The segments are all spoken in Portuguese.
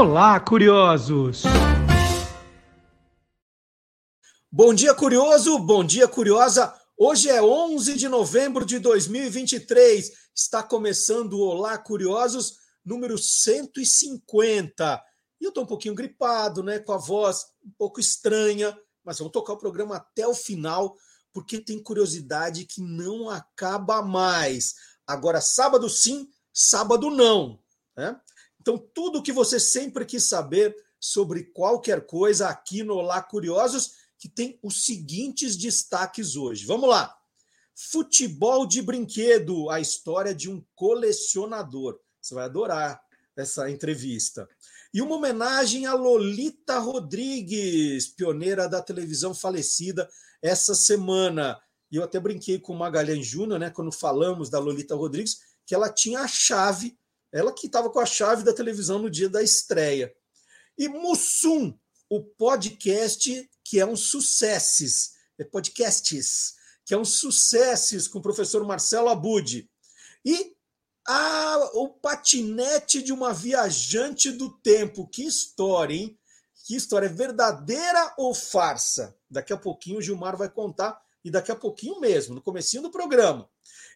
Olá, curiosos! Bom dia, curioso! Bom dia, curiosa! Hoje é 11 de novembro de 2023. Está começando o Olá, curiosos, número 150. E eu estou um pouquinho gripado, né? Com a voz um pouco estranha, mas vamos tocar o programa até o final, porque tem curiosidade que não acaba mais. Agora, sábado sim, sábado não. Né? Então, tudo que você sempre quis saber sobre qualquer coisa aqui no Olá Curiosos, que tem os seguintes destaques hoje. Vamos lá. Futebol de brinquedo, a história de um colecionador. Você vai adorar essa entrevista. E uma homenagem a Lolita Rodrigues, pioneira da televisão falecida essa semana. E eu até brinquei com o Magalhães Júnior, né, quando falamos da Lolita Rodrigues, que ela tinha a chave ela que estava com a chave da televisão no dia da estreia. E Mussum, o podcast que é um sucesso, é podcasts, que é um sucesso com o professor Marcelo Abud. E a, o patinete de uma viajante do tempo. Que história, hein? Que história, é verdadeira ou farsa? Daqui a pouquinho o Gilmar vai contar, e daqui a pouquinho mesmo, no comecinho do programa.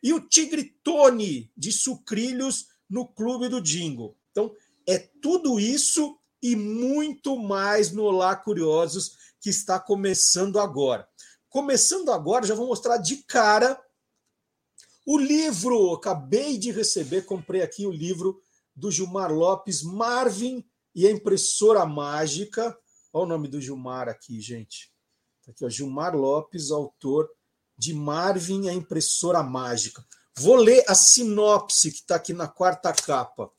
E o Tigre Tony, de Sucrilhos, no Clube do Jingle. Então, é tudo isso e muito mais no Olá Curiosos que está começando agora. Começando agora, já vou mostrar de cara o livro. Acabei de receber, comprei aqui o livro do Gilmar Lopes, Marvin e a Impressora Mágica. Olha o nome do Gilmar aqui, gente. Tá aqui, ó, Gilmar Lopes, autor de Marvin e a Impressora Mágica. Vou ler a sinopse que está aqui na quarta capa.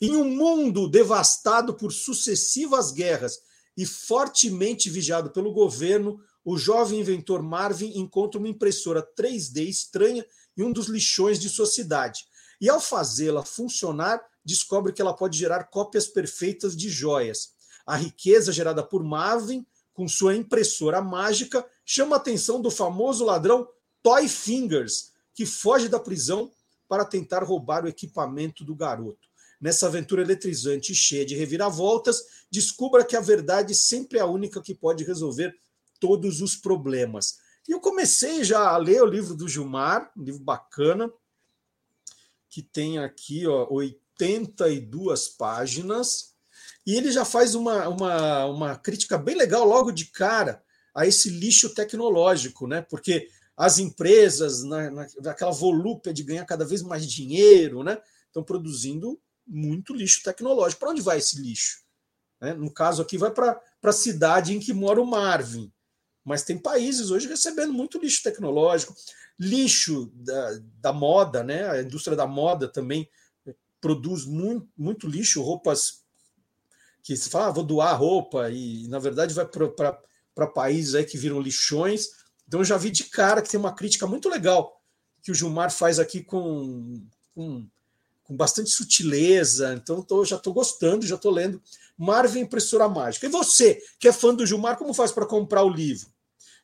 Em um mundo devastado por sucessivas guerras e fortemente vigiado pelo governo, o jovem inventor Marvin encontra uma impressora 3D estranha em um dos lixões de sua cidade. E ao fazê-la funcionar, descobre que ela pode gerar cópias perfeitas de joias. A riqueza gerada por Marvin, com sua impressora mágica, chama a atenção do famoso ladrão Toy Fingers, que foge da prisão para tentar roubar o equipamento do garoto. Nessa aventura eletrizante e cheia de reviravoltas, descubra que a verdade sempre é a única que pode resolver todos os problemas. E eu comecei já a ler o livro do Gilmar, um livro bacana, que tem aqui ó, 82 páginas, e ele já faz uma, uma, uma crítica bem legal logo de cara a esse lixo tecnológico, né? Porque as empresas, na, na, naquela volúpia de ganhar cada vez mais dinheiro, né, estão produzindo muito lixo tecnológico. Para onde vai esse lixo? Né? No caso aqui, vai para a cidade em que mora o Marvin. Mas tem países hoje recebendo muito lixo tecnológico, lixo da, da moda, né? A indústria da moda também produz muito, muito lixo, roupas que se fala, ah, vou doar roupa, e na verdade vai para países aí que viram lixões então eu já vi de cara que tem uma crítica muito legal que o Gilmar faz aqui com, com, com bastante sutileza. Então tô, já estou gostando, já estou lendo. Marvel Impressora Mágica. E você, que é fã do Gilmar, como faz para comprar o livro?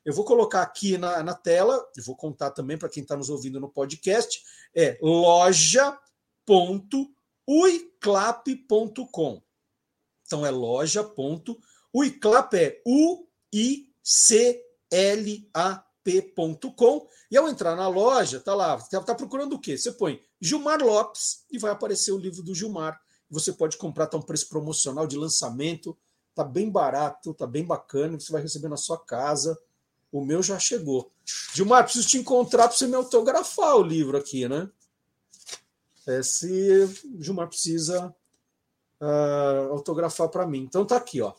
Eu vou colocar aqui na, na tela, eu vou contar também para quem está nos ouvindo no podcast, é loja.uiclap.com. Então é loja.uiclap, é U-I-C lap.com. E ao entrar na loja, tá lá, tá, tá procurando o quê? Você põe Gilmar Lopes e vai aparecer o livro do Gilmar. Você pode comprar, tá um preço promocional de lançamento, tá bem barato, tá bem bacana, você vai receber na sua casa. O meu já chegou. Gilmar, preciso te encontrar para você me autografar o livro aqui, né? É, se Gilmar precisa uh, autografar para mim. Então tá aqui, ó.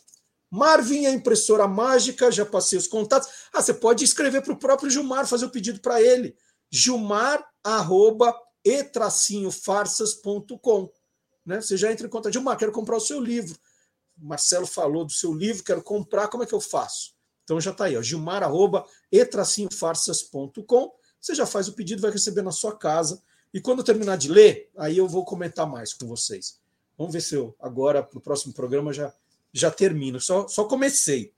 Marvin, a impressora mágica, já passei os contatos. Ah, você pode escrever para o próprio Gilmar, fazer o pedido para ele. Gilmar, arroba, e-farsas.com. Né? Você já entra em contato. Gilmar, quero comprar o seu livro. Marcelo falou do seu livro, quero comprar, como é que eu faço? Então já está aí, ó, gilmar, arroba, e-farsas.com. Você já faz o pedido, vai receber na sua casa. E quando eu terminar de ler, aí eu vou comentar mais com vocês. Vamos ver se eu agora, para o próximo programa, já já termino. Só, só comecei.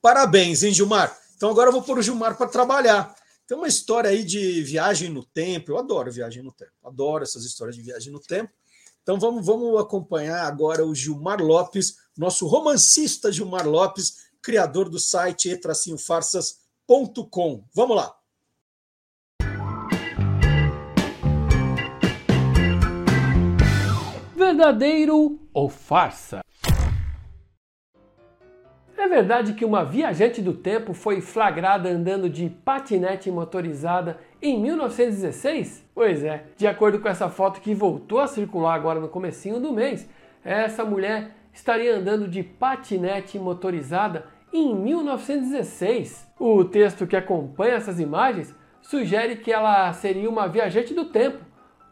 Parabéns, hein, Gilmar? Então agora eu vou pôr o Gilmar para trabalhar. Tem uma história aí de viagem no tempo. Eu adoro viagem no tempo. Adoro essas histórias de viagem no tempo. Então vamos, vamos acompanhar agora o Gilmar Lopes, nosso romancista Gilmar Lopes, criador do site e-farsas.com. Vamos lá. Verdadeiro ou farsa? É verdade que uma viajante do tempo foi flagrada andando de patinete motorizada em 1916? Pois é, de acordo com essa foto que voltou a circular agora no comecinho do mês, essa mulher estaria andando de patinete motorizada em 1916. O texto que acompanha essas imagens sugere que ela seria uma viajante do tempo,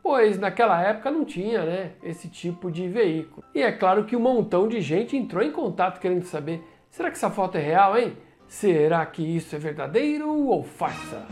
pois naquela época não tinha né, esse tipo de veículo. E é claro que um montão de gente entrou em contato querendo saber: será que essa foto é real, hein? Será que isso é verdadeiro ou farsa?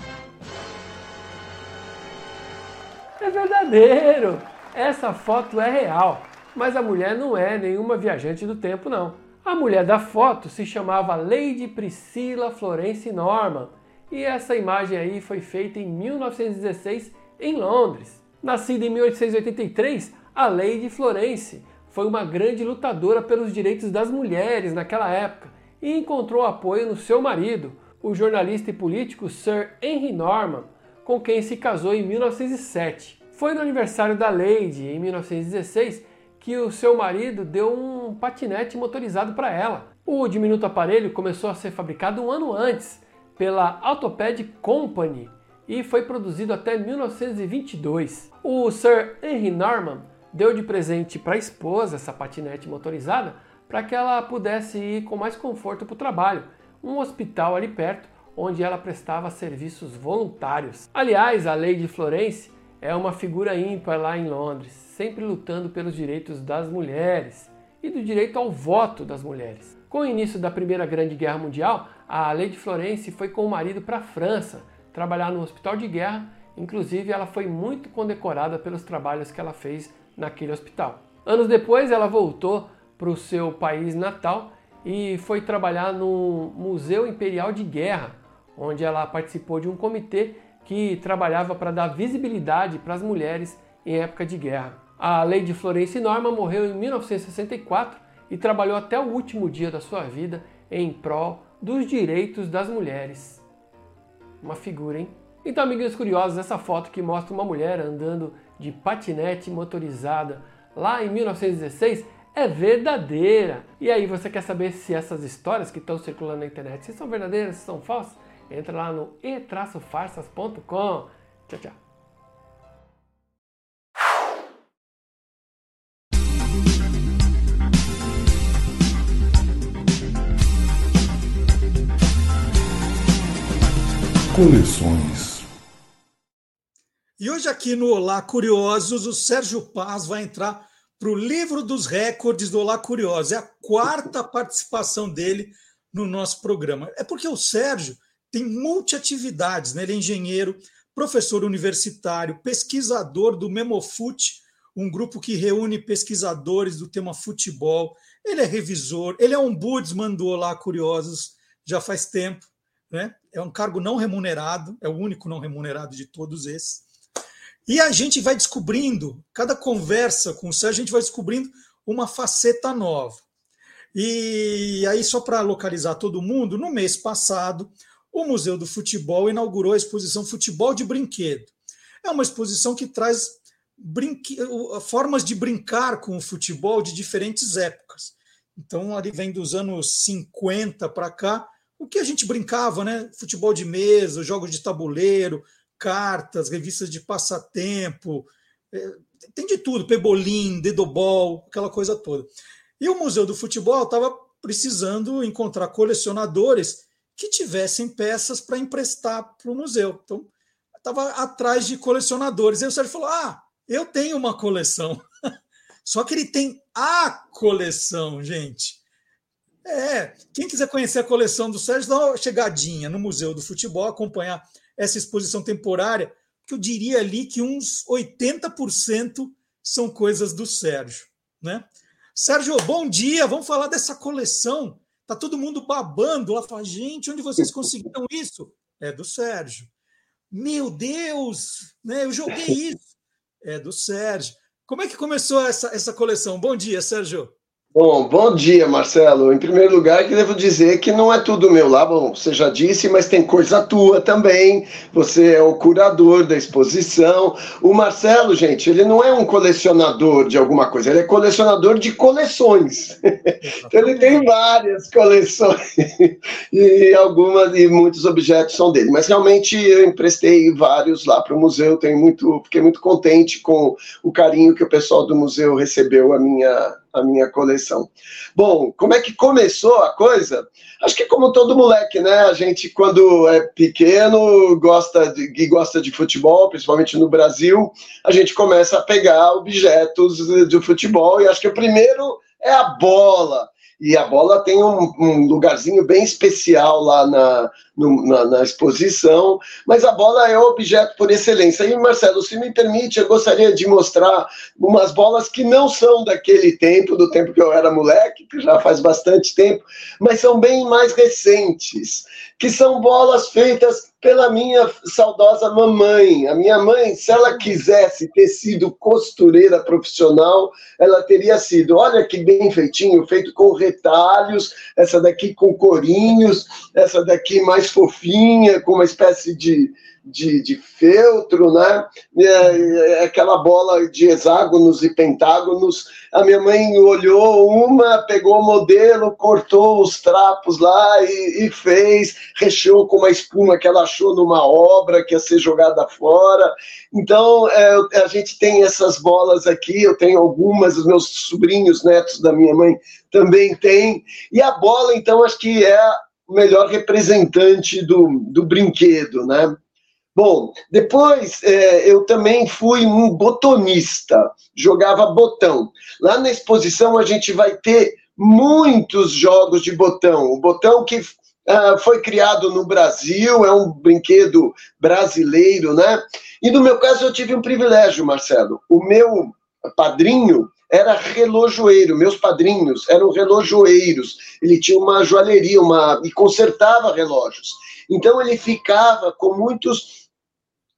É verdadeiro! Essa foto é real, mas a mulher não é nenhuma viajante do tempo, não. A mulher da foto se chamava Lady Priscilla Florence Norman e essa imagem aí foi feita em 1916 em Londres. Nascida em 1883, a Lady Florence foi uma grande lutadora pelos direitos das mulheres naquela época e encontrou apoio no seu marido, o jornalista e político Sir Henry Norman, com quem se casou em 1907. Foi no aniversário da Lady, em 1916, que o seu marido deu um patinete motorizado para ela. O diminuto aparelho começou a ser fabricado um ano antes pela Autoped Company e foi produzido até 1922. O Sir Henry Norman deu de presente para a esposa essa patinete motorizada para que ela pudesse ir com mais conforto para o trabalho, um hospital ali perto onde ela prestava serviços voluntários. Aliás, a Lady Florence é uma figura ímpar lá em Londres, sempre lutando pelos direitos das mulheres e do direito ao voto das mulheres. Com o início da Primeira Grande Guerra Mundial, a Lady Florence foi com o marido para a França trabalhar no hospital de guerra, inclusive ela foi muito condecorada pelos trabalhos que ela fez naquele hospital. Anos depois, ela voltou para o seu país natal e foi trabalhar no Museu Imperial de Guerra, onde ela participou de um comitê que trabalhava para dar visibilidade para as mulheres em época de guerra. A Lady Florence Norman morreu em 1964 e trabalhou até o último dia da sua vida em prol dos direitos das mulheres. Uma figura, hein? Então, amiguinhos curiosos, essa foto que mostra uma mulher andando de patinete motorizada lá em 1916 é verdadeira. E aí, você quer saber se essas histórias que estão circulando na internet se são verdadeiras, se são falsas? Entra lá no e-farsas.com. Tchau, tchau. Coleções. E hoje aqui no Olá Curiosos, o Sérgio Paz vai entrar para o livro dos recordes do Olá Curiosos. É a quarta participação dele no nosso programa. É porque o Sérgio tem multiatividades, né? Ele é engenheiro, professor universitário, pesquisador do Memofute, um grupo que reúne pesquisadores do tema futebol. Ele é revisor, ele é ombudsman do Olá Curiosos já faz tempo, né? é um cargo não remunerado, é o único não remunerado de todos esses. E a gente vai descobrindo, cada conversa com o Sérgio, a gente vai descobrindo uma faceta nova. E aí, só para localizar todo mundo, no mês passado, o Museu do Futebol inaugurou a exposição Futebol de Brinquedo. É uma exposição que traz brinque... formas de brincar com o futebol de diferentes épocas. Então, ali vem dos anos 50 para cá, o que a gente brincava, né? Futebol de mesa, jogos de tabuleiro, cartas, revistas de passatempo, é, tem de tudo, pebolim, dedobol, aquela coisa toda. E o Museu do Futebol estava precisando encontrar colecionadores que tivessem peças para emprestar para o museu. Então, estava atrás de colecionadores. Aí o Sérgio falou: Ah, eu tenho uma coleção. Só que ele tem a coleção, gente. É, quem quiser conhecer a coleção do Sérgio, dá uma chegadinha no Museu do Futebol, acompanhar essa exposição temporária, que eu diria ali que uns 80% são coisas do Sérgio. Né? Sérgio, bom dia, vamos falar dessa coleção. Tá todo mundo babando lá, fala, gente, onde vocês conseguiram isso? É do Sérgio. Meu Deus, né? Eu joguei isso. É do Sérgio. Como é que começou essa, essa coleção? Bom dia, Sérgio. Bom, bom dia, Marcelo. Em primeiro lugar, que devo dizer que não é tudo meu lá, bom, você já disse, mas tem coisa tua também. Você é o curador da exposição. O Marcelo, gente, ele não é um colecionador de alguma coisa, ele é colecionador de coleções. então ele tem várias coleções e algumas e muitos objetos são dele. Mas realmente eu emprestei vários lá para o museu. Tenho muito, fiquei muito contente com o carinho que o pessoal do museu recebeu a minha a minha coleção. Bom, como é que começou a coisa? Acho que como todo moleque, né? A gente, quando é pequeno, gosta de, e gosta de futebol, principalmente no Brasil, a gente começa a pegar objetos do futebol, e acho que o primeiro é a bola e a bola tem um, um lugarzinho bem especial lá na, no, na, na, exposição, mas a bola é o objeto por excelência. E, Marcelo, se me permite, eu gostaria de mostrar umas bolas que não são daquele tempo, do tempo que eu era moleque, que já faz bastante tempo, mas são bem mais recentes, que são bolas feitas pela minha saudosa mamãe. A minha mãe, se ela quisesse ter sido costureira profissional, ela teria sido. Olha que bem feitinho, feito com retalhos, essa daqui com corinhos, essa daqui mais fofinha, com uma espécie de de, de feltro, né? É, é, aquela bola de hexágonos e pentágonos. A minha mãe olhou uma, pegou o modelo, cortou os trapos lá e, e fez, recheou com uma espuma que ela achou numa obra que ia ser jogada fora. Então, é, a gente tem essas bolas aqui, eu tenho algumas, os meus sobrinhos, netos da minha mãe também têm. E a bola, então, acho que é o melhor representante do, do brinquedo, né? Bom, depois é, eu também fui um botonista, jogava botão. Lá na exposição a gente vai ter muitos jogos de botão. O botão que uh, foi criado no Brasil, é um brinquedo brasileiro, né? E no meu caso eu tive um privilégio, Marcelo. O meu padrinho era relojoeiro, meus padrinhos eram relojoeiros. Ele tinha uma joalheria, uma e consertava relógios. Então ele ficava com muitos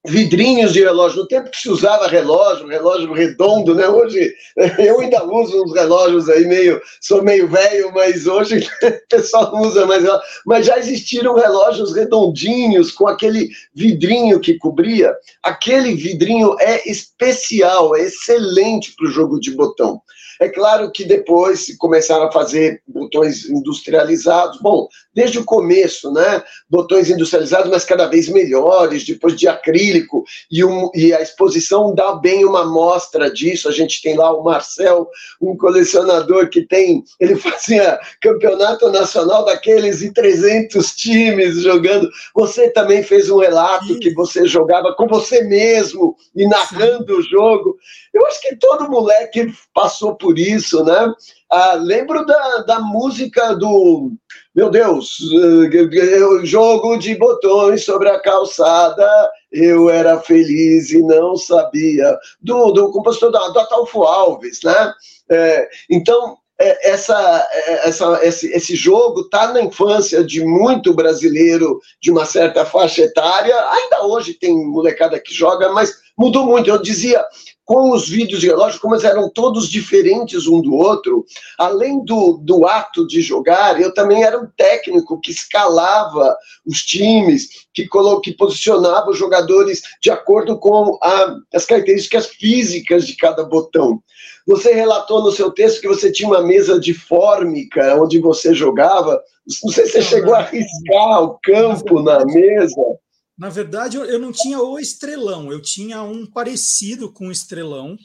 vidrinhos de relógio. No tempo que se usava relógio, relógio redondo, né? Hoje eu ainda uso uns relógios aí meio, sou meio velho, mas hoje o pessoal usa mais. Mas já existiram relógios redondinhos com aquele vidrinho que cobria. Aquele vidrinho é especial, é excelente para o jogo de botão. É claro que depois começaram a fazer botões industrializados. Bom, desde o começo, né? Botões industrializados, mas cada vez melhores, depois de acrílico, e, um, e a exposição dá bem uma mostra disso. A gente tem lá o Marcel, um colecionador que tem, ele fazia campeonato nacional daqueles e 300 times jogando. Você também fez um relato Sim. que você jogava com você mesmo e narrando Sim. o jogo. Eu acho que todo moleque passou por isso, né? Ah, lembro da, da música do. Meu Deus, uh, jogo de botões sobre a calçada, eu era feliz e não sabia. Do, do compositor do, do Atalfo Alves, né? É, então, é, essa, essa, esse, esse jogo está na infância de muito brasileiro de uma certa faixa etária. Ainda hoje tem molecada que joga, mas mudou muito. Eu dizia, com os vídeos de relógio, como eles eram todos diferentes um do outro, além do, do ato de jogar, eu também era um técnico que escalava os times, que, colo, que posicionava os jogadores de acordo com a, as características físicas de cada botão. Você relatou no seu texto que você tinha uma mesa de fórmica onde você jogava. Não sei se você chegou a arriscar o campo na mesa. Na verdade, eu não tinha o estrelão, eu tinha um parecido com o estrelão,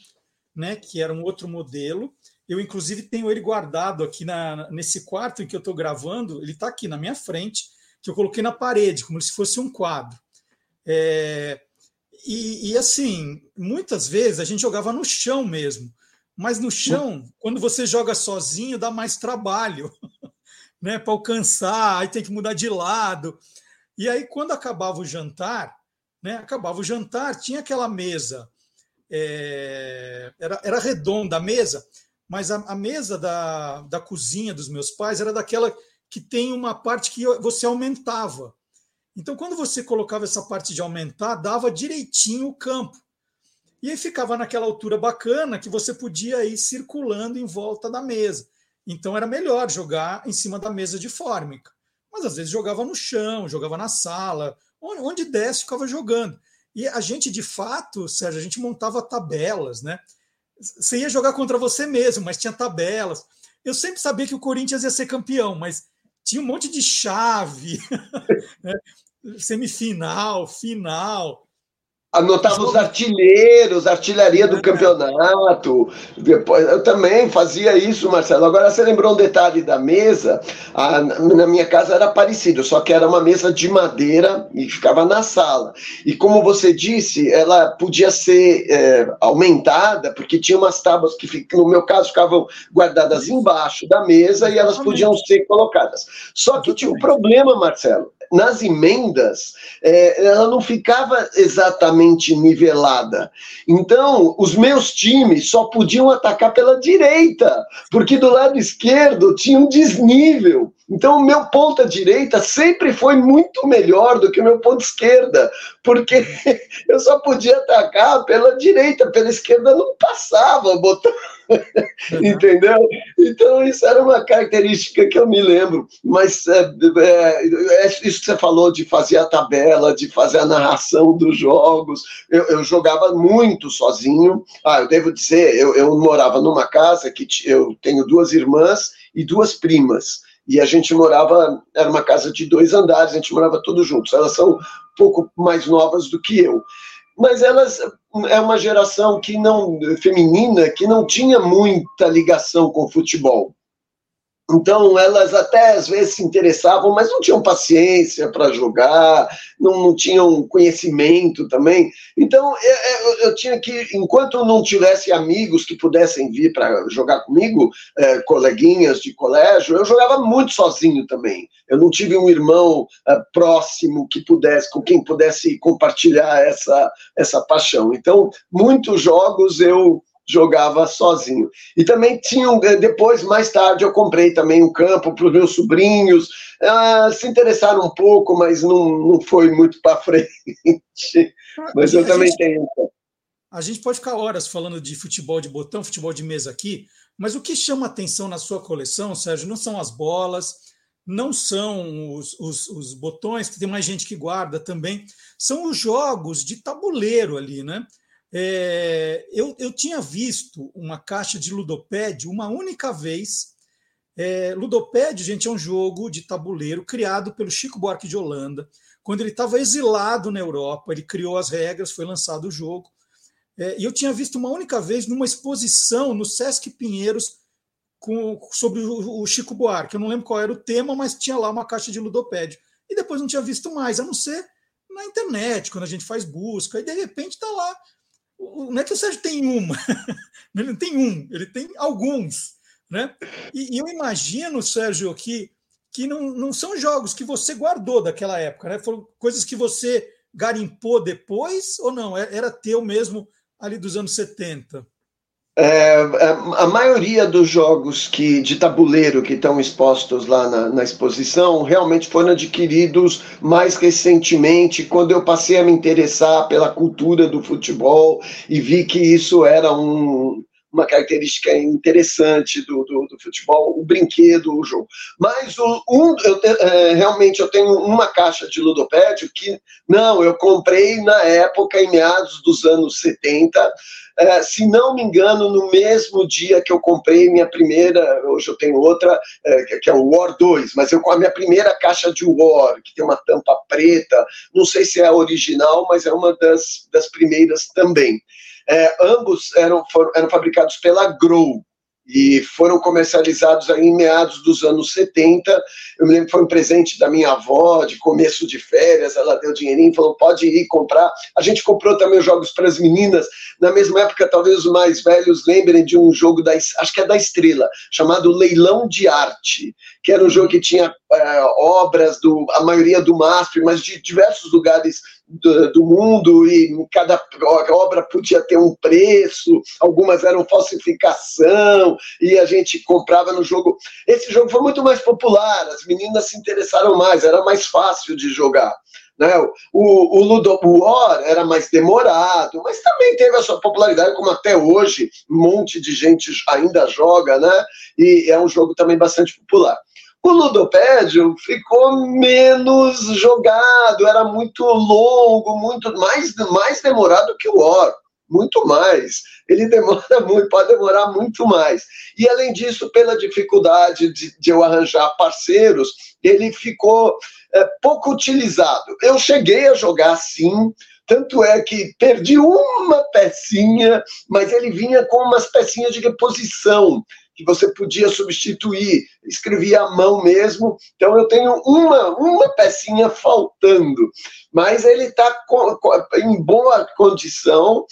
né, que era um outro modelo. Eu, inclusive, tenho ele guardado aqui na, nesse quarto em que eu estou gravando, ele está aqui na minha frente, que eu coloquei na parede, como se fosse um quadro. É, e, e, assim, muitas vezes a gente jogava no chão mesmo, mas no chão, quando você joga sozinho, dá mais trabalho né, para alcançar, aí tem que mudar de lado. E aí, quando acabava o jantar, né, acabava o jantar, tinha aquela mesa, é, era, era redonda a mesa, mas a, a, mesa da, da cozinha dos meus pais era daquela que tem uma parte que você aumentava. Então, quando você colocava essa parte de aumentar, dava direitinho o campo. E aí ficava naquela altura bacana que você podia ir circulando em volta da mesa. Então era melhor jogar em cima da mesa de fórmica. Mas às vezes jogava no chão, jogava na sala, onde desse ficava jogando. E a gente, de fato, Sérgio, a gente montava tabelas, né? Você ia jogar contra você mesmo, mas tinha tabelas. Eu sempre sabia que o Corinthians ia ser campeão, mas tinha um monte de chave, né? semifinal, final. Anotava os artilheiros, artilharia do campeonato. Depois, eu também fazia isso, Marcelo. Agora você lembrou um detalhe da mesa? A, na minha casa era parecido, só que era uma mesa de madeira e ficava na sala. E como você disse, ela podia ser é, aumentada, porque tinha umas tábuas que, no meu caso, ficavam guardadas embaixo da mesa e elas podiam ser colocadas. Só que tinha um problema, Marcelo nas emendas, é, ela não ficava exatamente nivelada. Então, os meus times só podiam atacar pela direita, porque do lado esquerdo tinha um desnível. Então, o meu ponta direita sempre foi muito melhor do que o meu ponto esquerda, porque eu só podia atacar pela direita, pela esquerda não passava botão. Entendeu? Então, isso era uma característica que eu me lembro. Mas é, é, é, isso que você falou de fazer a tabela, de fazer a narração dos jogos. Eu, eu jogava muito sozinho. Ah, eu devo dizer, eu, eu morava numa casa que eu tenho duas irmãs e duas primas. E a gente morava, era uma casa de dois andares, a gente morava todos juntos. Elas são um pouco mais novas do que eu mas elas é uma geração que não feminina que não tinha muita ligação com futebol. Então, elas até às vezes se interessavam, mas não tinham paciência para jogar, não, não, tinham conhecimento também. Então, eu, é, é, eu, tinha que, enquanto não tivesse amigos que pudessem vir para jogar comigo, é, coleguinhas de colégio, eu jogava muito sozinho também. Eu não tive um irmão é, próximo que pudesse, com quem pudesse compartilhar essa, essa paixão. Então, muitos jogos eu jogava sozinho. E também tinha, um, depois, mais tarde, eu comprei também um campo para os meus sobrinhos, ah, se interessaram um pouco, mas não, não foi muito para frente. mas eu também gente, tenho. A gente pode ficar horas falando de futebol de botão, futebol de mesa aqui, mas o que chama atenção na sua coleção, Sérgio, não são as bolas, não são os, os, os botões, que tem mais gente que guarda também, são os jogos de tabuleiro ali, né? É, eu, eu tinha visto uma caixa de ludopédio uma única vez. É, ludopédio, gente, é um jogo de tabuleiro criado pelo Chico Buarque de Holanda. Quando ele estava exilado na Europa, ele criou as regras, foi lançado o jogo. É, e eu tinha visto uma única vez numa exposição no Sesc Pinheiros com, sobre o, o Chico Buarque. Eu não lembro qual era o tema, mas tinha lá uma caixa de ludopédio. E depois não tinha visto mais, a não ser na internet, quando a gente faz busca. E de repente está lá não é que o Sérgio tem uma, ele não tem um, ele tem alguns. Né? E, e, eu imagino, Sérgio, que, que não, não são jogos que você guardou daquela época, né? foram coisas que você garimpou depois ou não? É, era teu mesmo ali dos anos 70? É, é, a maioria dos jogos que, de tabuleiro que estão expostos lá na, na, exposição realmente foram adquiridos mais recentemente, quando eu passei a me interessar pela cultura do futebol e vi que isso era um, uma característica interessante do, do, do, futebol, o brinquedo, o jogo. Mas o, um, eu te, é, realmente eu tenho uma caixa de ludopédio que, não, eu comprei na época, em meados dos anos 70, é, se não me engano, no mesmo dia que eu comprei minha primeira, hoje eu tenho outra, é, que é o War 2, mas eu com a minha primeira caixa de War, que tem uma tampa preta, não sei se é a original, mas é uma das, das primeiras também. É, ambos eram, foram, eram fabricados pela Grow, e foram comercializados aí em meados dos anos 70. Eu me lembro que foi um presente da minha avó, de começo de férias, ela deu dinheirinho, falou, pode ir comprar. A gente comprou também os jogos para as meninas. Na mesma época, talvez os mais velhos lembrem de um jogo, da, acho que é da Estrela, chamado Leilão de Arte, que era um jogo que tinha é, obras, do, a maioria do MASP, mas de diversos lugares do, do, mundo e cada obra podia ter um preço, algumas eram falsificação e a gente comprava no jogo. Esse jogo foi muito mais popular, as meninas se interessaram mais, era mais fácil de jogar. Né? O, o Ludo War era mais demorado, mas também teve a sua popularidade, como até hoje um monte de gente ainda joga, né? E é um jogo também bastante popular. O Ludopédio ficou menos jogado, era muito longo, muito mais, mais demorado que o War muito mais. Ele demora muito, pode demorar muito mais. E além disso, pela dificuldade de, de eu arranjar parceiros, ele ficou é, pouco utilizado. Eu cheguei a jogar sim, tanto é que perdi uma pecinha, mas ele vinha com umas pecinhas de reposição que você podia substituir, escrevia à mão mesmo. Então eu tenho uma, uma pecinha faltando, mas ele está em boa condição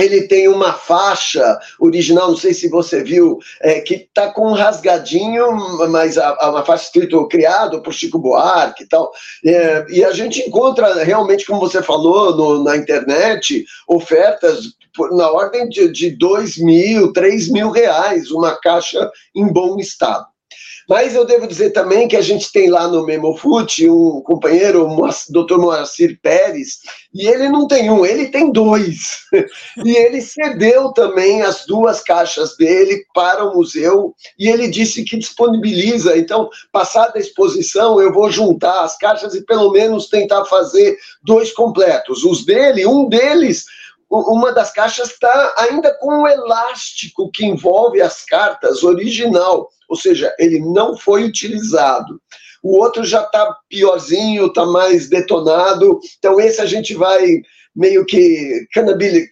ele tem uma faixa original, não sei se você viu, é, que está com um rasgadinho, mas uma faixa escrito criado por Chico Buarque e tal. É, e a gente encontra realmente, como você falou, no, na internet, ofertas por, na ordem de, de dois mil, três mil reais, uma caixa em bom estado. Mas eu devo dizer também que a gente tem lá no Memofute um companheiro, o Dr. Moacir Pérez, e ele não tem um, ele tem dois. e ele cedeu também as duas caixas dele para o museu e ele disse que disponibiliza. Então, passada a exposição, eu vou juntar as caixas e pelo menos tentar fazer dois completos. Os dele, um deles uma das caixas está ainda com o elástico que envolve as cartas original, ou seja, ele não foi utilizado. O outro já está piorzinho, está mais detonado. Então, esse a gente vai meio que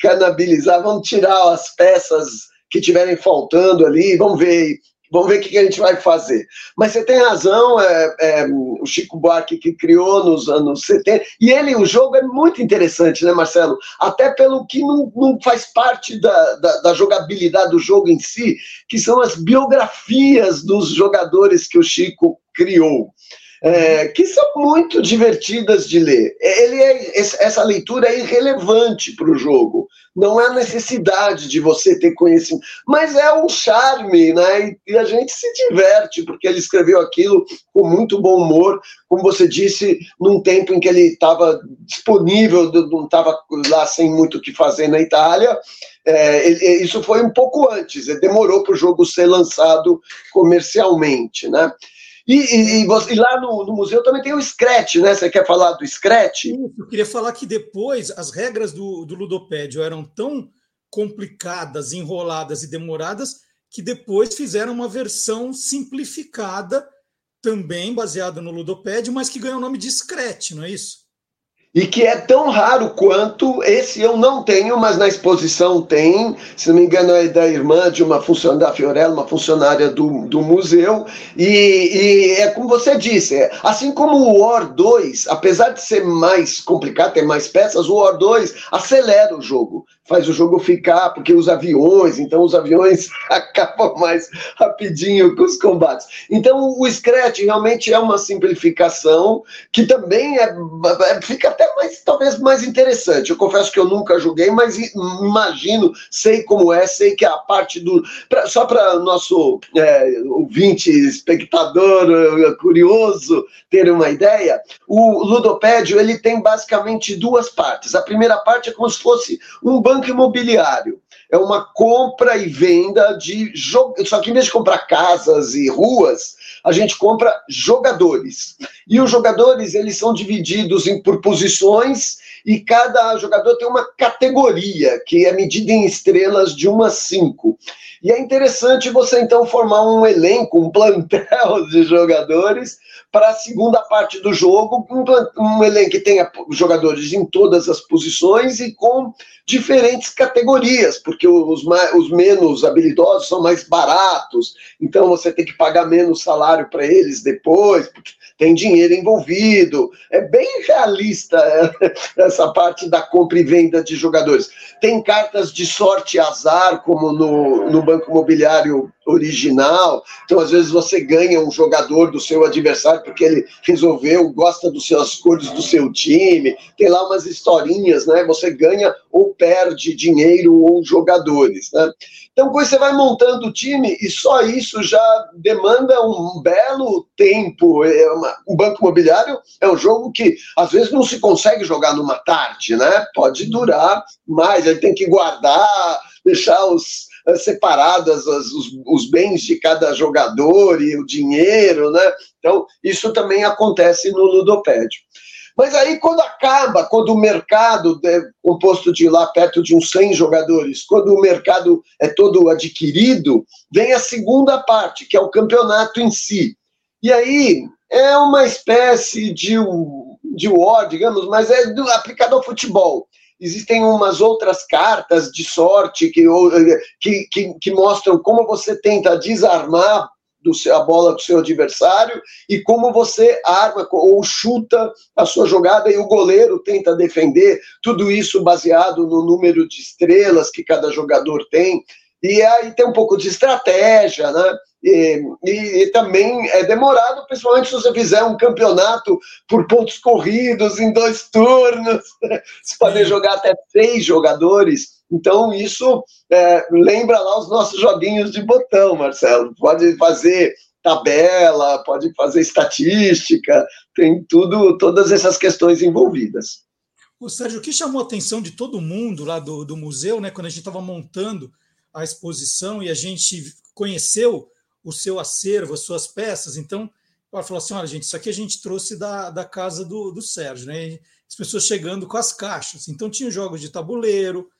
canabilizar, vamos tirar as peças que tiverem faltando ali, vamos ver Vamos ver o que a gente vai fazer. Mas você tem razão, é, é, o Chico Buarque que criou nos anos 70. E ele, o jogo é muito interessante, né, Marcelo? Até pelo que não, não faz parte da, da, da, jogabilidade do jogo em si, que são as biografias dos jogadores que o Chico criou é, que são muito divertidas de ler. Ele é, essa leitura é irrelevante para o jogo. Não é necessidade de você ter conhecimento, mas é um charme, né? E a gente se diverte, porque ele escreveu aquilo com muito bom humor, como você disse, num tempo em que ele estava disponível, não estava lá sem muito o que fazer na Itália. É, ele, isso foi um pouco antes, demorou para o jogo ser lançado comercialmente, né? E, e, e, lá no, no, museu também tem o Scratch, né? Você quer falar do Scratch? Eu queria falar que depois as regras do, do Ludopédio eram tão complicadas, enroladas e demoradas que depois fizeram uma versão simplificada, também baseada no Ludopédio, mas que ganhou o nome de Scratch, não é isso? E que é tão raro quanto esse eu não tenho, mas na exposição tem, se não me engano é da irmã de uma funcionária da Fiorella, uma funcionária do, do museu, e, e, é como você disse, é, assim como o War 2, apesar de ser mais complicado, ter mais peças, o War 2 acelera o jogo, faz o jogo ficar, porque os aviões, então os aviões acabam mais rapidinho com os combates. Então o Scratch realmente é uma simplificação que também é, é fica até mais, talvez mais interessante. Eu confesso que eu nunca joguei, mas imagino, sei como é, sei que a parte do. Pra, só para nosso é, ouvinte, espectador é, curioso ter uma ideia, o Ludopédio ele tem basicamente duas partes. A primeira parte é como se fosse um banco imobiliário é uma compra e venda de jogos. Só que em vez de comprar casas e ruas, a gente compra jogadores. E os jogadores eles são divididos em, por posições e cada jogador tem uma categoria que é medida em estrelas de 1 a 5. E é interessante você então formar um elenco, um plantel de jogadores para a segunda parte do jogo, um, um elenco que tenha jogadores em todas as posições e com diferentes categorias, porque os, mais, os menos habilidosos são mais baratos, então você tem que pagar menos salário para eles depois, porque tem dinheiro envolvido. É bem realista essa parte da compra e venda de jogadores. Tem cartas de sorte e azar, como no, no banco imobiliário original. Então, às vezes, você ganha um jogador do seu adversário porque ele resolveu, gosta das suas cores do seu time. Tem lá umas historinhas, né? Você ganha ou perde dinheiro ou jogadores, né? Então, quando você vai montando o time, e só isso já demanda um belo tempo. É uma, um banco imobiliário é um jogo que, às vezes, não se consegue jogar numa tarde, né? Pode durar mais, ele tem que guardar, deixar os, separadas os, os, bens de cada jogador e o dinheiro, né? Então, isso também acontece no ludopédio. Mas aí, quando acaba, quando o mercado, é composto de lá perto de uns 100 jogadores, quando o mercado é todo adquirido, vem a segunda parte, que é o campeonato em si. E aí é uma espécie de, de war, digamos, mas é aplicado ao futebol existem umas outras cartas de sorte que, que, que, que, mostram como você tenta desarmar do seu, a bola do seu adversário e como você arma ou chuta a sua jogada e o goleiro tenta defender, tudo isso baseado no número de estrelas que cada jogador tem. E aí tem um pouco de estratégia, né? E, e, e, também é demorado, principalmente se você fizer um campeonato por pontos corridos em dois turnos. Você pode jogar até seis jogadores. Então, isso é, lembra lá os nossos joguinhos de botão, Marcelo. Pode fazer tabela, pode fazer estatística, tem tudo, todas essas questões envolvidas. O Sérgio, o que chamou a atenção de todo mundo lá do, do museu, né, quando a gente estava montando a exposição e a gente conheceu o seu acervo, as suas peças, então ela falou assim: olha, gente, isso aqui a gente trouxe da, da casa do, do Sérgio, né? As pessoas chegando com as caixas. Então tinha jogos de tabuleiro,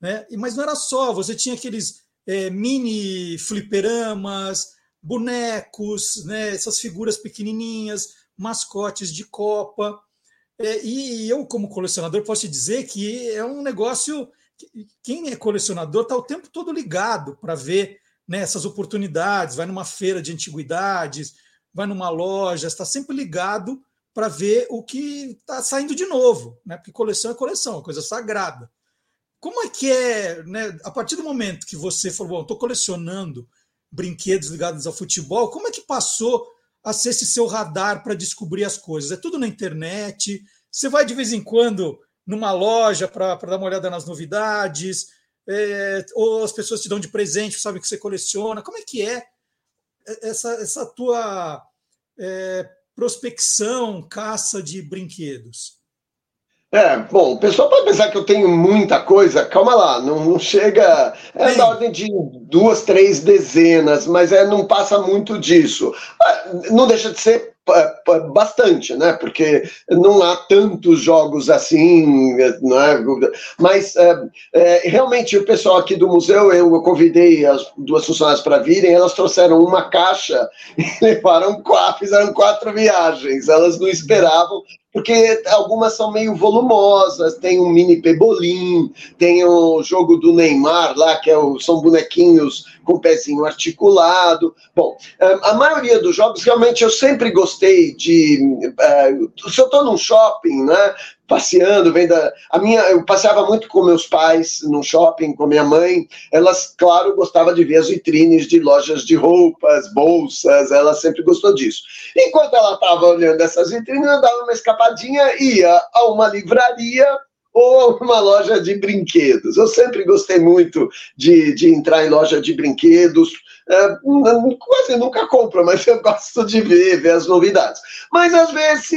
né? Mas não era só, você tinha aqueles é, mini fliperamas, bonecos, né? essas figuras pequenininhas, mascotes de Copa. É, e eu, como colecionador, posso te dizer que é um negócio. Quem é colecionador está o tempo todo ligado para ver né, essas oportunidades, vai numa feira de antiguidades, vai numa loja, está sempre ligado para ver o que está saindo de novo, né? Porque coleção é coleção, é coisa sagrada. Como é que é, né? A partir do momento que você falou, estou colecionando brinquedos ligados ao futebol, como é que passou a ser esse seu radar para descobrir as coisas? É tudo na internet? Você vai de vez em quando numa loja para dar uma olhada nas novidades? É, ou as pessoas te dão de presente, sabem que você coleciona? Como é que é essa, essa tua é, prospecção, caça de brinquedos? É, bom, o pessoal pode pensar que eu tenho muita coisa, calma lá, não, não chega. É da ordem de duas, três dezenas, mas é, não passa muito disso. Ah, não deixa de ser bastante, né? Porque não há tantos jogos assim, não é? Mas é, é, realmente o pessoal aqui do museu, eu convidei as duas funcionárias para virem, elas trouxeram uma caixa e levaram quatro, fizeram quatro viagens. Elas não esperavam porque algumas são meio volumosas, tem um mini pebolim, tem o jogo do Neymar lá, que é o, são bonequinhos com pezinho articulado. Bom, eh, a maioria dos jogos, realmente, eu sempre gostei de... Uh, se eu estou num shopping, né, passeando, vendo a, a, minha, eu passeava muito com meus pais no shopping, com minha mãe. Elas, claro, gostavam de ver as vitrines de lojas de roupas, bolsas, ela sempre gostou disso. Enquanto ela estava olhando essas vitrines, eu dava uma escapadinha, ia a uma livraria ou uma loja de brinquedos. Eu sempre gostei muito de, de entrar em loja de brinquedos, é, quase nunca compro, mas eu gosto de ver, ver as novidades. Mas às vezes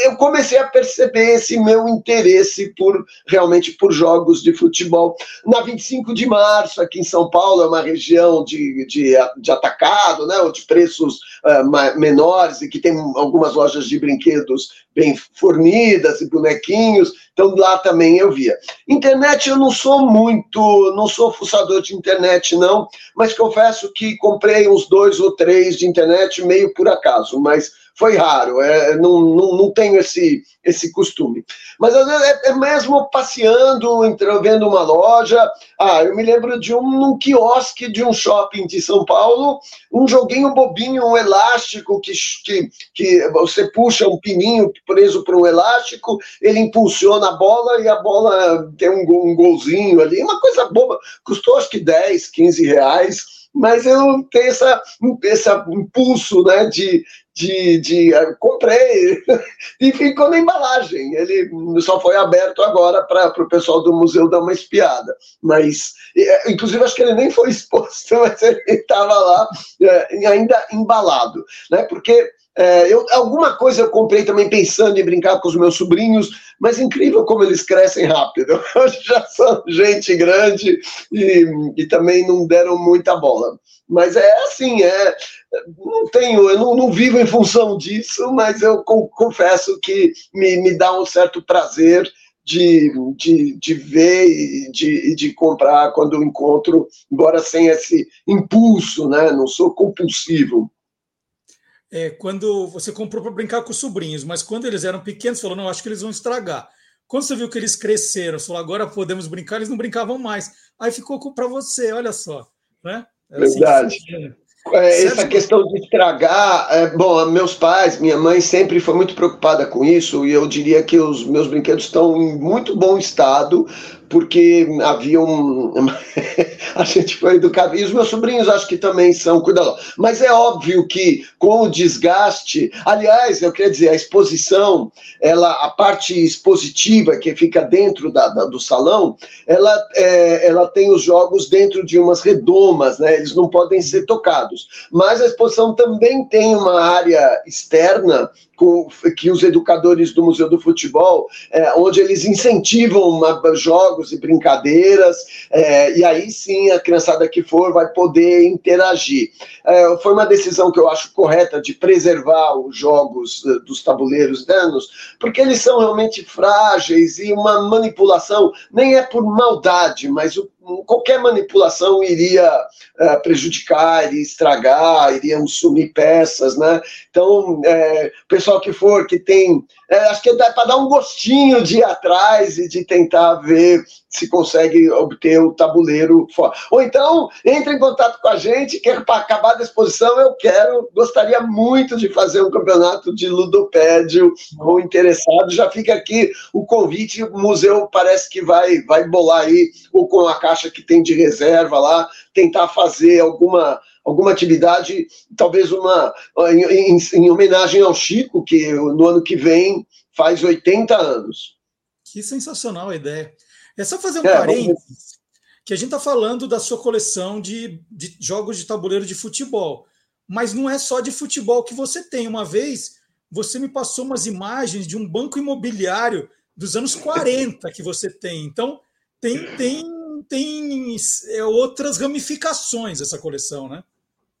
eu comecei a perceber esse meu interesse por realmente por jogos de futebol. Na 25 de março, aqui em São Paulo, é uma região de, de, de atacado, né, ou de preços uh, menores, e que tem algumas lojas de brinquedos bem fornidas e bonequinhos, então lá também eu via. Internet eu não sou muito, não sou fuçador de internet não, mas confesso que comprei uns dois ou três de internet meio por acaso, mas foi raro, é, não, não, não tenho esse, esse costume. Mas é, é mesmo passeando, entrando, vendo uma loja. Ah, eu me lembro de um num quiosque de um shopping de São Paulo, um joguinho bobinho, um elástico que, que, que você puxa um pininho preso para um elástico, ele impulsiona a bola e a bola tem um, um golzinho ali, uma coisa boba, custou acho que 10, 15 reais mas eu tenho essa, esse impulso né, de, de, de uh, comprei e ficou na embalagem. Ele só foi aberto agora para o pessoal do museu dar uma espiada. Mas, é, inclusive, acho que ele nem foi exposto, mas ele estava lá é, ainda embalado, né? Porque é, eu, alguma coisa eu comprei também pensando em brincar com os meus sobrinhos, mas incrível como eles crescem rápido. Já são gente grande e, e também não deram muita bola. Mas é assim, é, não tenho, eu não, não vivo em função disso, mas eu confesso que me, me dá um certo prazer de, de, de ver e de, de comprar quando encontro, embora sem esse impulso, né? Não sou compulsivo. É, quando você comprou para brincar com os sobrinhos, mas quando eles eram pequenos, falou, não, acho que eles vão estragar. Quando você viu que eles cresceram, você falou, agora podemos brincar, eles não brincavam mais. Aí ficou para você, olha só. Né? É assim Verdade. É, essa questão de estragar, é, bom, meus pais, minha mãe sempre foi muito preocupada com isso e eu diria que os meus brinquedos estão em muito bom estado, porque havia um. a gente foi educado. E os meus sobrinhos acho que também são cuidadosos. Mas é óbvio que com o desgaste. Aliás, eu queria dizer, a exposição, ela, a parte expositiva que fica dentro da, da do salão, ela, é, ela tem os jogos dentro de umas redomas, né? Eles não podem ser tocados. Mas a exposição também tem uma área externa com, que os educadores do Museu do Futebol, é, onde eles incentivam uma, jogos e brincadeiras, é, e aí sim a criançada que for vai poder interagir. É, foi uma decisão que eu acho correta de preservar os jogos uh, dos tabuleiros danos, porque eles são realmente frágeis e uma manipulação nem é por maldade, mas o qualquer manipulação iria é, prejudicar, iria estragar, iriam sumir peças, né? Então, é, pessoal que for, que tem, é, acho que dá para dar um gostinho de ir atrás e de tentar ver se consegue obter o tabuleiro fora. Ou então, entre em contato com a gente, quer para acabar da exposição, eu quero, gostaria muito de fazer um campeonato de ludopédio ou interessado, já fica aqui o convite, o museu parece que vai, vai bolar aí, ou com a caixa que tem de reserva lá, tentar fazer alguma alguma atividade, talvez uma em, em, em homenagem ao Chico, que no ano que vem faz 80 anos. Que sensacional a ideia. É só fazer um é, parênteses, que a gente está falando da sua coleção de, de jogos de tabuleiro de futebol. Mas não é só de futebol que você tem. Uma vez você me passou umas imagens de um banco imobiliário dos anos 40 que você tem. Então, tem, tem, tem é, outras ramificações essa coleção, né?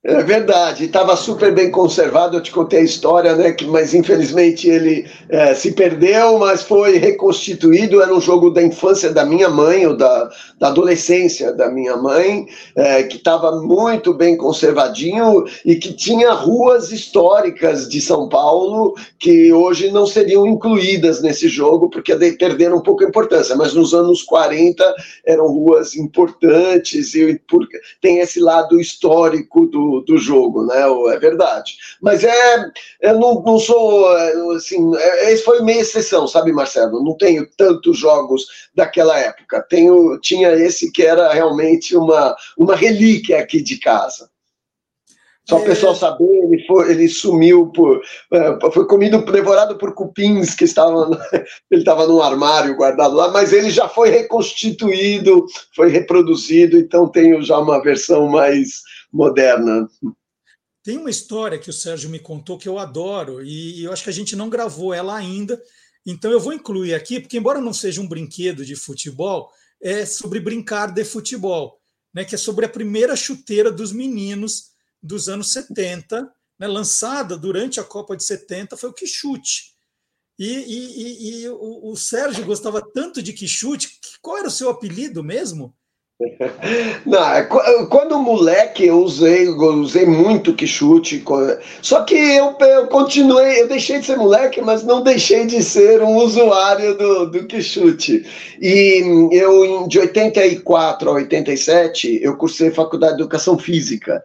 É verdade, estava super bem conservado. Eu te contei a história, né? Que, mas infelizmente ele é, se perdeu, mas foi reconstituído. Era um jogo da infância da minha mãe, ou da, da adolescência da minha mãe, é, que estava muito bem conservadinho e que tinha ruas históricas de São Paulo que hoje não seriam incluídas nesse jogo, porque perderam um pouco a importância. Mas nos anos 40 eram ruas importantes e por, tem esse lado histórico do do, jogo, né? É verdade. Mas é, eu não, não sou, assim, é, esse foi meia exceção, sabe, Marcelo? Não tenho tantos jogos daquela época. Tenho, tinha esse que era realmente uma, uma relíquia aqui de casa. Só o é. pessoal saber, ele, foi, ele sumiu por. É, foi comido, devorado por cupins que estavam. Ele estava num armário guardado lá, mas ele já foi reconstituído, foi reproduzido, então tenho já uma versão mais moderna. Tem uma história que o Sérgio me contou que eu adoro, e eu acho que a gente não gravou ela ainda, então eu vou incluir aqui, porque, embora não seja um brinquedo de futebol, é sobre brincar de futebol, né, que é sobre a primeira chuteira dos meninos dos anos 70, né, lançada durante a Copa de 70, foi o Quixute. E, e, e, e o, o, Sérgio gostava tanto de Quixute, qual era o seu apelido mesmo? Não, é quando moleque eu usei, eu usei muito que chute. Só que eu, eu continuei, eu deixei de ser moleque, mas não deixei de ser um usuário do, do que chute. E eu, de 84 a 87, eu cursei faculdade de educação física.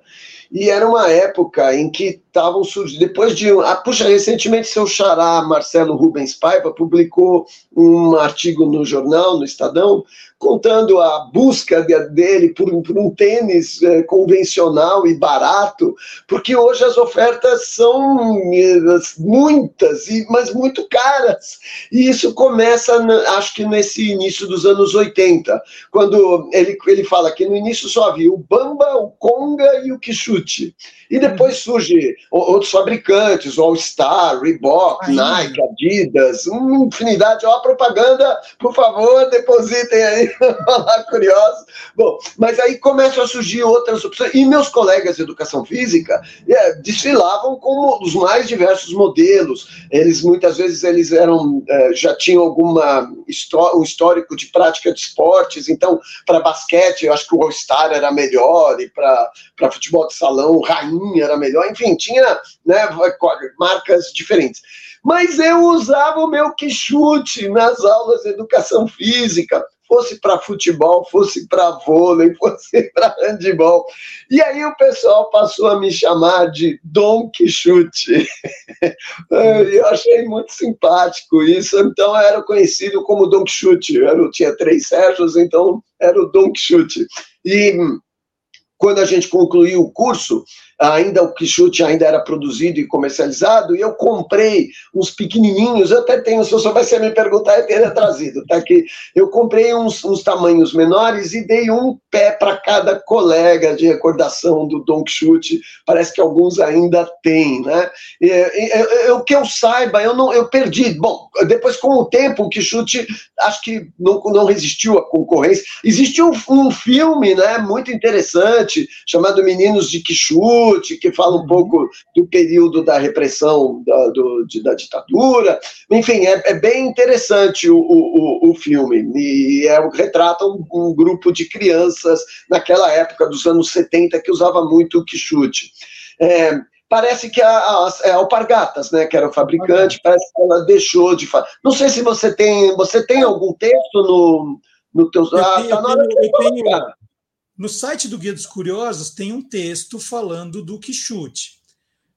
E era uma época em que estavam surgindo. Depois de. Ah, puxa, recentemente seu xará Marcelo Rubens Paiva publicou um artigo no jornal, no Estadão, contando a busca dele por, por um tênis é, convencional e barato, porque hoje as ofertas são eh, muitas, e, mas muito caras. E isso começa, acho que nesse início dos anos 80, quando ele, ele fala que no início só havia o Bamba, o Conga e o Quixute. E depois surge outros fabricantes, o All Star, Reebok, Ainda. Nike, Adidas, uma infinidade. Ó, propaganda, por favor, depositem aí, lá curioso. Bom, mas aí começam a surgir outras opções. E meus colegas de educação física é, desfilavam como os mais diversos modelos. Eles muitas vezes eles eram é, já tinham alguma um histórico de prática de esportes. Então, para basquete, eu acho que o All Star era melhor e para futebol de salão, o Rainha era melhor, enfim, tinha né, marcas diferentes. Mas eu usava o meu quichute nas aulas de educação física, fosse para futebol, fosse para vôlei, fosse para handebol. E aí o pessoal passou a me chamar de Dom Quixote. Eu achei muito simpático isso, então era conhecido como Dom Quixote. Eu tinha três Sérgios, então era o Dom Quixote. E quando a gente concluiu o curso, ainda o Quixote ainda era produzido e comercializado, e eu comprei uns pequenininhos, eu até tenho, se você vai me perguntar, eu teria trazido, tá aqui. Eu comprei uns, uns tamanhos menores e dei um pé para cada colega de recordação do Don Quixote, parece que alguns ainda têm, né? E, e, e, o que eu saiba, eu não, eu perdi. Bom, depois com o tempo, o Quixote acho que não, não resistiu à concorrência. Existe um, um filme, né, muito interessante, chamado Meninos de Quixote, que fala um uhum. pouco do período da repressão da, do, de, da ditadura. Enfim, é, é bem interessante o, o, o, filme. E é, retrata um, um, grupo de crianças naquela época dos anos 70 que usava muito o quichute. É, parece que a, a, a, é Alpargatas, né, que era o fabricante, parece que ela deixou de fazer. Não sei se você tem, você tem algum texto no, no teu. Ah, tá na hora eu tenho, no site do Guia dos Curiosos tem um texto falando do Quixote.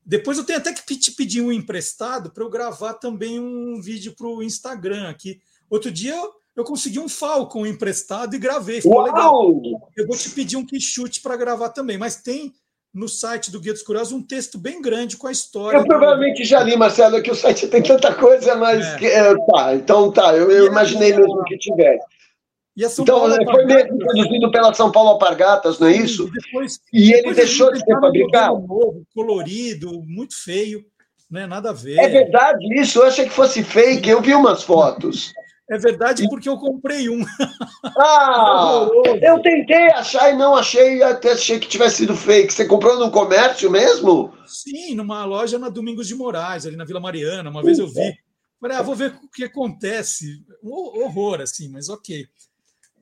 Depois eu tenho até que te pedir um emprestado para eu gravar também um vídeo para o Instagram aqui. Outro dia eu, eu consegui um Falcon emprestado e gravei. Ficou legal. Eu vou te pedir um Quixote para gravar também, mas tem no site do Guia dos Curiosos um texto bem grande com a história. Eu provavelmente já li, Marcelo, que o site tem tanta coisa, mas. É. É, tá, então tá, eu, eu imaginei mesmo que tivesse. E São então, Paulo foi mesmo produzido pela São Paulo Alpargatas, não é isso? E, depois, e ele deixou de ser fabricado? Novo, colorido, muito feio, né? nada a ver. É verdade isso? Eu achei que fosse fake, eu vi umas fotos. É verdade porque eu comprei um. Ah, eu tentei achar e não achei, até achei que tivesse sido fake. Você comprou no comércio mesmo? Sim, numa loja na Domingos de Moraes, ali na Vila Mariana. Uma vez eu vi. Falei, ah, vou ver o que acontece. Um horror, assim, mas ok.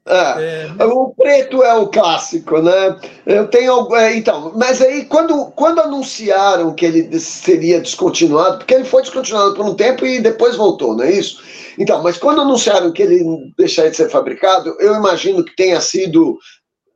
É, é, o preto é o clássico, né? Eu tenho. É, então, mas aí quando, quando anunciaram que ele seria descontinuado, porque ele foi descontinuado por um tempo e depois voltou, não é isso? Então, mas quando anunciaram que ele deixaria de ser fabricado, eu imagino que tenha sido.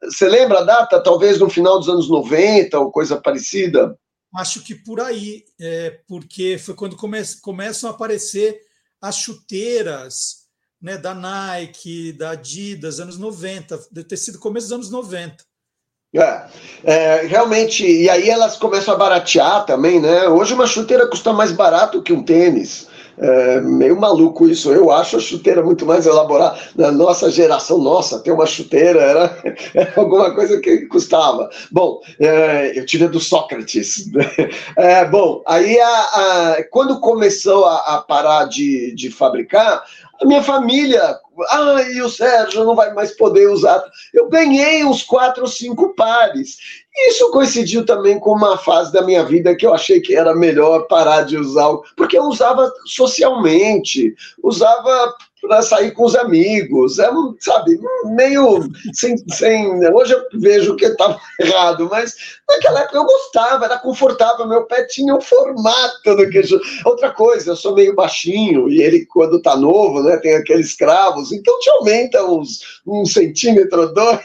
Você lembra a data? Talvez no final dos anos 90 ou coisa parecida? Acho que por aí, é, porque foi quando come, começam a aparecer as chuteiras né, da Nike, da Adidas, anos 90, deve ter sido começo dos anos 90. É, é, realmente, e aí elas começam a baratear também, né? Hoje uma chuteira custa mais barato que um tênis. É meio maluco isso. Eu acho a chuteira muito mais elaborada. Na nossa geração, nossa, ter uma chuteira era, era alguma coisa que custava. Bom, é, eu tive a do Sócrates. É, bom, aí a, a, quando começou a, a parar de, de fabricar, a minha família, ah, e o Sérgio não vai mais poder usar. Eu ganhei uns quatro ou cinco pares. Isso coincidiu também com uma fase da minha vida que eu achei que era melhor parar de usar, porque eu usava socialmente, usava para sair com os amigos. É, sabe, meio sem, sem. Hoje eu vejo que estava errado, mas naquela época eu gostava, era confortável. Meu pé tinha um formato do queijo. Outra coisa, eu sou meio baixinho e ele, quando está novo, né, tem aqueles cravos, então te aumenta uns um centímetro ou dois.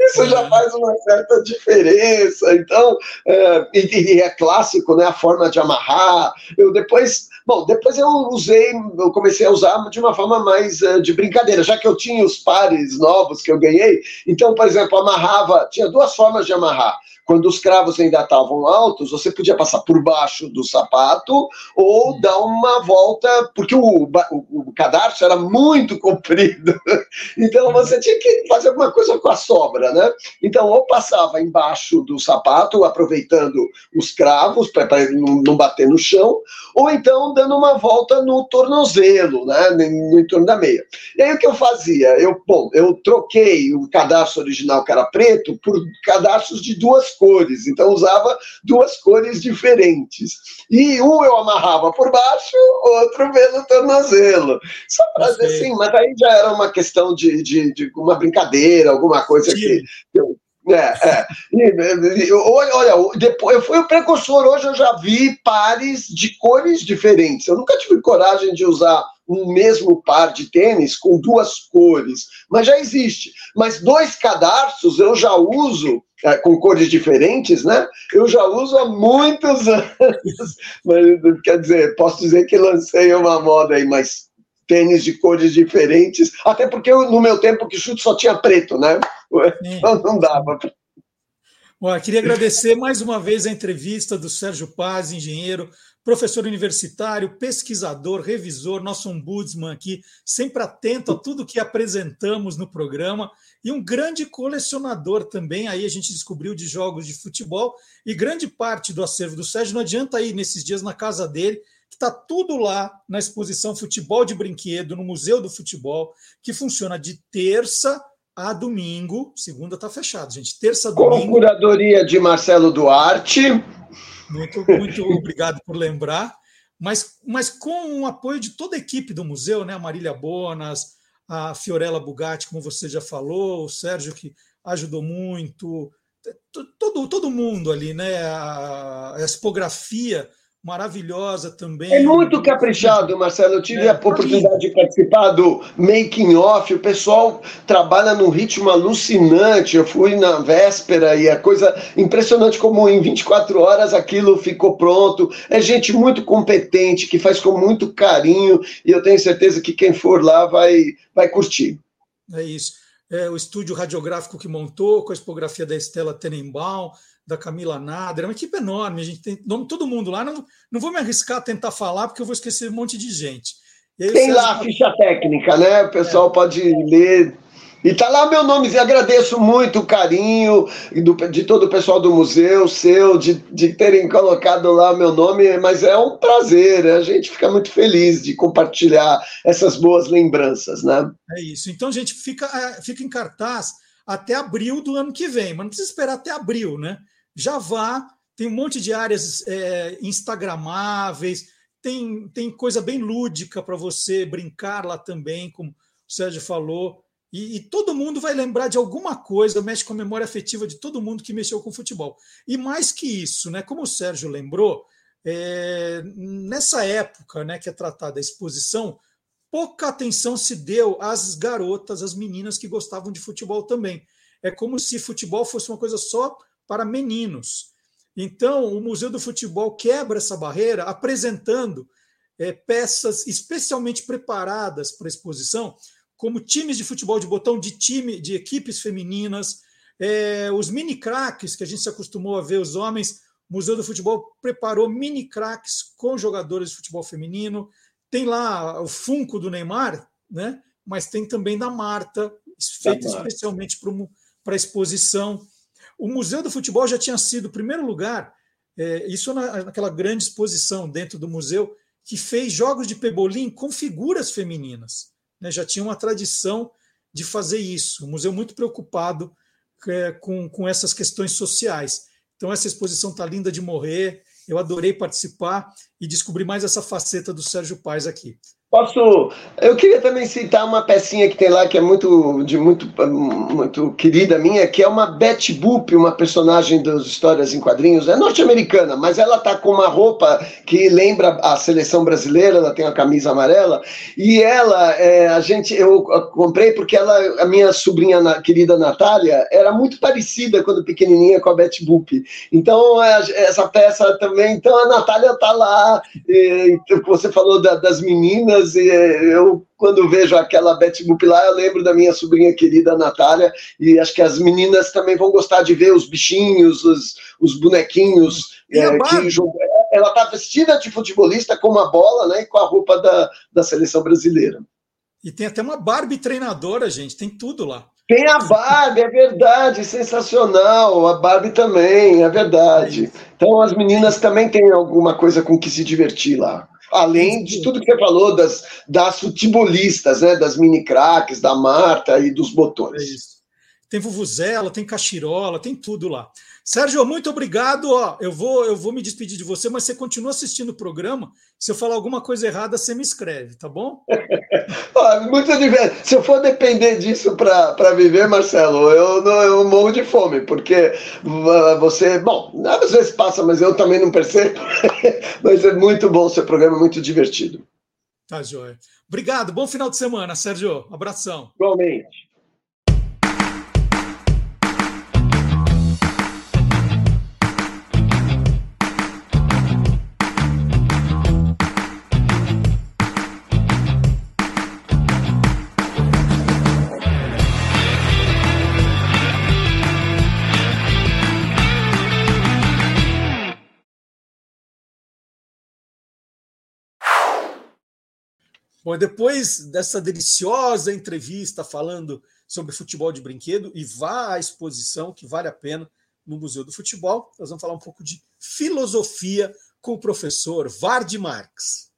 Isso já faz uma certa diferença. Então, é, e, e é clássico, né, a forma de amarrar. Eu depois Bom, depois eu usei, eu comecei a usar de uma forma mais uh, de brincadeira, já que eu tinha os pares novos que eu ganhei. Então, por exemplo, amarrava, tinha duas formas de amarrar quando os cravos ainda estavam altos, você podia passar por baixo do sapato ou dar uma volta, porque o, o, o cadarço era muito comprido. Então você tinha que fazer alguma coisa com a sobra, né? Então, ou passava embaixo do sapato, aproveitando os cravos para não bater no chão, ou então dando uma volta no tornozelo, né? No entorno da meia. E aí o que eu fazia? Eu, bom, eu troquei o cadarço original que era preto por cadarços de duas cores, então usava duas cores diferentes. E um eu amarrava por baixo, outro pelo tornozelo. Só para dizer assim, mas aí já era uma questão de, de, de uma brincadeira, alguma coisa Sim. que eu é, é. E, olha, depois, eu fui o precursor, hoje eu já vi pares de cores diferentes. Eu nunca tive coragem de usar um mesmo par de tênis com duas cores, mas já existe. Mas dois cadarços eu já uso é, com cores diferentes, né? Eu já uso há muitos anos. Mas, quer dizer, posso dizer que lancei uma moda aí, mas tênis de cores diferentes, até porque eu, no meu tempo que chute só tinha preto, né? Então não dava. Bom, queria agradecer mais uma vez a entrevista do Sérgio Paz, engenheiro, professor universitário, pesquisador, revisor, nosso ombudsman aqui, sempre atento a tudo que apresentamos no programa e um grande colecionador também. Aí a gente descobriu de jogos de futebol e grande parte do acervo do Sérgio não adianta ir nesses dias na casa dele, que está tudo lá na exposição Futebol de Brinquedo, no Museu do Futebol, que funciona de terça a domingo. Segunda está fechado, gente. Terça a domingo. Com curadoria de Marcelo Duarte. Muito, muito obrigado por lembrar. Mas, mas com o apoio de toda a equipe do museu, né? A Marília Bonas, a Fiorella Bugatti, como você já falou, o Sérgio que ajudou muito, todo, todo mundo ali, né? A, a expografia maravilhosa também. É muito caprichado, Marcelo. Eu tive é, a oportunidade de participar do Making Off. O pessoal trabalha num ritmo alucinante. Eu fui na véspera e é coisa impressionante como em 24 horas aquilo ficou pronto. É gente muito competente, que faz com muito carinho, e eu tenho certeza que quem for lá vai, vai curtir. É isso. É, o estúdio radiográfico que montou, com a expografia da Estela Tenenbaum, da Camila Nader, é uma equipe enorme, a gente tem nome todo mundo lá. Não, não vou me arriscar a tentar falar, porque eu vou esquecer um monte de gente. Aí, tem lá a ficha técnica, né? O pessoal é. pode ler. E tá lá meu nome, e agradeço muito o carinho do, de todo o pessoal do museu, seu, de, de terem colocado lá meu nome, mas é um prazer, a gente fica muito feliz de compartilhar essas boas lembranças, né? É isso. Então, gente, fica, é, fica em cartaz até abril do ano que vem, mas não precisa esperar até abril, né? Já vá. Tem um monte de áreas é, instagramáveis, tem, tem coisa bem lúdica para você brincar lá também, como o Sérgio falou. E, e, todo mundo vai lembrar de alguma coisa, mexe com a memória afetiva de todo mundo que mexeu com futebol. E mais que isso, né, como o Sérgio lembrou, é, nessa época né, que é tratada a exposição, pouca atenção se deu às garotas, às meninas que gostavam de futebol também. É como se futebol fosse uma coisa só para meninos. Então, o Museu do Futebol quebra essa barreira, apresentando é, peças especialmente preparadas para exposição, como times de futebol de botão de time, de equipes femininas, é, os mini craques que a gente se acostumou a ver os homens. O Museu do Futebol preparou mini craques com jogadores de futebol feminino. Tem lá o Funko do Neymar, né? mas tem também da Marta, feito especialmente para a exposição. O Museu do Futebol já tinha sido o primeiro lugar, é, isso naquela grande exposição dentro do museu, que fez jogos de pebolim com figuras femininas. Né? Já tinha uma tradição de fazer isso. O museu muito preocupado é, com, com essas questões sociais. Então, essa exposição está linda de morrer. Eu adorei participar e descobrir mais essa faceta do Sérgio Paz aqui. Posso. Eu queria também citar uma pecinha que tem lá que é muito de muito, muito querida minha, que é uma Betty Boop, uma personagem das histórias em quadrinhos, é norte-americana, mas ela tá com uma roupa que lembra a seleção brasileira, ela tem uma camisa amarela, e ela, é, a gente, eu comprei porque ela, a minha sobrinha na, querida Natália, era muito parecida quando pequenininha com a Betty Boop. Então, é, essa peça também, então a Natália tá lá, e, você falou da, das meninas e eu, quando vejo aquela Betty Boop lá, eu lembro da minha sobrinha querida Natália, e acho que as meninas também vão gostar de ver os bichinhos, os, os bonequinhos. É, que ela está vestida de futebolista com uma bola né, e com a roupa da, da seleção brasileira. E tem até uma Barbie treinadora, gente, tem tudo lá. Tem a Barbie, é verdade, sensacional. A Barbie também, é verdade. Então as meninas também têm alguma coisa com que se divertir lá. Além de tudo que você falou das, das futebolistas, né? Das mini craques, da Marta e dos botões. É isso. Tem Vuvuzela, tem Cachirola, tem tudo lá. Sérgio, muito obrigado. Ó, eu vou, eu vou me despedir de você, mas você continua assistindo o programa. Se eu falar alguma coisa errada, você me escreve, tá bom? muito divertido. Se eu for depender disso para viver, Marcelo, eu, não, eu morro de fome, porque você, bom, às vezes passa, mas eu também não percebo. mas é muito bom o seu programa, muito divertido. Tá, joia. Obrigado, bom final de semana, Sérgio. Abração. Igualmente. Bom, depois dessa deliciosa entrevista falando sobre futebol de brinquedo, e vá à exposição que vale a pena no Museu do Futebol, nós vamos falar um pouco de filosofia com o professor Vard Marx.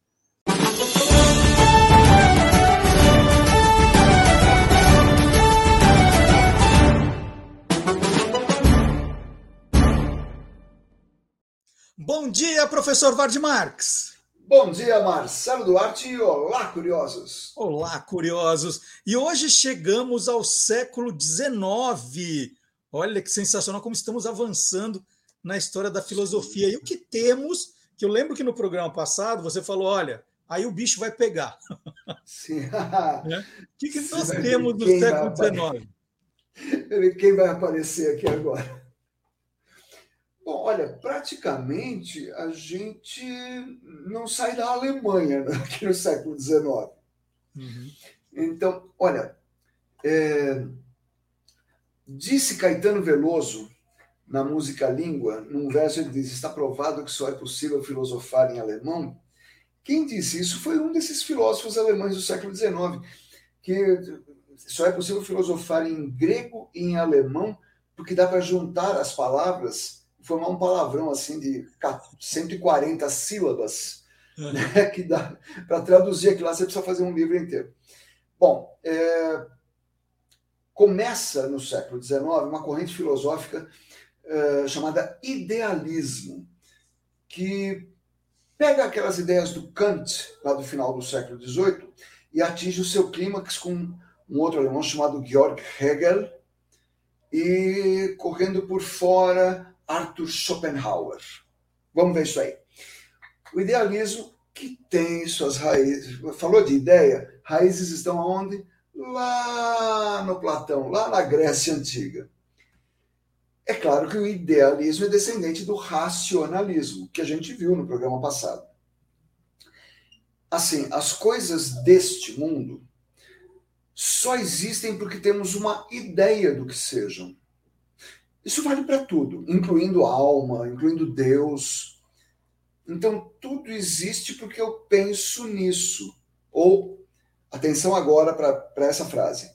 Bom dia, professor Vard Marx. Bom dia, Marcelo Duarte e olá, curiosos! Olá, curiosos! E hoje chegamos ao século XIX. Olha que sensacional como estamos avançando na história da filosofia. E o que temos, que eu lembro que no programa passado você falou, olha, aí o bicho vai pegar. Sim. é? O que, que nós temos no século XIX? Quem vai aparecer aqui agora? Bom, olha, praticamente a gente não sai da Alemanha né, aqui no século XIX. Uhum. Então, olha, é, disse Caetano Veloso na música Língua, num verso ele diz: Está provado que só é possível filosofar em alemão. Quem disse isso foi um desses filósofos alemães do século XIX, que só é possível filosofar em grego e em alemão, porque dá para juntar as palavras formar um palavrão assim de 140 sílabas, uhum. né, que dá para traduzir aquilo lá, você precisa fazer um livro inteiro. Bom, é, começa no século XIX uma corrente filosófica é, chamada idealismo, que pega aquelas ideias do Kant, lá do final do século XVIII, e atinge o seu clímax com um outro alemão chamado Georg Hegel, e correndo por fora Arthur Schopenhauer. Vamos ver isso aí. O idealismo que tem suas raízes. Falou de ideia? Raízes estão aonde? Lá no Platão, lá na Grécia Antiga. É claro que o idealismo é descendente do racionalismo, que a gente viu no programa passado. Assim, as coisas deste mundo só existem porque temos uma ideia do que sejam. Isso vale para tudo, incluindo alma, incluindo Deus. Então, tudo existe porque eu penso nisso. Ou, atenção agora para essa frase.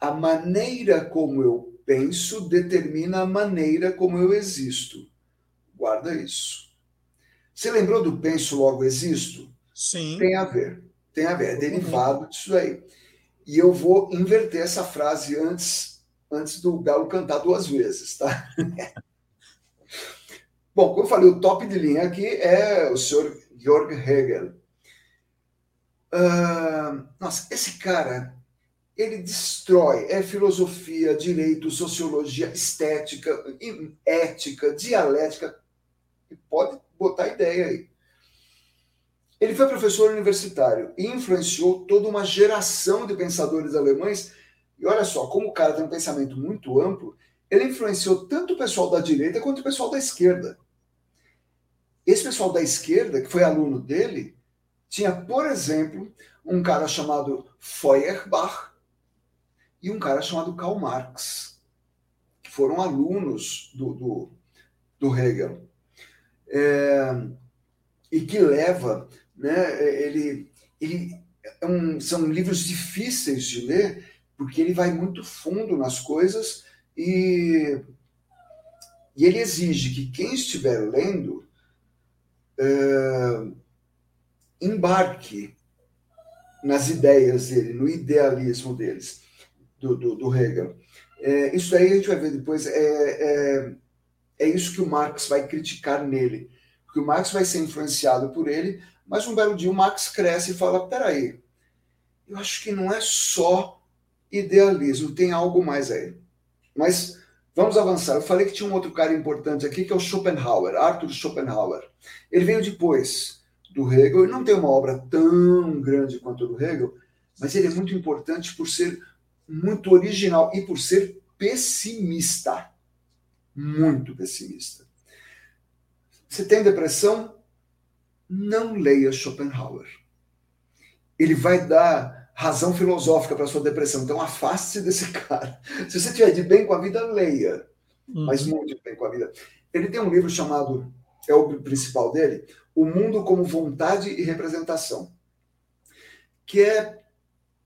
A maneira como eu penso determina a maneira como eu existo. Guarda isso. Você lembrou do penso logo existo? Sim. Tem a ver. Tem a ver. É derivado disso aí. E eu vou inverter essa frase antes antes do Galo cantar duas vezes, tá? Bom, como eu falei, o top de linha aqui é o senhor Georg Hegel. Uh, nossa, esse cara, ele destrói, é filosofia, direito, sociologia, estética, ética, dialética, pode botar ideia aí. Ele foi professor universitário e influenciou toda uma geração de pensadores alemães. E olha só, como o cara tem um pensamento muito amplo, ele influenciou tanto o pessoal da direita quanto o pessoal da esquerda. Esse pessoal da esquerda, que foi aluno dele, tinha, por exemplo, um cara chamado Feuerbach e um cara chamado Karl Marx, que foram alunos do, do, do Hegel. É, e que leva né? Ele, ele é um, são livros difíceis de ler porque ele vai muito fundo nas coisas e, e ele exige que quem estiver lendo é, embarque nas ideias dele, no idealismo deles, do, do, do Hegel. É, isso aí a gente vai ver depois. É, é, é isso que o Marx vai criticar nele. Porque o Marx vai ser influenciado por ele, mas um belo dia o Max cresce e fala: peraí, eu acho que não é só idealismo, tem algo mais aí. Mas vamos avançar. Eu falei que tinha um outro cara importante aqui, que é o Schopenhauer, Arthur Schopenhauer. Ele veio depois do Hegel, ele não tem uma obra tão grande quanto a do Hegel, mas ele é muito importante por ser muito original e por ser pessimista. Muito pessimista. Você tem depressão? não leia Schopenhauer. Ele vai dar razão filosófica para sua depressão. Então, afaste-se desse cara. Se você estiver de bem com a vida, leia. Uhum. Mas muito de bem com a vida. Ele tem um livro chamado, é o principal dele, O Mundo como Vontade e Representação. Que é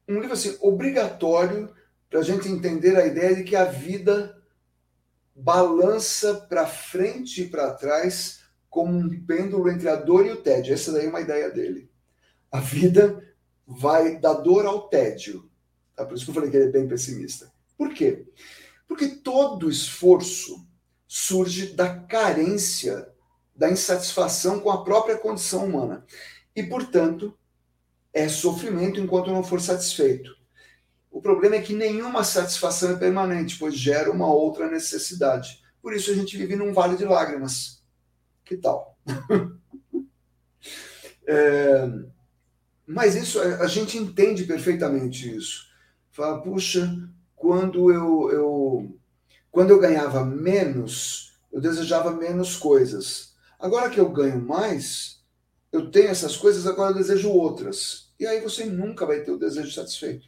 um livro assim, obrigatório para a gente entender a ideia de que a vida balança para frente e para trás como um pêndulo entre a dor e o tédio. Essa daí é uma ideia dele. A vida vai da dor ao tédio. Tá? Por isso que eu falei que ele é bem pessimista. Por quê? Porque todo esforço surge da carência, da insatisfação com a própria condição humana. E, portanto, é sofrimento enquanto não for satisfeito. O problema é que nenhuma satisfação é permanente, pois gera uma outra necessidade. Por isso a gente vive num vale de lágrimas. Que tal? é, mas isso, a gente entende perfeitamente isso. Fala, puxa, quando eu, eu, quando eu ganhava menos, eu desejava menos coisas. Agora que eu ganho mais, eu tenho essas coisas, agora eu desejo outras. E aí você nunca vai ter o desejo satisfeito.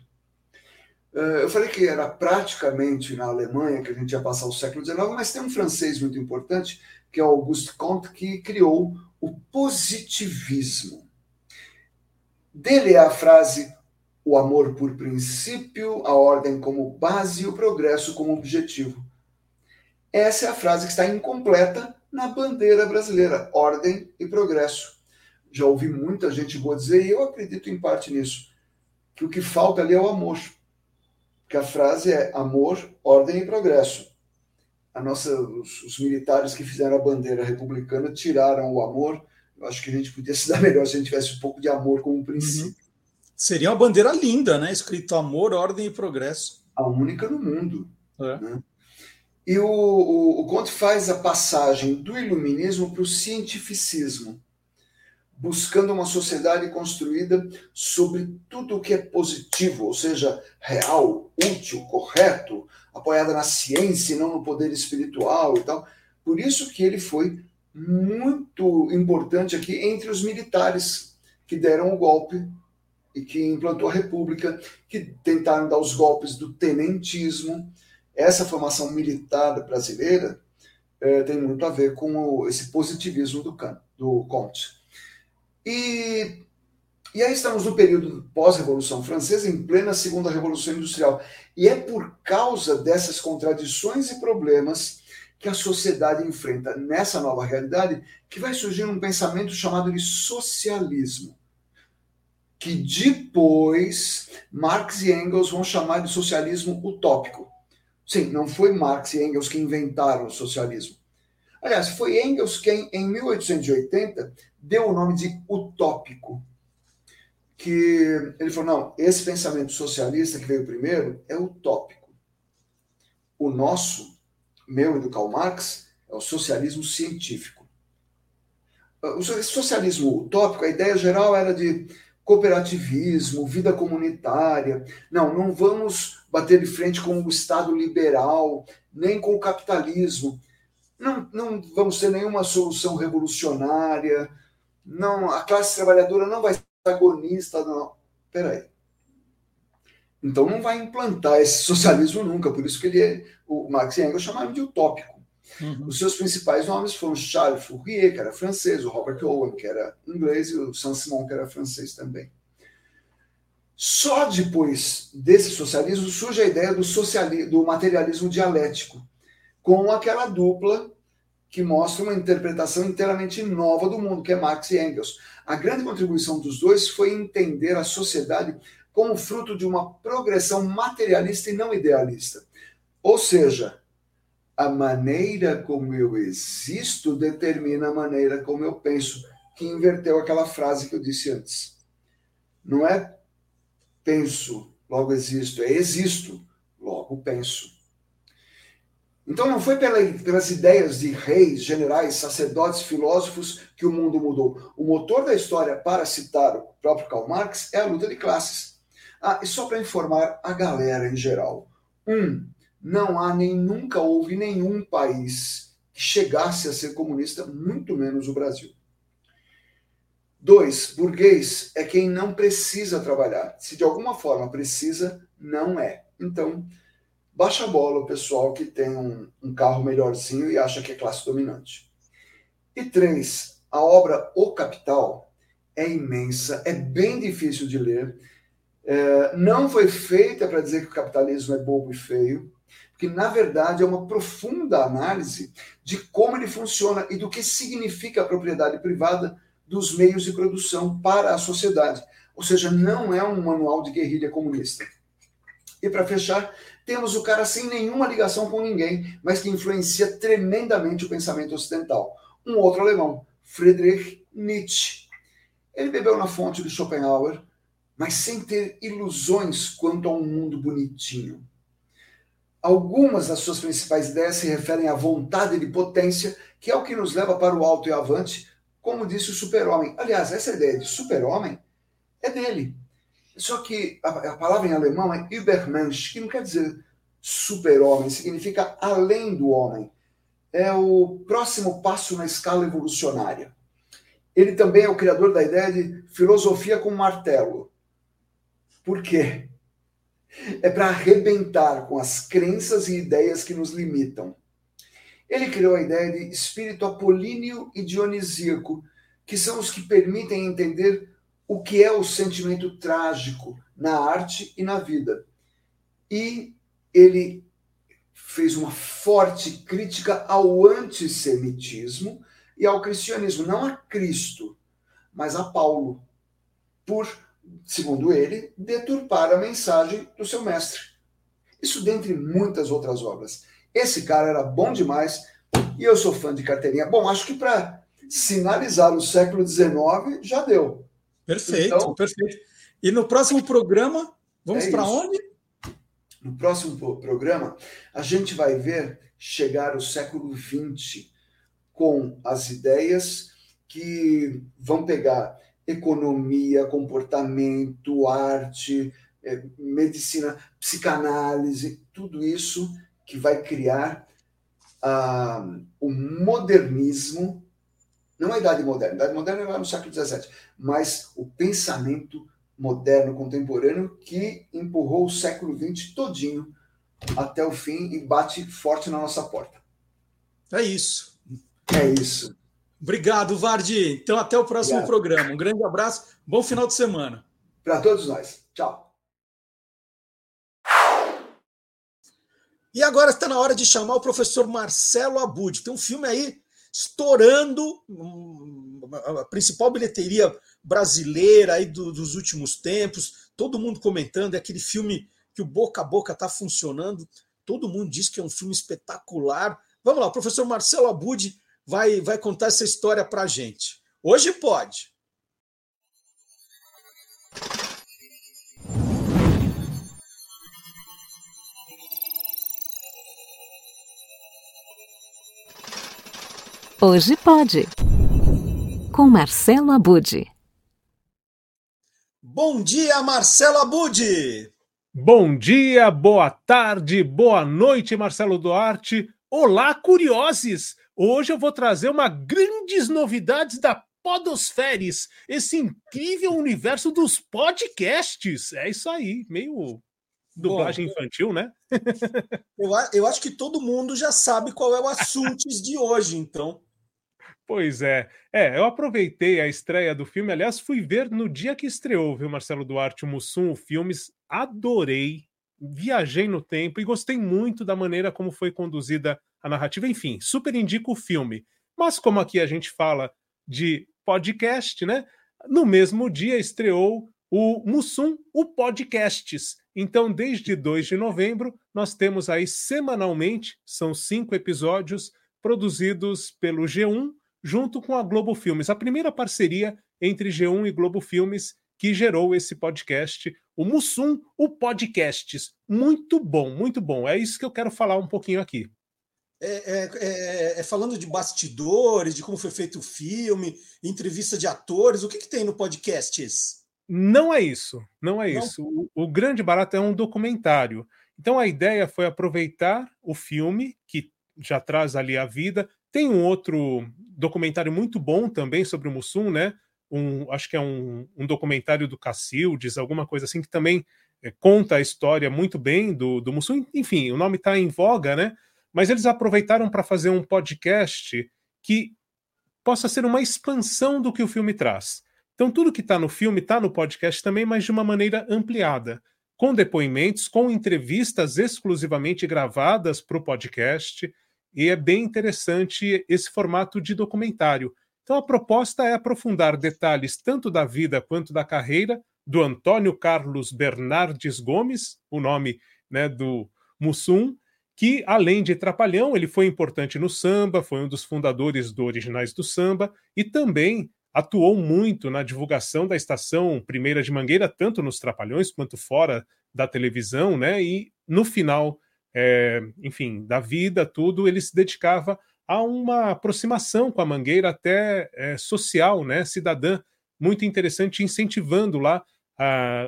É, eu falei que era praticamente na Alemanha que a gente ia passar o século XIX, mas tem um francês muito importante que é Auguste Comte, que criou o positivismo. Dele é a frase o amor por princípio, a ordem como base e o progresso como objetivo. Essa é a frase que está incompleta na bandeira brasileira, ordem e progresso. Já ouvi muita gente boa dizer, e eu acredito em parte nisso, que o que falta ali é o amor. Que a frase é amor, ordem e progresso a nossa, os, os, militares que fizeram a bandeira republicana tiraram o amor. Eu acho que a gente podia se dar melhor se a gente tivesse um pouco de amor como princípio. Uhum. Seria uma bandeira linda, né? Escrito amor, ordem e progresso. A única no mundo. É. Né? E o, o, o Conte faz a passagem do iluminismo para o cientificismo buscando uma sociedade construída sobre tudo o que é positivo, ou seja, real, útil, correto, apoiada na ciência e não no poder espiritual e tal. Por isso que ele foi muito importante aqui entre os militares que deram o golpe e que implantou a república, que tentaram dar os golpes do tenentismo. Essa formação militar brasileira é, tem muito a ver com o, esse positivismo do, do Comte. E, e aí estamos no período pós-Revolução Francesa, em plena Segunda Revolução Industrial. E é por causa dessas contradições e problemas que a sociedade enfrenta nessa nova realidade que vai surgir um pensamento chamado de socialismo, que depois Marx e Engels vão chamar de socialismo utópico. Sim, não foi Marx e Engels que inventaram o socialismo. Aliás, foi Engels quem, em 1880, deu o nome de utópico, que ele falou: não, esse pensamento socialista que veio primeiro é utópico. O nosso, meu e do Karl Marx, é o socialismo científico. O socialismo utópico, a ideia geral era de cooperativismo, vida comunitária. Não, não vamos bater de frente com o Estado liberal, nem com o capitalismo. Não, não vamos ter nenhuma solução revolucionária. Não, a classe trabalhadora não vai ser agonista, não. Peraí. Então não vai implantar esse socialismo nunca, por isso que ele é, o Marx e Engels chamaram de utópico. Uhum. Os seus principais nomes foram Charles Fourier, que era francês, o Robert Owen, que era inglês, e o Saint-Simon, que era francês também. Só depois desse socialismo surge a ideia do, socialismo, do materialismo dialético, com aquela dupla que mostra uma interpretação inteiramente nova do mundo, que é Marx e Engels. A grande contribuição dos dois foi entender a sociedade como fruto de uma progressão materialista e não idealista. Ou seja, a maneira como eu existo determina a maneira como eu penso, que inverteu aquela frase que eu disse antes. Não é penso, logo existo, é existo, logo penso. Então não foi pela, pelas ideias de reis, generais, sacerdotes, filósofos que o mundo mudou. O motor da história, para citar o próprio Karl Marx, é a luta de classes. Ah, e só para informar a galera em geral. Um, não há nem nunca houve nenhum país que chegasse a ser comunista, muito menos o Brasil. Dois, burguês é quem não precisa trabalhar. Se de alguma forma precisa, não é. Então, baixa a bola o pessoal que tem um, um carro melhorzinho e acha que é classe dominante. E três, a obra O Capital é imensa, é bem difícil de ler. É, não foi feita para dizer que o capitalismo é bobo e feio que na verdade é uma profunda análise de como ele funciona e do que significa a propriedade privada dos meios de produção para a sociedade. Ou seja, não é um manual de guerrilha comunista. E para fechar, temos o cara sem nenhuma ligação com ninguém, mas que influencia tremendamente o pensamento ocidental. Um outro alemão, Friedrich Nietzsche. Ele bebeu na fonte de Schopenhauer, mas sem ter ilusões quanto a um mundo bonitinho. Algumas das suas principais ideias se referem à vontade de potência, que é o que nos leva para o alto e avante, como disse o super-homem. Aliás, essa ideia de super-homem é dele. Só que a, palavra em alemão é Übermensch, que não quer dizer super-homem, significa além do homem. É o próximo passo na escala evolucionária. Ele também é o criador da ideia de filosofia com martelo. Por quê? é para arrebentar com as crenças e ideias que nos limitam. Ele criou a ideia de espírito apolíneo e dionisíaco, que são os que permitem entender o que é o sentimento trágico na arte e na vida. E ele fez uma forte crítica ao antissemitismo e ao cristianismo, não a Cristo, mas a Paulo, por segundo ele, deturpar a mensagem do seu mestre. Isso dentre muitas outras obras. Esse cara era bom demais e eu sou fã de carteirinha. Bom, acho que para sinalizar o século XIX já deu. Perfeito, então, perfeito. E no próximo programa, vamos é para onde? No próximo programa, a gente vai ver chegar o século XX com as ideias que vão pegar economia, comportamento, arte, é, medicina, psicanálise, tudo isso que vai criar ah, o modernismo, não a idade moderna, a idade moderna é lá no século XVII, mas o pensamento moderno, contemporâneo, que empurrou o século XX todinho até o fim e bate forte na nossa porta. É isso. É isso. Obrigado, Vardi. Então, até o próximo Obrigado. programa. Um grande abraço, bom final de semana. Para todos nós. Tchau. E agora está na hora de chamar o professor Marcelo Abud. Tem um filme aí estourando hum, a principal bilheteria brasileira aí dos últimos tempos. Todo mundo comentando, é aquele filme que o boca a boca está funcionando. Todo mundo diz que é um filme espetacular. Vamos lá, professor Marcelo Abud vai, vai contar essa história para a gente. Hoje pode. Hoje pode. Com Marcelo Abude. Bom dia, Marcelo Abude. Bom dia, boa tarde, boa noite, Marcelo Duarte. Olá, curiosos! Hoje eu vou trazer uma grandes novidades da Podosferes, esse incrível universo dos podcasts. É isso aí, meio dublagem Bom, infantil, né? eu, eu acho que todo mundo já sabe qual é o assunto de hoje, então. Pois é. É, eu aproveitei a estreia do filme. Aliás, fui ver no dia que estreou, viu, Marcelo Duarte, o Mussum, o Filmes. Adorei. Viajei no tempo e gostei muito da maneira como foi conduzida a narrativa. Enfim, super indico o filme. Mas como aqui a gente fala de podcast, né? No mesmo dia estreou o Mussum, o Podcasts. Então, desde 2 de novembro, nós temos aí semanalmente, são cinco episódios produzidos pelo G1 junto com a Globo Filmes, a primeira parceria entre G1 e Globo Filmes que gerou esse podcast, o Mussum, o Podcasts. Muito bom, muito bom. É isso que eu quero falar um pouquinho aqui. É, é, é, é, falando de bastidores, de como foi feito o filme, entrevista de atores, o que, que tem no podcasts? Não é isso, não é não? isso. O, o, grande barato é um documentário. Então a ideia foi aproveitar o filme, que já traz ali a vida. Tem um outro documentário muito bom também sobre o Mussum, né? Um, acho que é um, um documentário do Cacildes, alguma coisa assim, que também é, conta a história muito bem do, do Mussum. Enfim, o nome está em voga, né? Mas eles aproveitaram para fazer um podcast que possa ser uma expansão do que o filme traz. Então, tudo que está no filme está no podcast também, mas de uma maneira ampliada, com depoimentos, com entrevistas exclusivamente gravadas para o podcast e é bem interessante esse formato de documentário. Então a proposta é aprofundar detalhes tanto da vida quanto da carreira do Antônio Carlos Bernardes Gomes, o nome né, do Mussum, que além de trapalhão, ele foi importante no samba, foi um dos fundadores do Originais do Samba e também atuou muito na divulgação da estação Primeira de Mangueira, tanto nos Trapalhões quanto fora da televisão, né? E no final é, enfim, da vida, tudo, ele se dedicava a uma aproximação com a Mangueira até é, social, né, cidadã, muito interessante, incentivando lá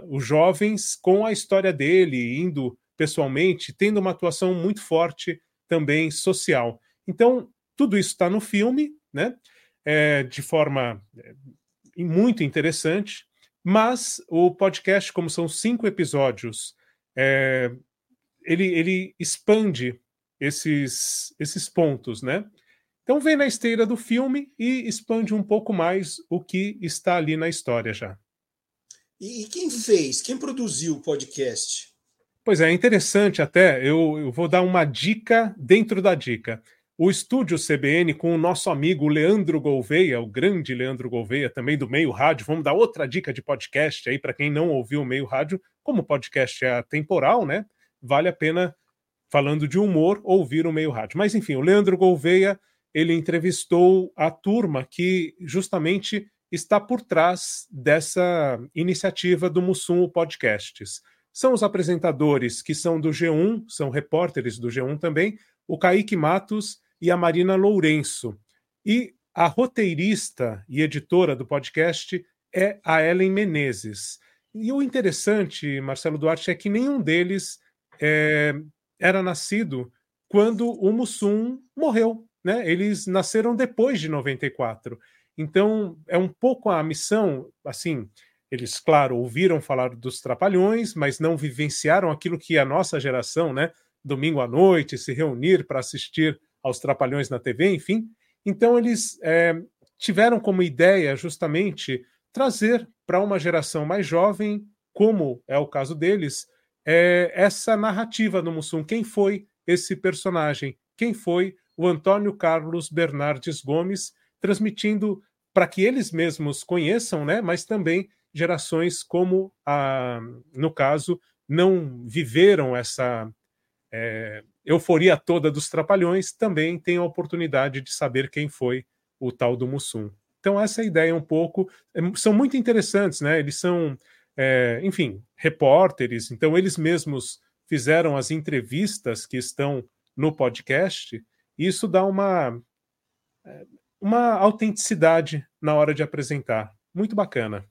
os jovens com a história dele, indo pessoalmente, tendo uma atuação muito forte também social. Então, tudo isso está no filme, né, é, de forma é, muito interessante, mas o podcast, como são cinco episódios, é, ele, ele expande esses, esses pontos, né? Então vem na esteira do filme e expande um pouco mais o que está ali na história já. E quem fez? Quem produziu o podcast? Pois é, é interessante até. Eu, eu vou dar uma dica dentro da dica. O estúdio CBN com o nosso amigo Leandro Gouveia, o grande Leandro Gouveia, também do Meio Rádio. Vamos dar outra dica de podcast aí para quem não ouviu o Meio Rádio. Como o podcast é atemporal, né? vale a pena, falando de humor, ouvir o meio rádio. Mas enfim, o Leandro Gouveia ele entrevistou a turma que justamente está por trás dessa iniciativa do Mussum Podcasts. São os apresentadores que são do G1, são repórteres do G1 também, o Kaique Matos e a Marina Lourenço. E a roteirista e editora do podcast é a Ellen Menezes. E o interessante, Marcelo Duarte, é que nenhum deles é, era nascido quando o Mussum morreu. Né? Eles nasceram depois de 94. Então, é um pouco a missão, assim, eles, claro, ouviram falar dos Trapalhões, mas não vivenciaram aquilo que a nossa geração, né, domingo à noite, se reunir para assistir aos Trapalhões na TV, enfim. Então, eles é, tiveram como ideia justamente trazer para uma geração mais jovem, como é o caso deles, é, essa narrativa do Mussum. Quem foi esse personagem? Quem foi o Antônio Carlos Bernardes Gomes, transmitindo para que eles mesmos conheçam, né? Mas também gerações como a, no caso, não viveram essa é, euforia toda dos trapalhões, também têm a oportunidade de saber quem foi o tal do Mussum. Então, essa é ideia um pouco. É, são muito interessantes, né? Eles são é, enfim, repórteres, então eles mesmos fizeram as entrevistas que estão no podcast, e isso dá uma, é, uma autenticidade na hora de apresentar. Muito bacana.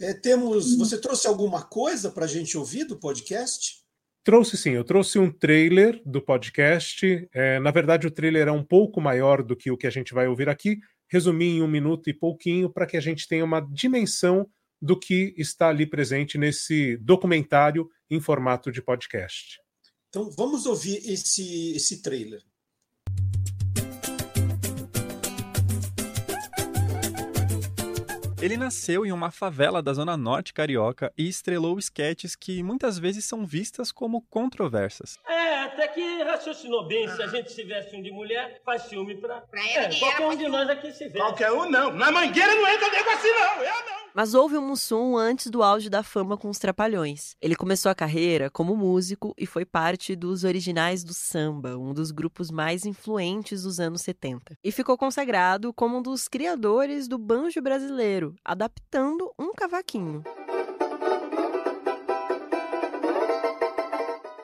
É, temos. Você trouxe alguma coisa para a gente ouvir do podcast? Trouxe sim, eu trouxe um trailer do podcast. É, na verdade, o trailer é um pouco maior do que o que a gente vai ouvir aqui. Resumi em um minuto e pouquinho para que a gente tenha uma dimensão do que está ali presente nesse documentário em formato de podcast. Então vamos ouvir esse, esse trailer. Ele nasceu em uma favela da zona norte carioca e estrelou esquetes que muitas vezes são vistas como controversas. É, até que raciocinou bem. Se a gente se veste um de mulher, faz ciúme pra. Pra ele, É, qualquer um de nós aqui se veste. Qualquer um não. Na mangueira não entra nego assim, não. Eu não. Mas houve um Mussum antes do auge da fama com os Trapalhões. Ele começou a carreira como músico e foi parte dos originais do samba, um dos grupos mais influentes dos anos 70. E ficou consagrado como um dos criadores do banjo brasileiro, adaptando um cavaquinho.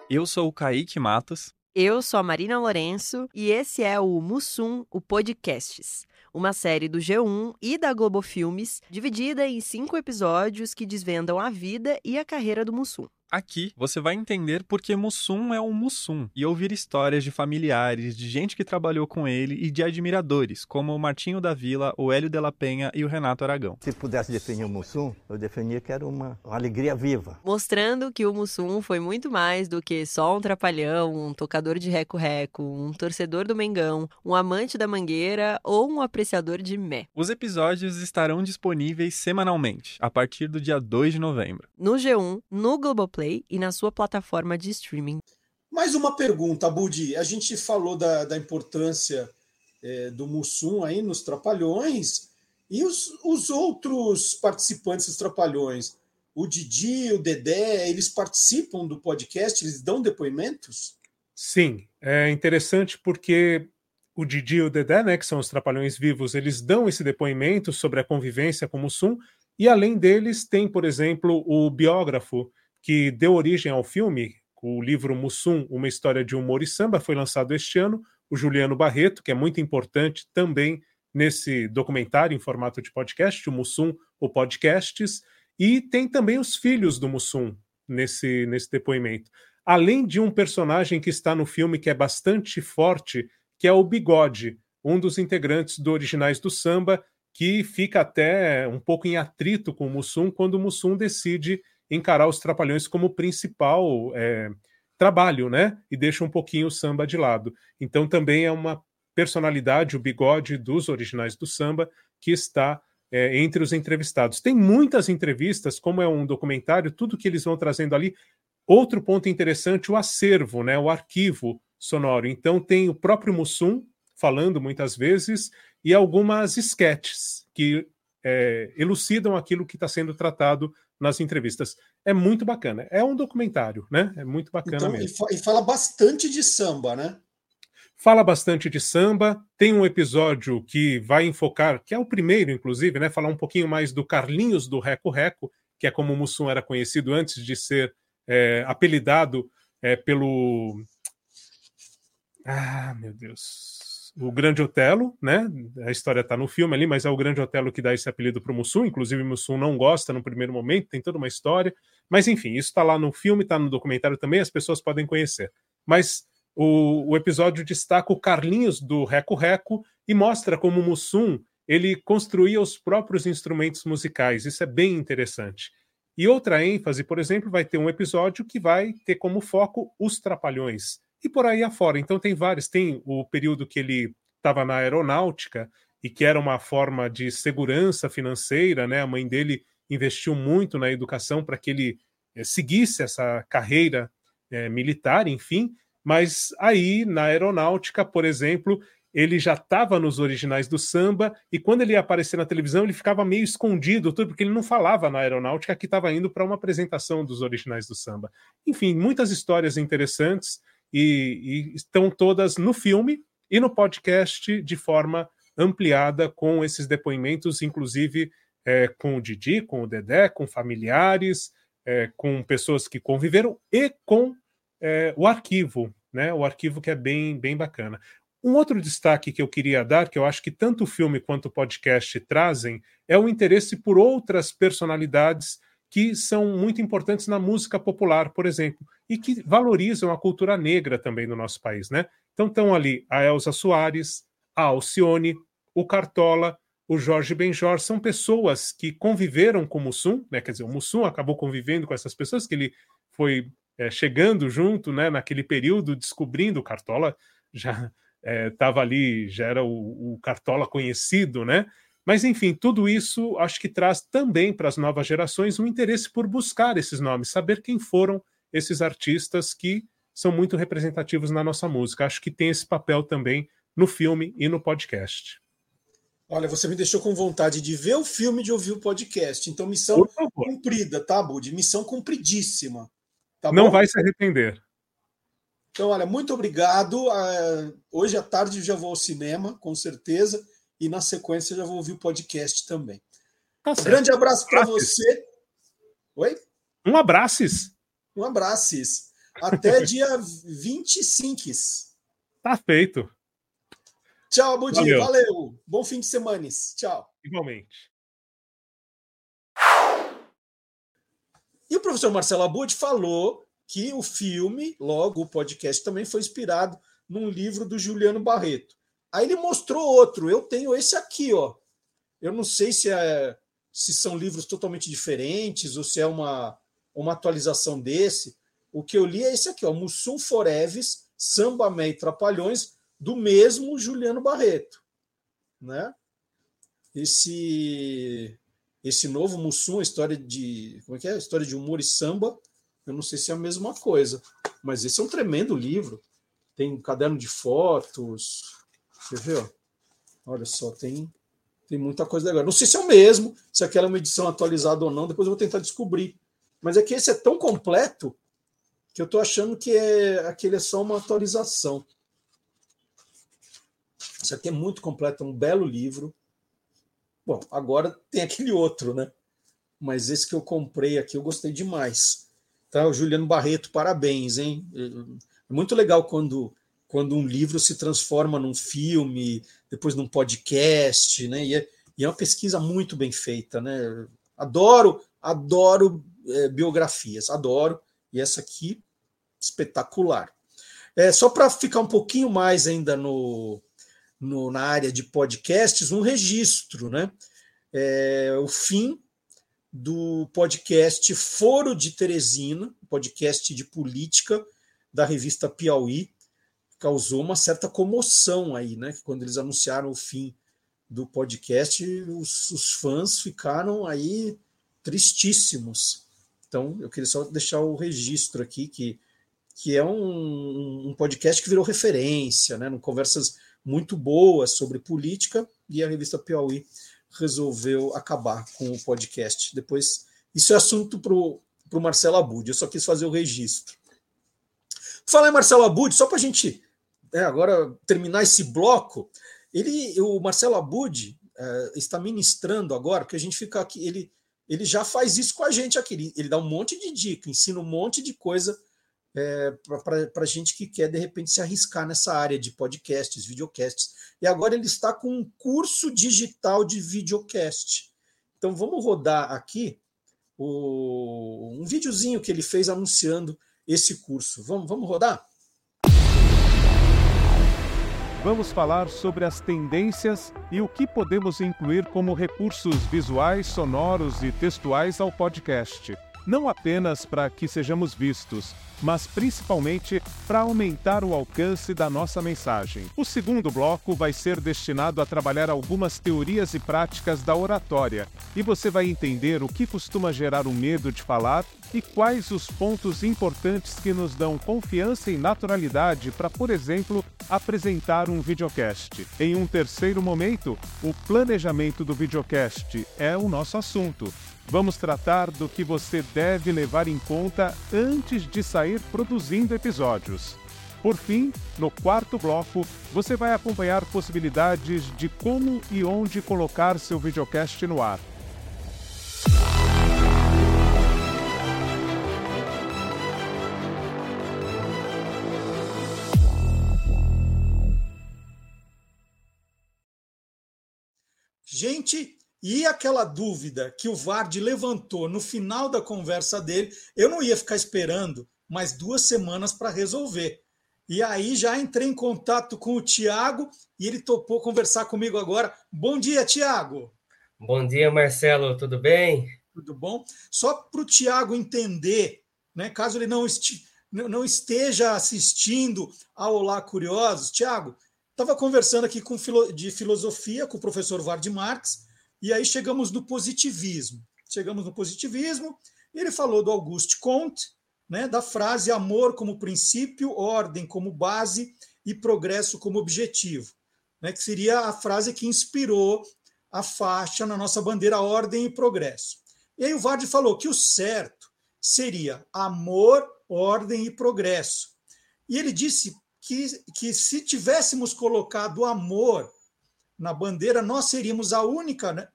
Eu sou o Kaique Matos. Eu sou a Marina Lourenço e esse é o Mussum, o Podcasts, uma série do G1 e da Globo Filmes, dividida em cinco episódios que desvendam a vida e a carreira do Mussum. Aqui você vai entender por que Mussum é um Mussum e ouvir histórias de familiares, de gente que trabalhou com ele e de admiradores, como o Martinho da Vila, o Hélio de la Penha e o Renato Aragão. Se pudesse definir o Mussum, eu definia que era uma, uma alegria viva. Mostrando que o Mussum foi muito mais do que só um trapalhão, um tocador de reco-reco, um torcedor do Mengão, um amante da mangueira ou um apreciador de mé. Os episódios estarão disponíveis semanalmente, a partir do dia 2 de novembro. No G1, no Globoplay e na sua plataforma de streaming. Mais uma pergunta, Budi. A gente falou da, da importância é, do Mussum aí nos Trapalhões e os, os outros participantes dos Trapalhões. O Didi, o Dedé, eles participam do podcast? Eles dão depoimentos? Sim, é interessante porque o Didi e o Dedé, né, que são os Trapalhões vivos, eles dão esse depoimento sobre a convivência com o Mussum, e além deles tem, por exemplo, o biógrafo que deu origem ao filme, o livro Mussum, Uma História de Humor e Samba, foi lançado este ano, o Juliano Barreto, que é muito importante também nesse documentário em formato de podcast, o Mussum, o Podcasts, e tem também os filhos do Mussum nesse, nesse depoimento. Além de um personagem que está no filme que é bastante forte, que é o Bigode, um dos integrantes do Originais do Samba, que fica até um pouco em atrito com o Mussum quando o Mussum decide encarar os Trapalhões como principal é, trabalho, né? E deixa um pouquinho o samba de lado. Então também é uma personalidade, o bigode dos originais do samba, que está é, entre os entrevistados. Tem muitas entrevistas, como é um documentário, tudo que eles vão trazendo ali. Outro ponto interessante, o acervo, né? O arquivo sonoro. Então tem o próprio Mussum falando muitas vezes e algumas sketches que é, elucidam aquilo que está sendo tratado nas entrevistas. É muito bacana. É um documentário, né? É muito bacana então, mesmo. E fala bastante de samba, né? Fala bastante de samba. Tem um episódio que vai enfocar, que é o primeiro, inclusive, né? Falar um pouquinho mais do Carlinhos do Reco Reco, que é como o Mussum era conhecido antes de ser é, apelidado é, pelo. Ah, meu Deus o Grande Otelo, né? A história está no filme ali, mas é o Grande Otelo que dá esse apelido para o Mussum. Inclusive, o Mussum não gosta no primeiro momento, tem toda uma história. Mas, enfim, isso está lá no filme, está no documentário também, as pessoas podem conhecer. Mas o, o episódio destaca o Carlinhos do Reco Reco e mostra como o Mussum ele construía os próprios instrumentos musicais. Isso é bem interessante. E outra ênfase, por exemplo, vai ter um episódio que vai ter como foco os Trapalhões e por aí afora. Então tem vários. Tem o período que ele estava na aeronáutica e que era uma forma de segurança financeira, né? A mãe dele investiu muito na educação para que ele é, seguisse essa carreira é, militar, enfim. Mas aí na aeronáutica, por exemplo, ele já estava nos originais do samba e quando ele ia aparecer na televisão ele ficava meio escondido, tudo porque ele não falava na aeronáutica que estava indo para uma apresentação dos originais do samba. Enfim, muitas histórias interessantes e, e estão todas no filme e no podcast de forma ampliada com esses depoimentos, inclusive é, com o Didi, com o Dedé, com familiares, é, com pessoas que conviveram e com é, o arquivo, né? O arquivo que é bem, bem bacana. Um outro destaque que eu queria dar, que eu acho que tanto o filme quanto o podcast trazem, é o interesse por outras personalidades que são muito importantes na música popular, por exemplo, e que valorizam a cultura negra também no nosso país, né? Então estão ali a Elza Soares, a Alcione, o Cartola, o Jorge Benjor, são pessoas que conviveram com o Mussum, né? Quer dizer, o Mussum acabou convivendo com essas pessoas que ele foi é, chegando junto, né? Naquele período, descobrindo o Cartola já estava é, ali, já era o, o Cartola conhecido, né? Mas, enfim, tudo isso acho que traz também para as novas gerações um interesse por buscar esses nomes, saber quem foram esses artistas que são muito representativos na nossa música. Acho que tem esse papel também no filme e no podcast. Olha, você me deixou com vontade de ver o filme e de ouvir o podcast. Então, missão cumprida, tá, Bud? Missão cumpridíssima. Tá Não bom? vai se arrepender. Então, olha, muito obrigado. Ah, hoje à tarde já vou ao cinema, com certeza e na sequência já vou ouvir o podcast também. Tá um grande abraço para você. Oi? Um abraço. Um abraço. Até dia 25. Tá feito. Tchau, Budi. Valeu. Valeu. Bom fim de semana. Tchau. Igualmente. E o professor Marcelo Abud falou que o filme, logo o podcast, também foi inspirado num livro do Juliano Barreto. Aí ele mostrou outro. Eu tenho esse aqui, ó. Eu não sei se é se são livros totalmente diferentes ou se é uma, uma atualização desse. O que eu li é esse aqui, ó, Mussum Foreves, Samba Mé e Trapalhões, do mesmo Juliano Barreto, né? Esse esse novo Mussum, história de como é que é? História de humor e samba. Eu não sei se é a mesma coisa, mas esse é um tremendo livro. Tem um caderno de fotos, você viu? Olha só, tem, tem muita coisa legal. Não sei se é o mesmo, se aquela é uma edição atualizada ou não, depois eu vou tentar descobrir. Mas é que esse é tão completo que eu estou achando que é aquele é só uma atualização. Isso aqui é muito completo, é um belo livro. Bom, agora tem aquele outro, né? Mas esse que eu comprei aqui eu gostei demais. Tá, o Juliano Barreto, parabéns, hein? É muito legal quando quando um livro se transforma num filme, depois num podcast, né? E é, e é uma pesquisa muito bem feita, né? Adoro, adoro é, biografias, adoro. E essa aqui, espetacular. É, só para ficar um pouquinho mais ainda no, no, na área de podcasts, um registro, né? É, o fim do podcast Foro de Teresina, podcast de política da revista Piauí, causou uma certa comoção aí, né? Quando eles anunciaram o fim do podcast, os, os fãs ficaram aí tristíssimos. Então, eu queria só deixar o registro aqui que, que é um, um podcast que virou referência, né? Conversas muito boas sobre política e a revista Piauí resolveu acabar com o podcast. Depois, isso é assunto para o Marcelo Abud. Eu só quis fazer o registro. Falar em Marcelo Abud, só para a gente é, agora terminar esse bloco, ele, o Marcelo Abud é, está ministrando agora, porque a gente fica aqui, ele, ele já faz isso com a gente aqui, ele, ele dá um monte de dica, ensina um monte de coisa é, para a gente que quer de repente se arriscar nessa área de podcasts, videocasts. E agora ele está com um curso digital de videocast. Então vamos rodar aqui o, um videozinho que ele fez anunciando esse curso. Vamos, vamos rodar? Vamos falar sobre as tendências e o que podemos incluir como recursos visuais, sonoros e textuais ao podcast. Não apenas para que sejamos vistos, mas principalmente para aumentar o alcance da nossa mensagem. O segundo bloco vai ser destinado a trabalhar algumas teorias e práticas da oratória, e você vai entender o que costuma gerar o medo de falar e quais os pontos importantes que nos dão confiança e naturalidade para, por exemplo, apresentar um videocast. Em um terceiro momento, o planejamento do videocast é o nosso assunto. Vamos tratar do que você deve levar em conta antes de sair produzindo episódios. Por fim, no quarto bloco, você vai acompanhar possibilidades de como e onde colocar seu videocast no ar. Gente, e aquela dúvida que o Vard levantou no final da conversa dele, eu não ia ficar esperando mais duas semanas para resolver. E aí já entrei em contato com o Tiago e ele topou conversar comigo agora. Bom dia, Tiago. Bom dia, Marcelo. Tudo bem? Tudo bom? Só para o Tiago entender, né, caso ele não, esteja assistindo ao Olá Curiosos, Tiago, estava conversando aqui com de filosofia com o professor Vard Marx e aí chegamos no positivismo. Chegamos no positivismo e ele falou do Auguste Comte, né, da frase amor como princípio, ordem como base e progresso como objetivo, né, que seria a frase que inspirou a faixa na nossa bandeira ordem e progresso. E aí o Vardy falou que o certo seria amor, ordem e progresso. E ele disse que, que se tivéssemos colocado amor na bandeira, nós seríamos a única. Né?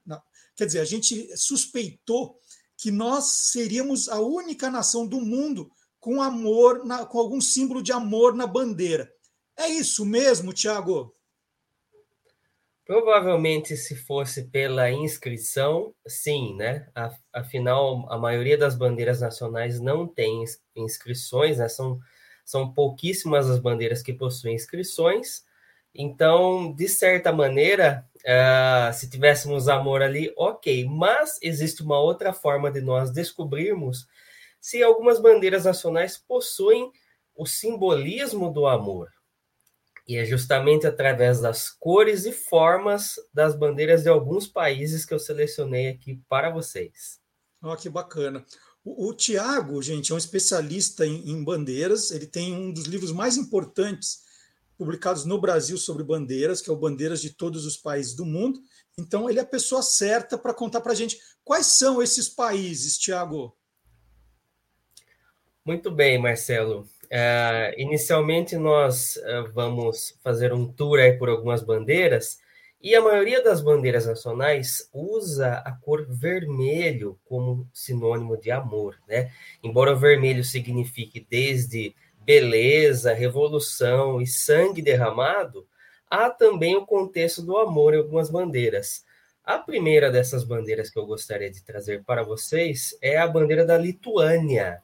Quer dizer, a gente suspeitou que nós seríamos a única nação do mundo com amor, na, com algum símbolo de amor na bandeira. É isso mesmo, Tiago? Provavelmente, se fosse pela inscrição, sim, né? Afinal, a maioria das bandeiras nacionais não tem inscrições, né? São, são pouquíssimas as bandeiras que possuem inscrições. Então, de certa maneira, uh, se tivéssemos amor ali, ok. Mas existe uma outra forma de nós descobrirmos se algumas bandeiras nacionais possuem o simbolismo do amor. E é justamente através das cores e formas das bandeiras de alguns países que eu selecionei aqui para vocês. Oh, que bacana. O, o Tiago, gente, é um especialista em, em bandeiras. Ele tem um dos livros mais importantes publicados no Brasil sobre bandeiras, que é o Bandeiras de Todos os Países do Mundo. Então, ele é a pessoa certa para contar para a gente quais são esses países, Tiago. Muito bem, Marcelo. Uh, inicialmente, nós uh, vamos fazer um tour aí por algumas bandeiras, e a maioria das bandeiras nacionais usa a cor vermelho como sinônimo de amor, né? Embora o vermelho signifique desde beleza, revolução e sangue derramado, há também o contexto do amor em algumas bandeiras. A primeira dessas bandeiras que eu gostaria de trazer para vocês é a bandeira da Lituânia.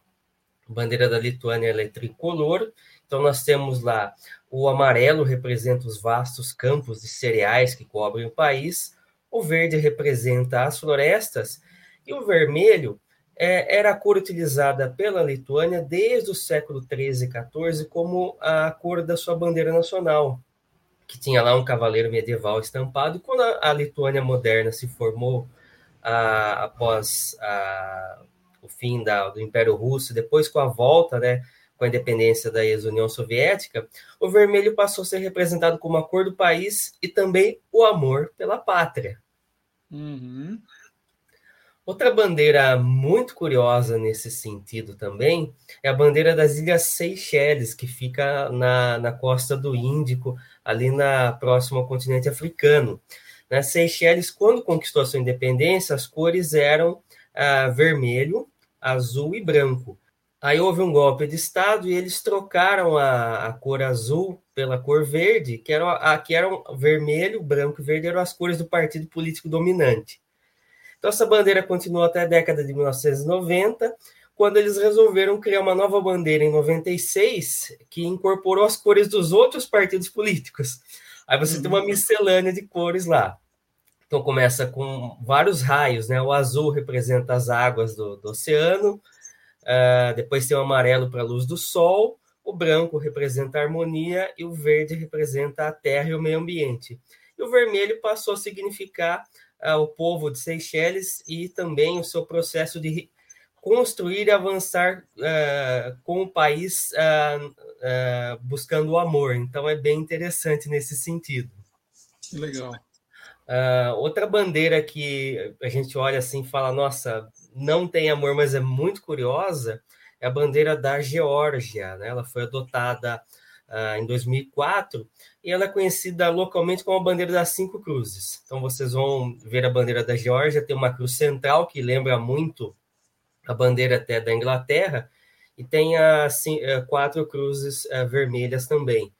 A bandeira da Lituânia é tricolor, então nós temos lá o amarelo representa os vastos campos de cereais que cobrem o país, o verde representa as florestas e o vermelho é, era a cor utilizada pela Lituânia desde o século 13 e 14 como a cor da sua bandeira nacional, que tinha lá um cavaleiro medieval estampado. Quando a, a Lituânia moderna se formou a, após a, o fim da, do Império Russo, depois com a volta, né, com a independência da ex-União Soviética, o vermelho passou a ser representado como a cor do país e também o amor pela pátria. Uhum. Outra bandeira muito curiosa nesse sentido também é a bandeira das Ilhas Seychelles, que fica na, na costa do Índico, ali na próxima ao continente africano. Na Seychelles, quando conquistou a sua independência, as cores eram ah, vermelho, azul e branco. Aí houve um golpe de Estado e eles trocaram a, a cor azul pela cor verde, que era, a, que eram vermelho, branco e verde eram as cores do partido político dominante. Então, essa bandeira continuou até a década de 1990, quando eles resolveram criar uma nova bandeira em 96, que incorporou as cores dos outros partidos políticos. Aí você uhum. tem uma uhum. miscelânea de cores lá. Então, começa com vários raios, né? O azul representa as águas do, do oceano, uh, depois tem o amarelo para a luz do sol, o branco representa a harmonia e o verde representa a terra e o meio ambiente. E o vermelho passou a significar uh, o povo de Seychelles e também o seu processo de construir e avançar uh, com o país buscando o amor. Então é bem interessante nesse sentido. Legal. outra bandeira que a gente olha assim e fala, nossa, não tem amor, mas é muito curiosa, é a bandeira da Geórgia. Né? Ela foi adotada uh, em 2004, e ela é conhecida localmente como a bandeira das cinco cruzes. Então vocês vão ver a bandeira da Geórgia, tem uma cruz central que lembra muito a bandeira até da Inglaterra, e tem as quatro cruzes uh, vermelhas também.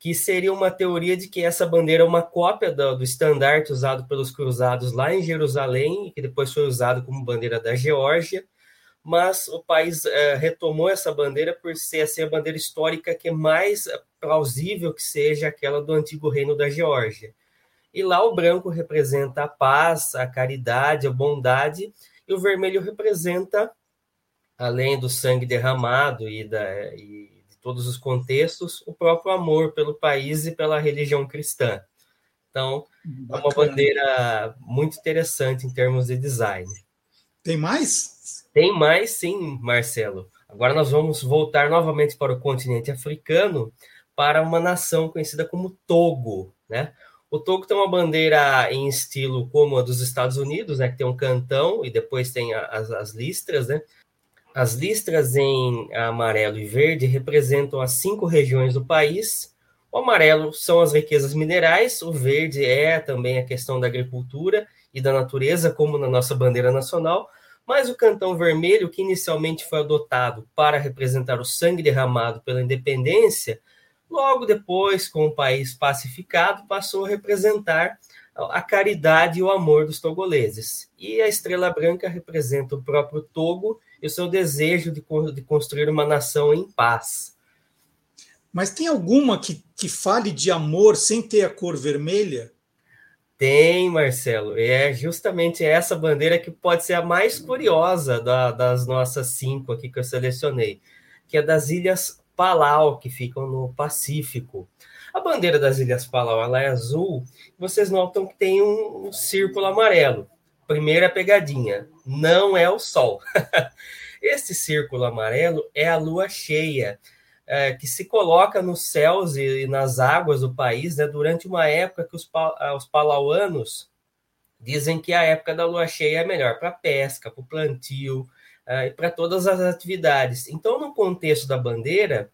Que seria uma teoria de que essa bandeira é uma cópia do, do estandarte usado pelos cruzados lá em Jerusalém, que depois foi usado como bandeira da Geórgia, mas o país é, retomou essa bandeira por ser assim, a bandeira histórica que é mais plausível que seja aquela do antigo reino da Geórgia. E lá o branco representa a paz, a caridade, a bondade, e o vermelho representa, além do sangue derramado e, da, e todos os contextos, o próprio amor pelo país e pela religião cristã. Então, Bacana. é uma bandeira muito interessante em termos de design. Tem mais? Tem mais, sim, Marcelo. Agora nós vamos voltar novamente para o continente africano, para uma nação conhecida como Togo, né? O Togo tem uma bandeira em estilo como a dos Estados Unidos, né? Que tem um cantão e depois tem as, as listras, né? As listras em amarelo e verde representam as cinco regiões do país. O amarelo são as riquezas minerais, o verde é também a questão da agricultura e da natureza, como na nossa bandeira nacional, mas o cantão vermelho, que inicialmente foi adotado para representar o sangue derramado pela independência, logo depois, com o país pacificado, passou a representar a caridade e o amor dos togoleses. E a estrela branca representa o próprio Togo e o seu desejo de, de construir uma nação em paz. Mas tem alguma que, que fale de amor sem ter a cor vermelha? Tem, Marcelo. E é justamente essa bandeira que pode ser a mais curiosa da, das nossas cinco aqui que eu selecionei, que é das Ilhas Palau, que ficam no Pacífico. A bandeira das Ilhas Palau ela é azul. Vocês notam que tem um, um círculo amarelo. Primeira pegadinha, não é o Sol. Esse círculo amarelo é a lua cheia, é, que se coloca nos céus e, nas águas do país né, durante uma época que os, ah, os palauanos dizem que a época da lua cheia é melhor para pesca, para o plantio uh, e para todas as atividades. Então, no contexto da bandeira,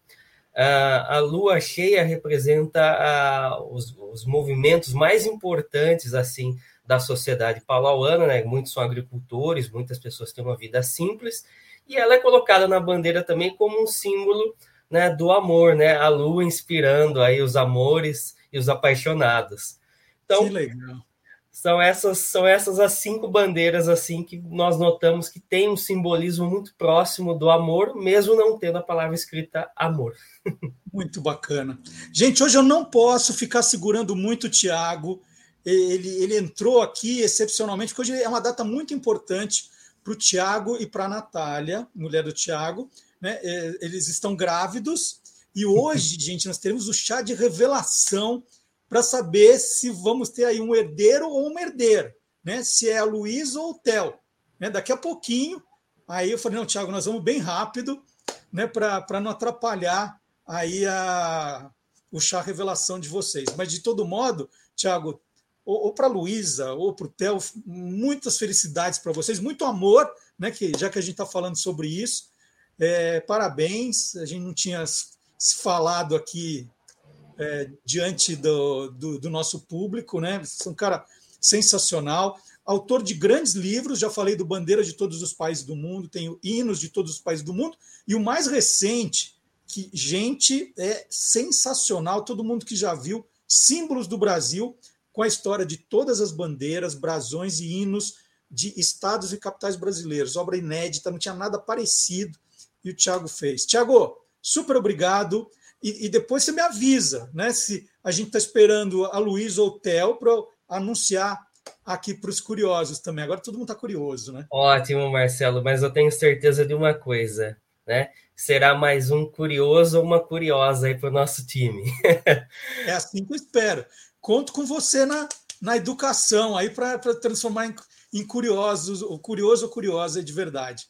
uh, a lua cheia representa os movimentos mais importantes assim da sociedade palauana, né? Muitos são agricultores, muitas pessoas têm uma vida simples, e ela é colocada na bandeira também como um símbolo né, do amor, né? A lua inspirando aí os amores e os apaixonados. Então, que legal. São essas, são essas as cinco bandeiras assim que nós notamos que tem um simbolismo muito próximo do amor, mesmo não tendo a palavra escrita amor. Muito bacana. Gente, hoje eu não posso ficar segurando muito o Tiago ele, ele entrou aqui excepcionalmente, porque hoje é uma data muito importante para o Tiago e para a Natália, mulher do Tiago. Né? É, eles estão grávidos e hoje, gente, nós teremos o chá de revelação para saber se vamos ter aí um herdeiro ou uma herdeira, né? Se é a Luísa ou o Theo. Né? Daqui a pouquinho, aí eu falei, não, Tiago, nós vamos bem rápido, né? Para não atrapalhar aí a, o chá revelação de vocês. Mas de todo modo, Tiago, ou, ou para Luísa, ou para o Theo, muitas felicidades para vocês, muito amor, né? Que, já que a gente está falando sobre isso. É, parabéns, a gente não tinha se falado aqui é, diante do, do, do, nosso público, né? Você é um cara sensacional, autor de grandes livros, já falei do Bandeira de Todos os Países do Mundo, tenho hinos de todos os países do mundo, e o mais recente, que, gente, é sensacional, todo mundo que já viu, Símbolos do Brasil, com a história de todas as bandeiras, brasões e hinos de estados e capitais brasileiros. Obra inédita, não tinha nada parecido e o Tiago fez. Tiago, super obrigado. E, e, depois você me avisa, né? Se a gente está esperando a Luiz ou o Theo para anunciar aqui para os curiosos também. Agora todo mundo está curioso, né? Ótimo, Marcelo, mas eu tenho certeza de uma coisa, né? Será mais um curioso ou uma curiosa aí para o nosso time. é assim que eu espero conto com você na, na educação aí para transformar em, em curiosos, o curioso ou curiosa de verdade.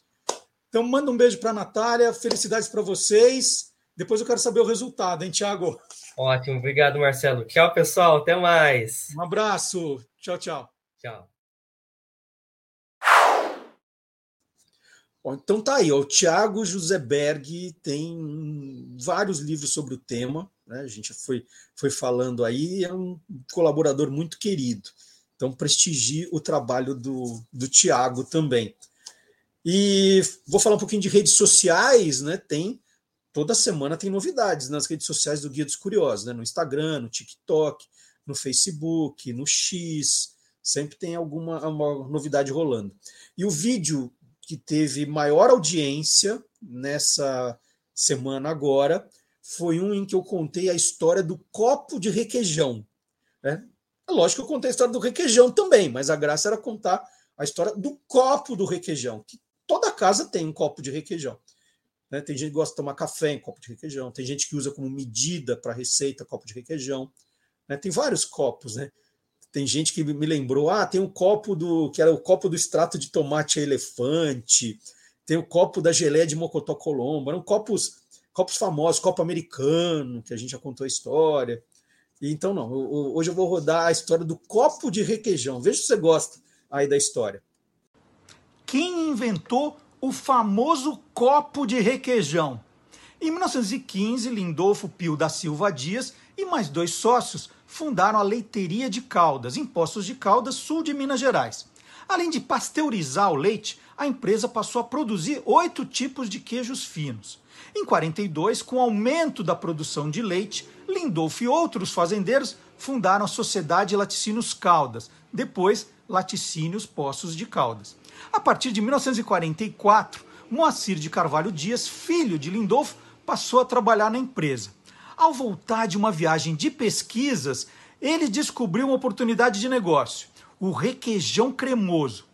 Então, manda um beijo para a Natália, felicidades para vocês. Depois eu quero saber o resultado, hein, Tiago? Ótimo, obrigado, Marcelo. Tchau, pessoal, até mais. Um abraço. Tchau, tchau. Tchau. Então tá aí, ó, o Tiago José Berg tem vários livros sobre o tema né? A gente foi, foi falando aí, é um colaborador muito querido. Então, prestigie o trabalho do, do Tiago também. E vou falar um pouquinho de redes sociais, né? Tem toda semana tem novidades nas redes sociais do Guia dos Curiosos, né? no Instagram, no TikTok, no Facebook, no X, sempre tem alguma novidade rolando. E o vídeo que teve maior audiência nessa semana agora foi um em que eu contei a história do copo de requeijão. Né? É lógico que eu contei a história do requeijão também, mas a graça era contar a história do copo do requeijão, que toda casa tem um copo de requeijão. Né? Tem gente que gosta de tomar café em copo de requeijão, tem gente que usa como medida para receita copo de requeijão. Né? Tem vários copos, né? Tem gente que me lembrou, ah, tem um copo do que era o copo do extrato de tomate elefante, tem o copo da geleia de mocotó colombo, eram copos copos famosos, copo americano, que a gente já contou a história. Então não, hoje eu vou rodar a história do copo de requeijão. Veja se você gosta aí da história. Quem inventou o famoso copo de requeijão? Em 1915, Lindolfo Pio da Silva Dias e mais dois sócios fundaram a Leiteria de Caldas, em Poços de Caldas, sul de Minas Gerais. Além de pasteurizar o leite, a empresa passou a produzir oito tipos de queijos finos. Em 42, com o aumento da produção de leite, Lindolfo e outros fazendeiros fundaram a Sociedade Laticínios Caldas, depois Laticínios Poços de Caldas. A partir de 1944, Moacir de Carvalho Dias, filho de Lindolfo, passou a trabalhar na empresa. Ao voltar de uma viagem de pesquisas, ele descobriu uma oportunidade de negócio: o requeijão cremoso.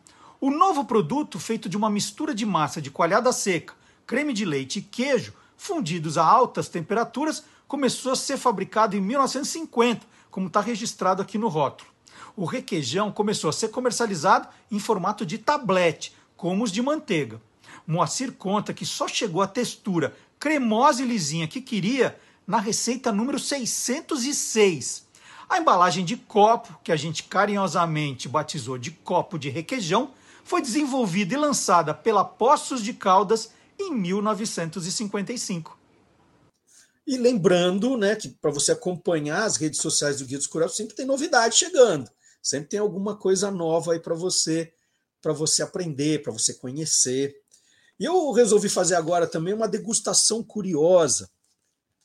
O novo produto, feito de uma mistura de massa de coalhada seca, creme de leite e queijo, fundidos a altas temperaturas, começou a ser fabricado em 1950, como está registrado aqui no rótulo. O requeijão começou a ser comercializado em formato de tablete, como os de manteiga. Moacir conta que só chegou à textura cremosa e lisinha que queria na receita número 606. A embalagem de copo, que a gente carinhosamente batizou de copo de requeijão, foi desenvolvida e lançada pela Poços de Caldas em 1955. E lembrando, né, que para você acompanhar as redes sociais do Guia dos Curiosos, sempre tem novidade chegando. Sempre tem alguma coisa nova aí para você, para você aprender, para você conhecer. E eu resolvi fazer agora também uma degustação curiosa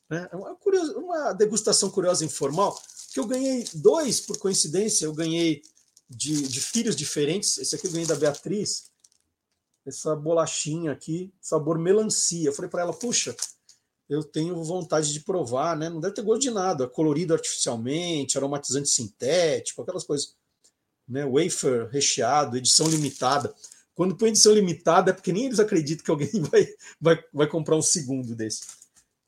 né? Uma, curiosa, uma degustação curiosa informal, que eu ganhei dois, por coincidência, eu ganhei de, de filhos diferentes. Esse aqui eu ganhei da Beatriz, essa bolachinha aqui, sabor melancia. Eu falei para ela, puxa, eu tenho vontade de provar, né? Não deve ter gosto de nada, colorido artificialmente, aromatizante sintético, aquelas coisas. Né? Wafer recheado, edição limitada. Quando põe edição limitada é porque nem eles acreditam que alguém vai, vai, vai comprar um segundo desse.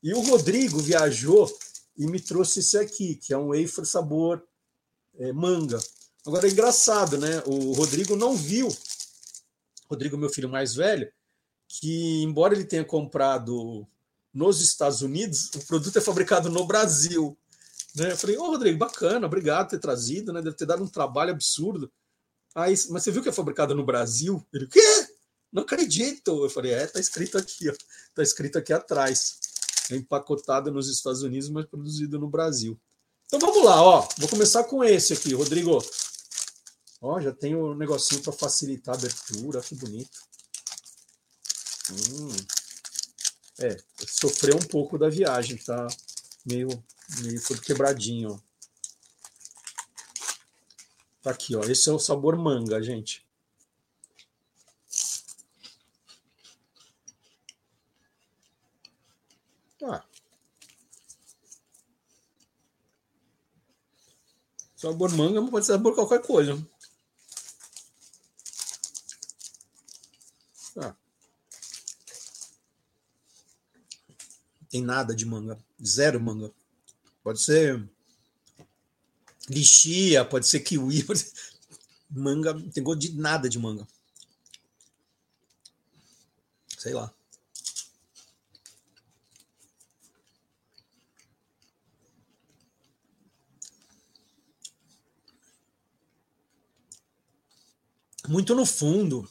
E o Rodrigo viajou e me trouxe esse aqui, que é um wafer sabor é, manga. Agora é engraçado, né? O Rodrigo não viu, Rodrigo, meu filho mais velho, que embora ele tenha comprado nos Estados Unidos, o produto é fabricado no Brasil. Né? Eu falei, ô oh, Rodrigo, bacana, obrigado por ter trazido, né? Deve ter dado um trabalho absurdo. Aí, mas você viu que é fabricado no Brasil? Ele, quê? Não acredito. Eu falei, é, tá escrito aqui, ó. Tá escrito aqui atrás empacotado nos Estados Unidos, mas produzido no Brasil. Então vamos lá, ó. Vou começar com esse aqui, Rodrigo. Ó, já tem o um negocinho para facilitar a abertura, que bonito. Hum. É, sofreu um pouco da viagem, tá meio, meio quebradinho. Ó. Tá aqui, ó. Esse é o sabor manga, gente. Ah. Sabor manga pode ser sabor qualquer coisa. Ah. Tem nada de manga. Zero manga. Pode ser lixia, pode ser kiwi. Pode ser... Manga, não tem gosto de nada de manga. Sei lá. muito no fundo.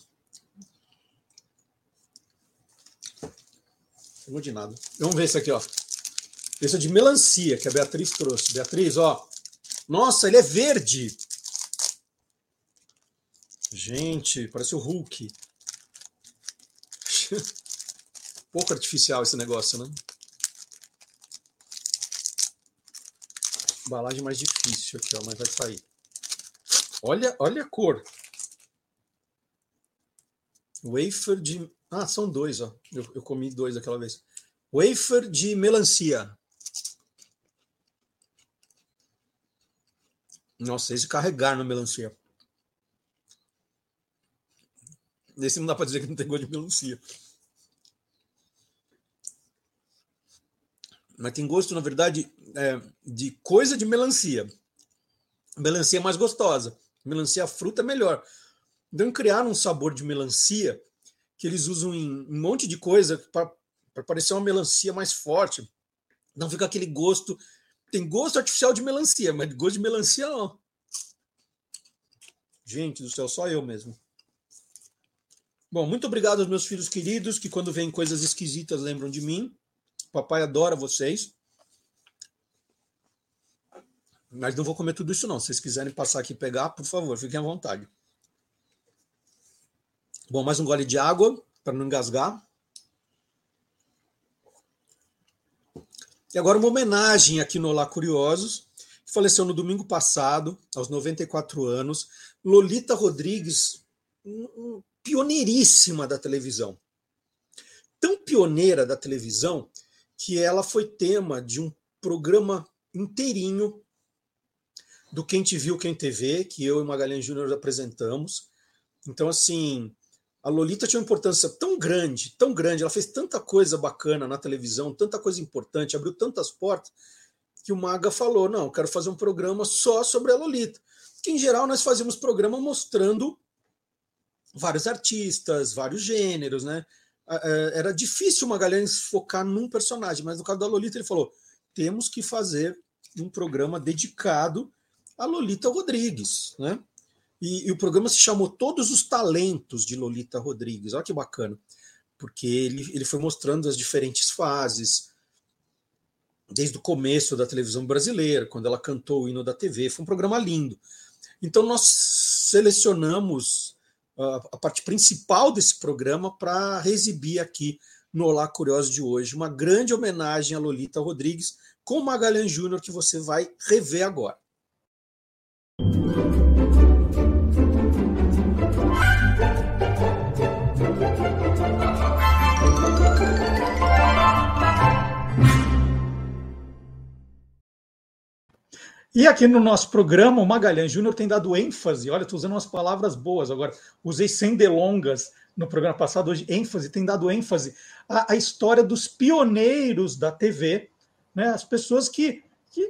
Não vou de nada. Vamos ver esse aqui, ó. Esse é de melancia que a Beatriz trouxe. Beatriz, ó. Nossa, ele é verde. Gente, parece o Hulk. Pouco artificial esse negócio, né? Embalagem mais difícil aqui, ó, mas vai sair. Olha, olha a cor. Wafer de ah, são dois, ó. Eu, eu comi dois aquela vez. Wafer de melancia. Nossa, esse carregar na melancia. Esse não dá para dizer que não tem gosto de melancia. Mas tem gosto, na verdade, é, de coisa de melancia. Melancia é mais gostosa. Melancia fruta é melhor. Então criaram um sabor de melancia que eles usam em um monte de coisa para parecer uma melancia mais forte. Não fica aquele gosto. Tem gosto artificial de melancia, mas gosto de melancia não. Gente do céu, só eu mesmo. Bom, muito obrigado aos meus filhos queridos que quando veem coisas esquisitas lembram de mim. Papai adora vocês. Mas não vou comer tudo isso não. Se vocês quiserem passar aqui e pegar, por favor, fiquem à vontade. Bom, mais um gole de água para não engasgar. E agora uma homenagem aqui no Olá Curiosos, faleceu no domingo passado, aos 94 anos, Lolita Rodrigues, pioneiríssima da televisão. Tão pioneira da televisão que ela foi tema de um programa inteirinho do Quem Te Viu, Quem TV, que eu e Magalhães Júnior apresentamos. Então, assim, a Lolita tinha uma importância tão grande, tão grande, ela fez tanta coisa bacana na televisão, tanta coisa importante, abriu tantas portas, que o Maga falou: não, quero fazer um programa só sobre a Lolita. Que em geral nós fazíamos programa mostrando vários artistas, vários gêneros, né? Era difícil o Magalhães focar num personagem, mas no caso da Lolita ele falou: temos que fazer um programa dedicado a Lolita Rodrigues, né? E, e, o programa se chamou Todos os Talentos de Lolita Rodrigues. Olha que bacana, porque ele, ele foi mostrando as diferentes fases, desde o começo da televisão brasileira, quando ela cantou o hino da TV. Foi um programa lindo. Então, nós selecionamos a, parte principal desse programa para exibir aqui no Olá Curioso de hoje. Uma grande homenagem a Lolita Rodrigues com Magalhães Júnior, que você vai rever agora. E aqui no nosso programa, o Magalhães Júnior tem dado ênfase. Olha, estou usando umas palavras boas agora. Usei sem delongas no programa passado, hoje ênfase, tem dado ênfase à, à história dos pioneiros da TV, né? as pessoas que, que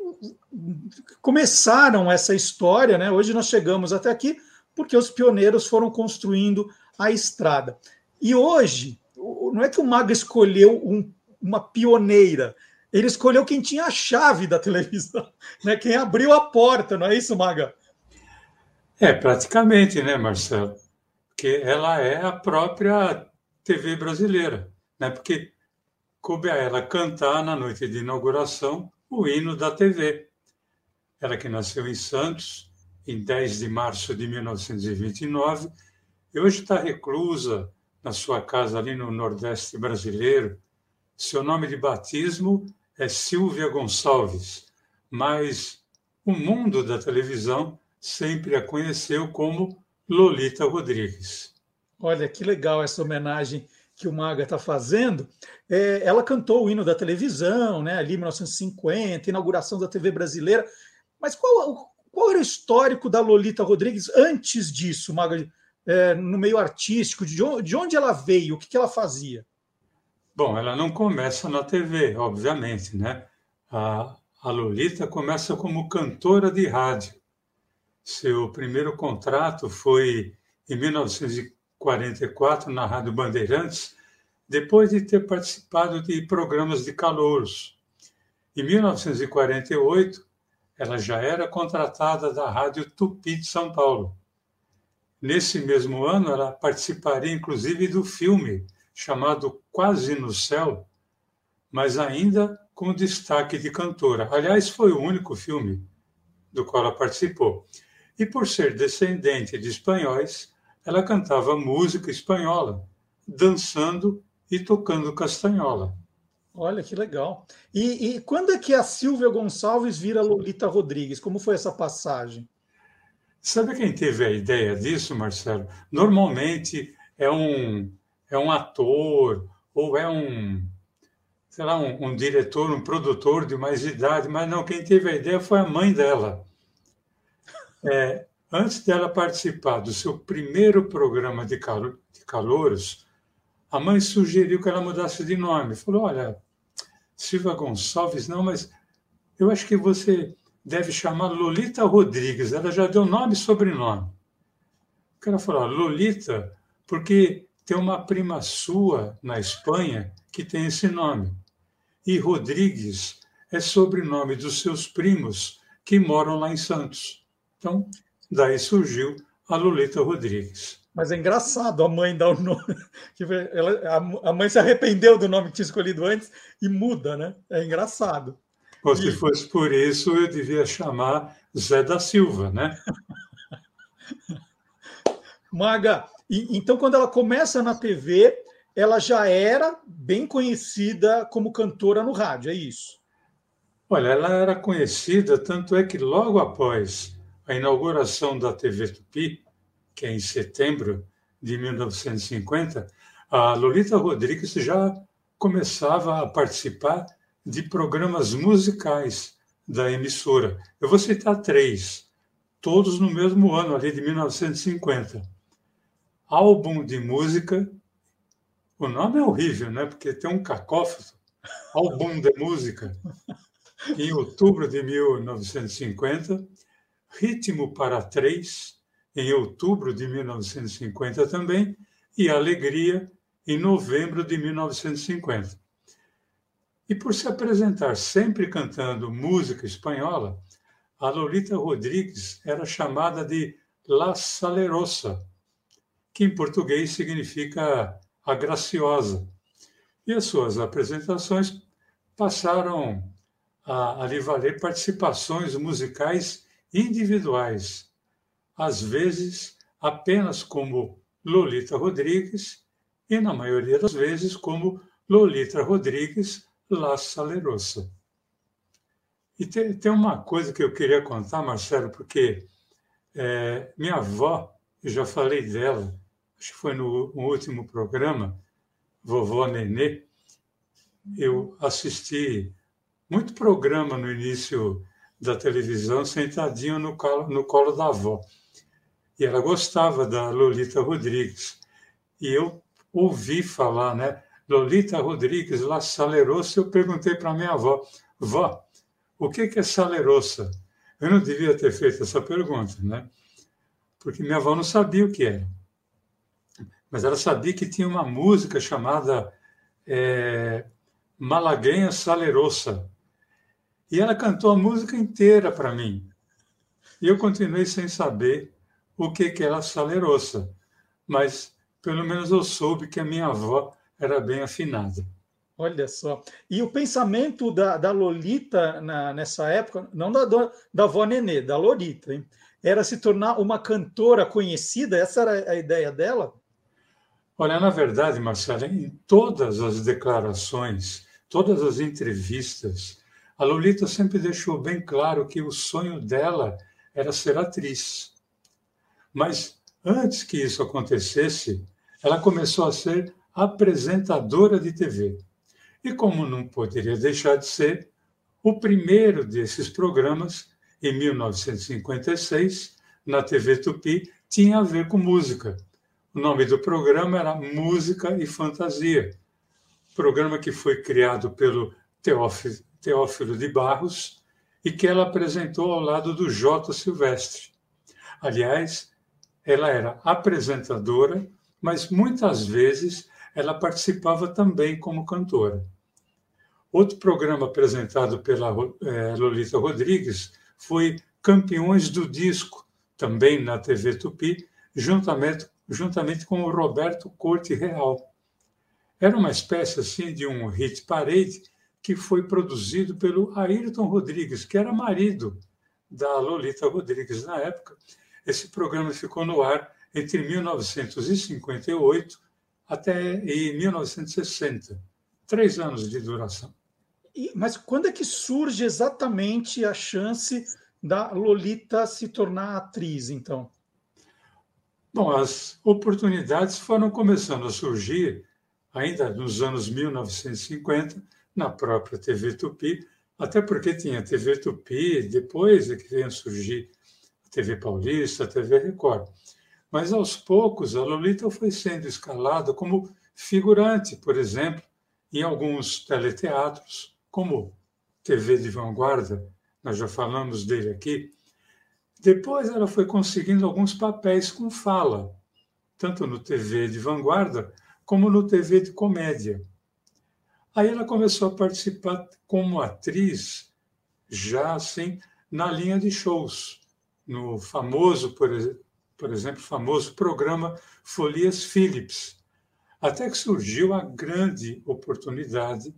começaram essa história. Né? Hoje nós chegamos até aqui porque os pioneiros foram construindo a estrada. E hoje, não é que o Maga escolheu um, uma pioneira, ele escolheu quem tinha a chave da televisão, né? quem abriu a porta, não é isso, Maga? É, praticamente, né, Marcelo? Porque ela é a própria TV brasileira, né? Porque coube a ela cantar na noite de inauguração o hino da TV. Ela que nasceu em Santos em 10 de março de 1929 e hoje está reclusa na sua casa ali no Nordeste brasileiro. Seu nome de batismo é Silvia Gonçalves, mas o mundo da televisão sempre a conheceu como Lolita Rodrigues. Olha que legal essa homenagem que o Maga está fazendo. É, ela cantou o hino da televisão, né, ali em 1950, inauguração da TV brasileira. Mas qual, qual era o histórico da Lolita Rodrigues antes disso, Maga? É, no meio artístico, de onde, de onde ela veio, o que, que ela fazia? Bom, ela não começa na TV, obviamente, né? A, a Lolita começa como cantora de rádio. Seu primeiro contrato foi em 1944 na Rádio Bandeirantes, depois de ter participado de programas de calouros. Em 1948, ela já era contratada da Rádio Tupi de São Paulo. Nesse mesmo ano, ela participaria inclusive do filme chamado Quase no Céu, mas ainda com destaque de cantora. Aliás, foi o único filme do qual ela participou. E por ser descendente de espanhóis, ela cantava música espanhola, dançando e tocando castanhola. Olha que legal. E, e, quando é que a Silvia Gonçalves vira Lolita Rodrigues? Como foi essa passagem? Sabe quem teve a ideia disso, Marcelo? Normalmente é um, é um ator ou é um, sei lá, um, um diretor, um produtor de mais idade, mas não, quem teve a ideia foi a mãe dela. É, antes dela participar do seu primeiro programa de, calo, de calouros, a mãe sugeriu que ela mudasse de nome. Falou: Olha, Silva Gonçalves, não, mas eu acho que você deve chamar Lolita Rodrigues. Ela já deu nome e sobrenome. O cara falou: Lolita, porque tem uma prima sua na Espanha que tem esse nome. E Rodrigues é sobrenome dos seus primos que moram lá em Santos. Então, daí surgiu a Lolita Rodrigues. Mas é engraçado a mãe dar o nome. Ela, a mãe se arrependeu do nome que tinha escolhido antes e muda, né? É engraçado. Ou se fosse por isso, eu devia chamar Zé da Silva, né? Maga, e, então quando ela começa na TV, ela já era bem conhecida como cantora no rádio, é isso? Olha, ela era conhecida, tanto é que logo após a inauguração da TV Tupi, que é em setembro de 1950, a Lolita Rodrigues já começava a participar de programas musicais da emissora. Eu vou citar três, todos no mesmo ano, ali de 1950. Álbum de música. O nome é horrível, né? Porque tem um cacófono. Álbum de música. Em outubro de 1950. Ritmo para Três, em outubro de 1950 também, e Alegria, em novembro de 1950. E por se apresentar sempre cantando música espanhola, a Lolita Rodrigues era chamada de La Salerosa, que em português significa a graciosa. E as suas apresentações passaram a, a lhe valer participações musicais individuais, às vezes apenas como Lolita Rodrigues e, na maioria das vezes, como Lolita Rodrigues La Salerosa. E tem, tem uma coisa que eu queria contar, Marcelo, porque é, minha avó, eu já falei dela, acho que foi no, último programa, Vovó Nenê, eu assisti muito programa no início da televisão, sentadinho no colo, no colo da avó e ela gostava da Lolita Rodrigues. E eu ouvi falar, né? Lolita Rodrigues, La Salerosa, eu perguntei para minha avó, vó, o que é salerosa? Eu não devia ter feito essa pergunta, né? Porque minha avó não sabia o que era. Mas ela sabia que tinha uma música chamada é, Malaguenha Salerosa. E ela cantou a música inteira para mim. E eu continuei sem saber o que, que era salerosa, mas pelo menos eu soube que a minha avó era bem afinada. Olha só. E o pensamento da, da Lolita na, nessa época, não da, da avó Nenê, da Lolita, hein? era se tornar uma cantora conhecida? Essa era a ideia dela? Olha, na verdade, Marcela, em todas as declarações, todas as entrevistas, a Lolita sempre deixou bem claro que o sonho dela era ser atriz. Mas antes que isso acontecesse, ela começou a ser apresentadora de TV. E como não poderia deixar de ser, o primeiro desses programas, em 1956, na TV Tupi, tinha a ver com música. O nome do programa era Música e Fantasia, programa que foi criado pelo Teófilo, de Barros e que ela apresentou ao lado do J. Silvestre. Aliás, ela era apresentadora, mas muitas vezes ela participava também como cantora. Outro programa apresentado pela é, Lolita Rodrigues foi Campeões do Disco, também na TV Tupi, juntamente, juntamente com o Roberto Corte Real. Era uma espécie assim de um hit parade que foi produzido pelo Ayrton Rodrigues, que era marido da Lolita Rodrigues na época, esse programa ficou no ar entre 1958 até e 1960. três anos de duração. E, mas quando é que surge exatamente a chance da Lolita se tornar atriz, então? Bom, as oportunidades foram começando a surgir ainda nos anos 1950 na própria TV Tupi, até porque tinha TV Tupi, depois é que veio surgir a TV Paulista, a TV Record. Mas aos poucos a Lolita foi sendo escalada como figurante, por exemplo, em alguns teleteatros, como TV de Vanguarda, nós já falamos dele aqui. Depois ela foi conseguindo alguns papéis com fala, tanto no TV de Vanguarda como no TV de comédia. Aí ela começou a participar como atriz, já assim, na linha de shows, no famoso, por, por exemplo, famoso programa Folias Phillips, até que surgiu a grande oportunidade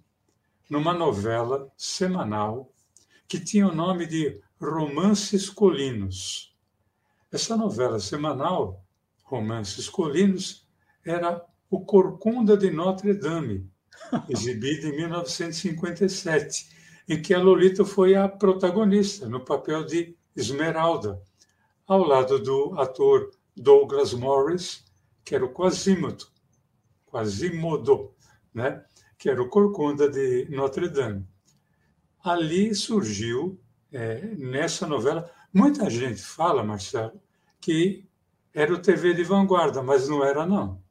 numa novela semanal que tinha o nome de Romances Colinos. Essa novela semanal, Romances Colinos, era O Corcunda de Notre Dame, exibida em 1957, em que a Lolita foi a protagonista no papel de Esmeralda, ao lado do ator Douglas Morris, que era o Quasimodo, Quasimodo, né? que era o Corcunda de Notre Dame. Ali surgiu, é, nessa novela, muita gente fala, Marcelo, que era o TV de vanguarda, mas não era, não.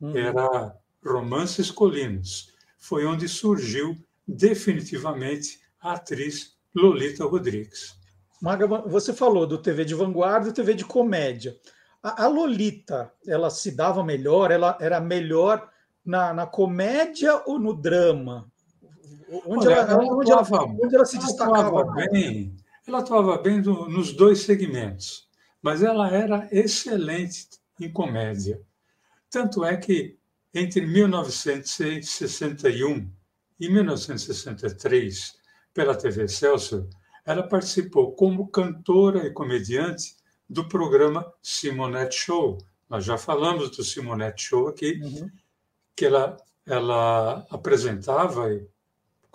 Uhum. Era Romances Colinos. Foi onde surgiu definitivamente a atriz Lolita Rodrigues. Maga, você falou do TV de vanguarda e TV de comédia. A, a Lolita, ela se dava melhor? Ela era melhor na, na comédia ou no drama? Onde, Olha, ela, ela, onde, atuava, ela, onde ela se ela destacava? Bem, ela atuava bem do, nos dois segmentos, mas ela era excelente em comédia. Tanto é que entre 1961 e 1963, pela TV Celso, ela participou como cantora e comediante do programa Simonette Show. Nós já falamos do Simonette Show aqui, uhum. que ela, ela apresentava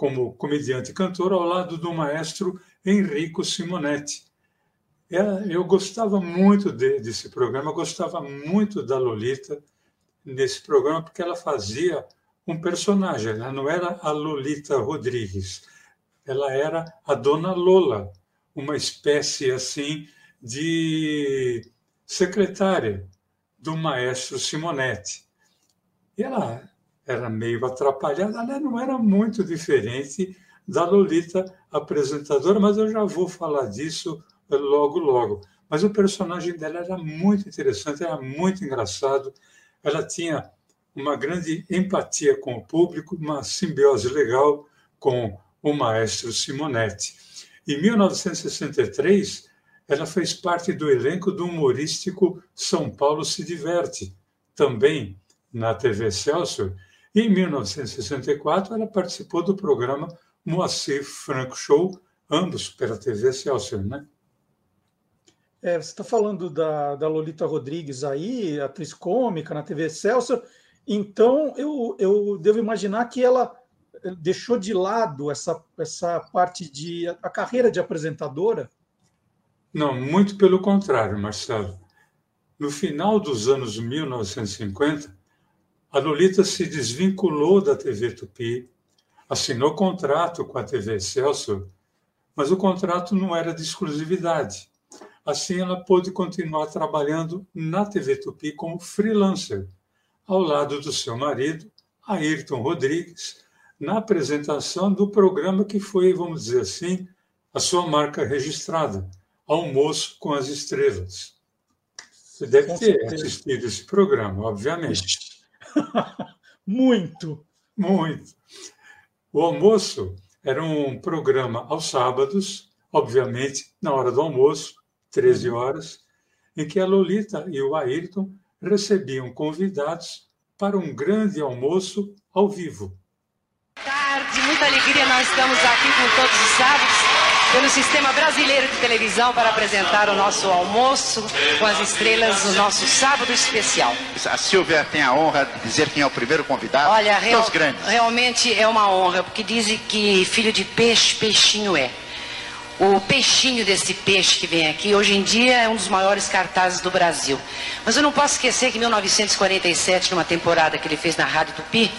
como comediante e cantora ao lado do maestro Enrico Simonetti. Eu gostava muito de, desse programa, gostava muito da Lolita, nesse programa porque ela fazia um personagem, ela não era a Lolita Rodrigues, ela era a Dona Lola, uma espécie assim de secretária do maestro Simonetti. E ela era meio atrapalhada, ela não era muito diferente da Lolita apresentadora, mas eu já vou falar disso logo, logo. Mas o personagem dela era muito interessante, era muito engraçado, ela tinha uma grande empatia com o público, uma simbiose legal com o maestro Simonetti. Em 1963, ela fez parte do elenco do humorístico São Paulo se Diverte, também na TV Celso, e em 1964 ela participou do programa Moacir Franco Show, ambos pela TV Celso, né? É, você está falando da, da Lolita Rodrigues aí, atriz cômica na TV Celso. Então, eu, eu devo imaginar que ela eh, deixou de lado essa, essa parte de a carreira de apresentadora? Não, muito pelo contrário, Marcelo. No final dos anos 1950, a Lolita se desvinculou da TV Tupi, assinou contrato com a TV Celso, mas o contrato não era de exclusividade. Assim, ela pôde continuar trabalhando na TV Tupi como freelancer, ao lado do seu marido, Ayrton Rodrigues, na apresentação do programa que foi, vamos dizer assim, a sua marca registrada, Almoço com as Estrelas. Você deve ter assistido esse programa, obviamente. Muito. Muito. O almoço era um programa aos sábados, obviamente, na hora do almoço, 13 uhum. horas, em que a Lolita e o Ayrton recebiam convidados para um grande almoço ao vivo. Tarde, muita alegria, nós estamos aqui com todos os sábados pelo Sistema Brasileiro de Televisão para apresentar o nosso almoço com as estrelas do nosso sábado especial. A Silvia tem a honra de dizer quem é o primeiro convidado Olha, real, realmente é uma honra, porque dizem que filho de peixe, peixinho é. O peixinho desse peixe que vem aqui, hoje em dia é um dos maiores cartazes do Brasil. Mas eu não posso esquecer que em 1947, numa temporada que ele fez na Rádio Tupi,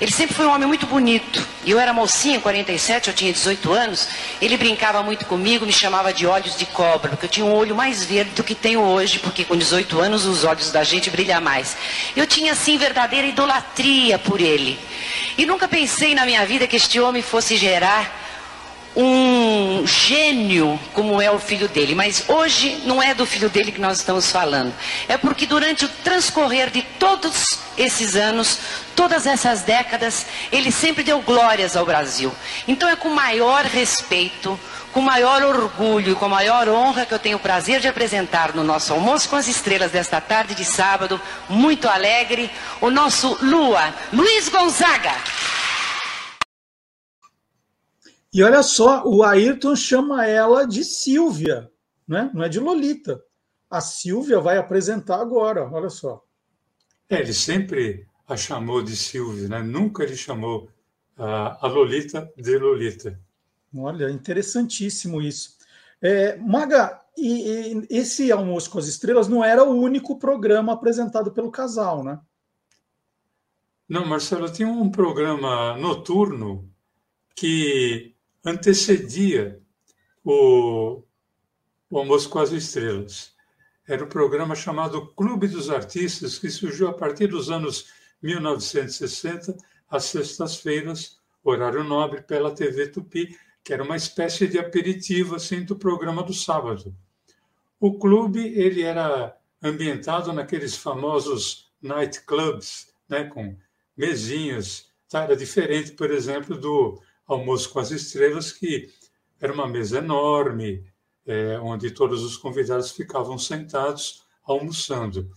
ele sempre foi um homem muito bonito. E eu era mocinha, em 47, eu tinha 18 anos. Ele brincava muito comigo, me chamava de olhos de cobra, porque eu tinha um olho mais verde do que tenho hoje, porque com 18 anos os olhos da gente brilham mais. Eu tinha, assim, verdadeira idolatria por ele. E nunca pensei na minha vida que este homem fosse gerar um gênio como é o filho dele. Mas hoje não é do filho dele que nós estamos falando. É porque durante o transcorrer de todos esses anos, todas essas décadas, ele sempre deu glórias ao Brasil. Então é com maior respeito, com maior orgulho e com maior honra que eu tenho o prazer de apresentar no nosso almoço com as estrelas desta tarde de sábado, muito alegre, o nosso Lua, Luiz Gonzaga. E olha só, o Ayrton chama ela de Silvia, né? não é de Lolita. A Silvia vai apresentar agora, olha só. É, ele sempre a chamou de Silvia, né? nunca ele chamou a, a Lolita de Lolita. Olha, interessantíssimo isso. É, Maga, e, e esse Almoço com as Estrelas não era o único programa apresentado pelo casal, né? Não, Marcelo, tinha um programa noturno que antecedia o, o Almoço com as Estrelas. Era um programa chamado Clube dos Artistas, que surgiu a partir dos anos 1960, às sextas-feiras, horário nobre, pela TV Tupi, que era uma espécie de aperitivo assim, do programa do sábado. O clube ele era ambientado naqueles famosos nightclubs, né, com mesinhas. Tá? Era diferente, por exemplo, do Almoço com as Estrelas, que era uma mesa enorme, é, onde todos os convidados ficavam sentados almoçando.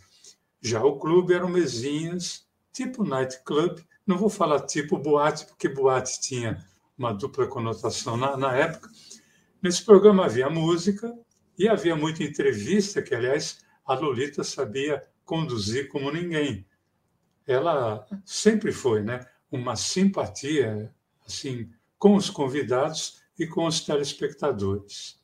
Já o clube eram mesinhas, tipo nightclub, não vou falar tipo boate, porque boate tinha uma dupla conotação na, na época. Nesse programa havia música e havia muita entrevista, que, aliás, a Lolita sabia conduzir como ninguém. Ela sempre foi né, uma simpatia assim com os convidados e com os telespectadores.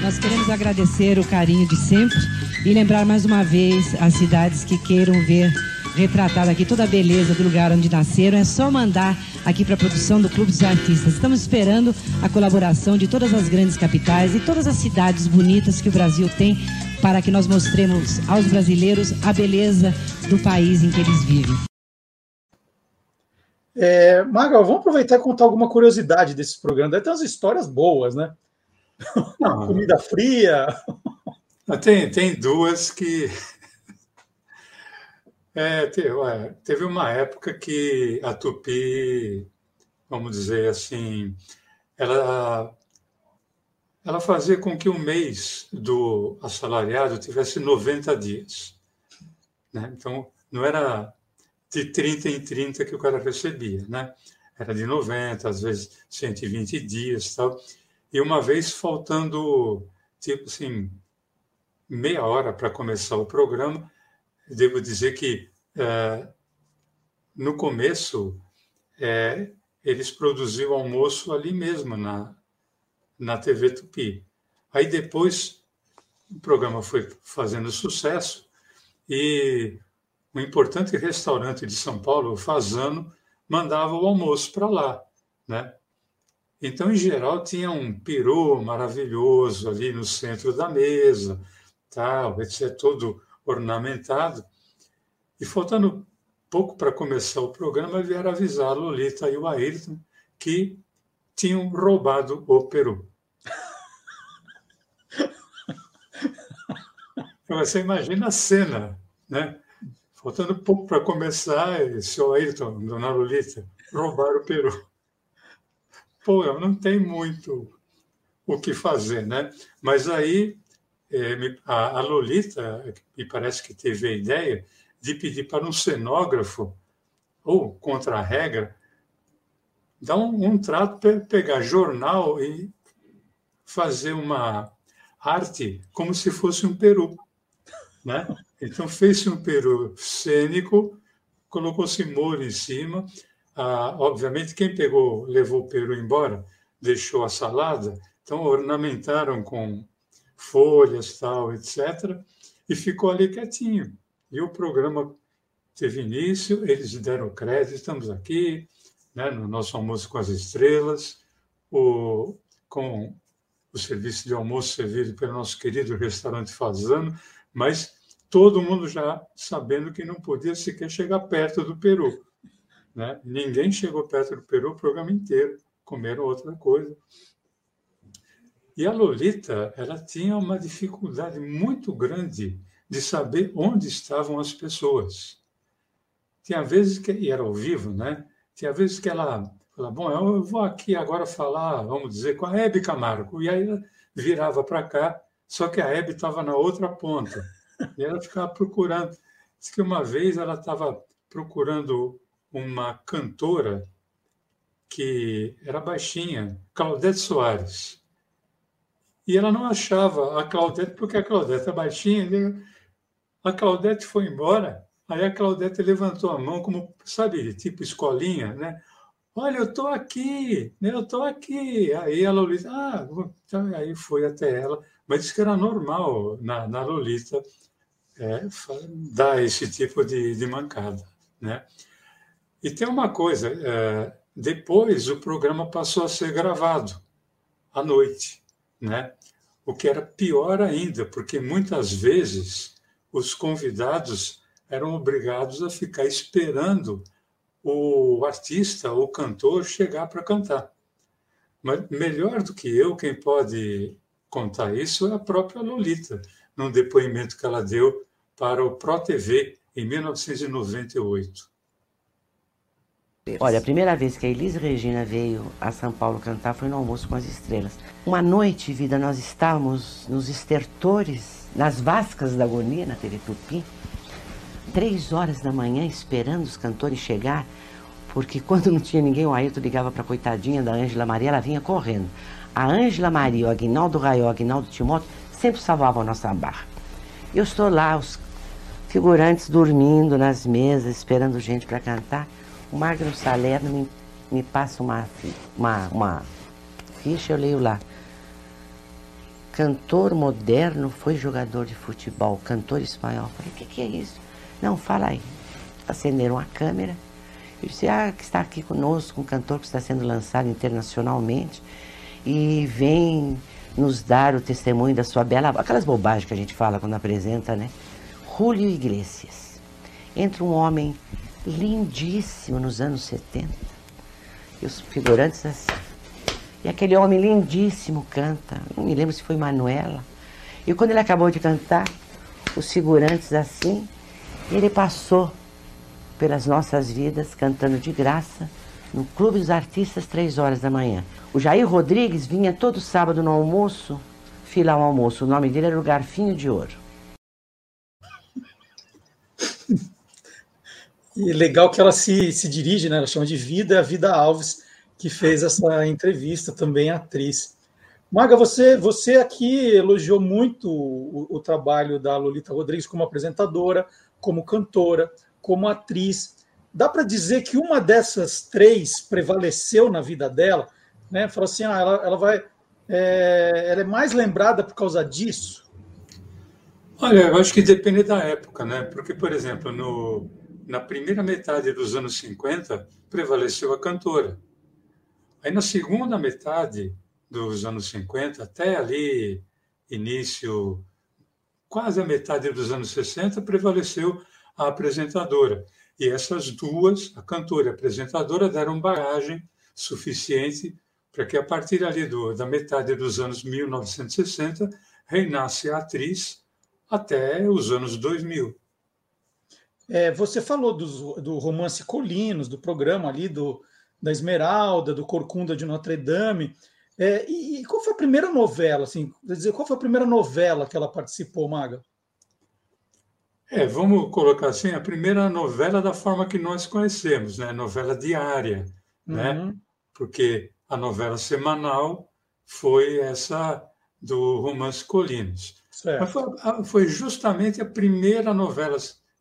Nós queremos agradecer o carinho de sempre e lembrar mais uma vez as cidades que queiram ver retratada aqui toda a beleza do lugar onde nasceram. É só mandar aqui para a produção do Clube dos Artistas. Estamos esperando a colaboração de todas as grandes capitais e todas as cidades bonitas que o Brasil tem para que nós mostremos aos brasileiros a beleza do país em que eles vivem. É, Magal, vamos aproveitar e contar alguma curiosidade desse programa. Deve ter umas histórias boas, né? Não, Comida fria. Tem, tem duas que. É, teve uma época que a Tupi, vamos dizer assim, ela, ela fazia com que o mês do assalariado tivesse 90 dias. Né? Então, não era de 30 em 30 que o cara recebia, né? Era de 90, às vezes 120 dias tal. E uma vez faltando, tipo assim, meia hora para começar o programa, devo dizer que é, no começo é, eles produziam almoço ali mesmo, na, na TV Tupi. Aí depois o programa foi fazendo sucesso e um importante restaurante de São Paulo, o Fazano, mandava o almoço para lá, né? Então, em geral, tinha um peru maravilhoso ali no centro da mesa, tal, etc., todo ornamentado. E faltando pouco para começar o programa, vieram avisar a Lolita e o Ayrton que tinham roubado o peru. Você imagina a cena, né? Faltando pouco para começar, seu Ayrton, dona Lolita, roubaram o peru. Pô, não tem muito o que fazer, né? Mas aí é, a, Lolita, me parece que teve a ideia de pedir para um cenógrafo, ou contra a regra, dar um, um trato para pegar jornal e fazer uma arte como se fosse um peru. Né? Então, fez um peru cênico, colocou-se molho em cima. Ah, obviamente, quem pegou, levou o peru embora, deixou a salada, então ornamentaram com folhas, tal, etc., e ficou ali quietinho. E o programa teve início, eles deram crédito, estamos aqui, né, no nosso almoço com as estrelas, o, com o serviço de almoço servido pelo nosso querido restaurante Fazano, mas todo mundo já sabendo que não podia sequer chegar perto do Peru. Né? Ninguém chegou perto do Peru o programa inteiro, comeram outra coisa. E a Lolita, ela tinha uma dificuldade muito grande de saber onde estavam as pessoas. Tinha vezes que, e era ao vivo, né? Tinha vezes que ela falava, bom, eu vou aqui agora falar, vamos dizer, com a Hebe Camargo. E aí ela virava para cá, só que a Hebe estava na outra ponta. E ela ficava procurando. Diz que uma vez ela estava procurando uma cantora que era baixinha, Claudete Soares. E ela não achava a Claudete, porque a Claudete é baixinha. A Claudete foi embora, aí a Claudete levantou a mão, como, sabe, tipo escolinha, né? Olha, eu estou aqui, né? eu estou aqui. Aí a Lolita, ah, então, aí foi até ela, mas disse que era normal na, na Lolita é, dar esse tipo de, de mancada, né? E tem uma coisa, é, depois o programa passou a ser gravado à noite né? O que era pior ainda, porque muitas vezes os convidados eram obrigados a ficar esperando o artista, o cantor, chegar para cantar. Mas melhor do que eu, quem pode contar isso é a própria Lolita, num depoimento que ela deu para o Pro TV em 1998. Olha, a primeira vez que a Elis Regina veio a São Paulo cantar foi no Almoço com as Estrelas. Uma noite, vida, nós estávamos nos estertores, nas vascas da agonia, na TV Tupi, três horas da manhã esperando os cantores chegar, porque quando não tinha ninguém, o Ailton ligava para a coitadinha da Ângela Maria, ela vinha correndo. A Ângela Maria, o Aguinaldo Raiol, o Aguinaldo Timóteo, sempre salvavam a nossa barra. Eu estou lá, os figurantes dormindo nas mesas, esperando gente para cantar. O Magno Salerno me, me passa uma, uma, uma ficha, eu leio lá. Cantor moderno foi jogador de futebol, cantor espanhol. Falei, o que, que é isso? Não, fala aí. Acenderam a câmera. Eu disse, ah, que está aqui conosco, um cantor que está sendo lançado internacionalmente e vem nos dar o testemunho da sua bela Aquelas bobagens que a gente fala quando apresenta, né? Julio Iglesias. Entra um homem lindíssimo nos anos 70. E os figurantes assim. E aquele homem lindíssimo canta. Não me lembro se foi Manuela. E quando ele acabou de cantar, os figurantes assim, ele passou pelas nossas vidas cantando de graça no Clube dos Artistas, três horas da manhã. O Jair Rodrigues vinha todo sábado no almoço, fila ao almoço. O nome dele era o Garfinho de Ouro. E legal que ela se, se dirige, né? Ela chama de Vida, a Vida Alves, que fez essa entrevista, também atriz. Maga, você, você aqui elogiou muito o, o trabalho da Lolita Rodrigues como apresentadora, como cantora, como atriz. Dá para dizer que uma dessas três prevaleceu na vida dela? Né? Falou assim, ah, ela, ela vai, é, ela é mais lembrada por causa disso? Olha, eu acho que depende da época, né? Porque, por exemplo, no, na primeira metade dos anos 50, prevaleceu a cantora. Aí, na segunda metade dos anos 50, até ali, início, quase a metade dos anos 60, prevaleceu a apresentadora. E essas duas, a cantora e a apresentadora, deram bagagem suficiente para que, a partir ali do, da metade dos anos 1960, reinasse a atriz até os anos 2000. É, você falou do, do romance Colinos, do programa ali do, da Esmeralda, do Corcunda de Notre Dame. É, e, e, qual foi a primeira novela? Assim, quer dizer, qual foi a primeira novela que ela participou, Maga? É, vamos colocar assim, a primeira novela da forma que nós conhecemos, né? Novela diária, né? uhum. né? porque a novela semanal foi essa do Romance Colinos. Mas foi, foi justamente a primeira novela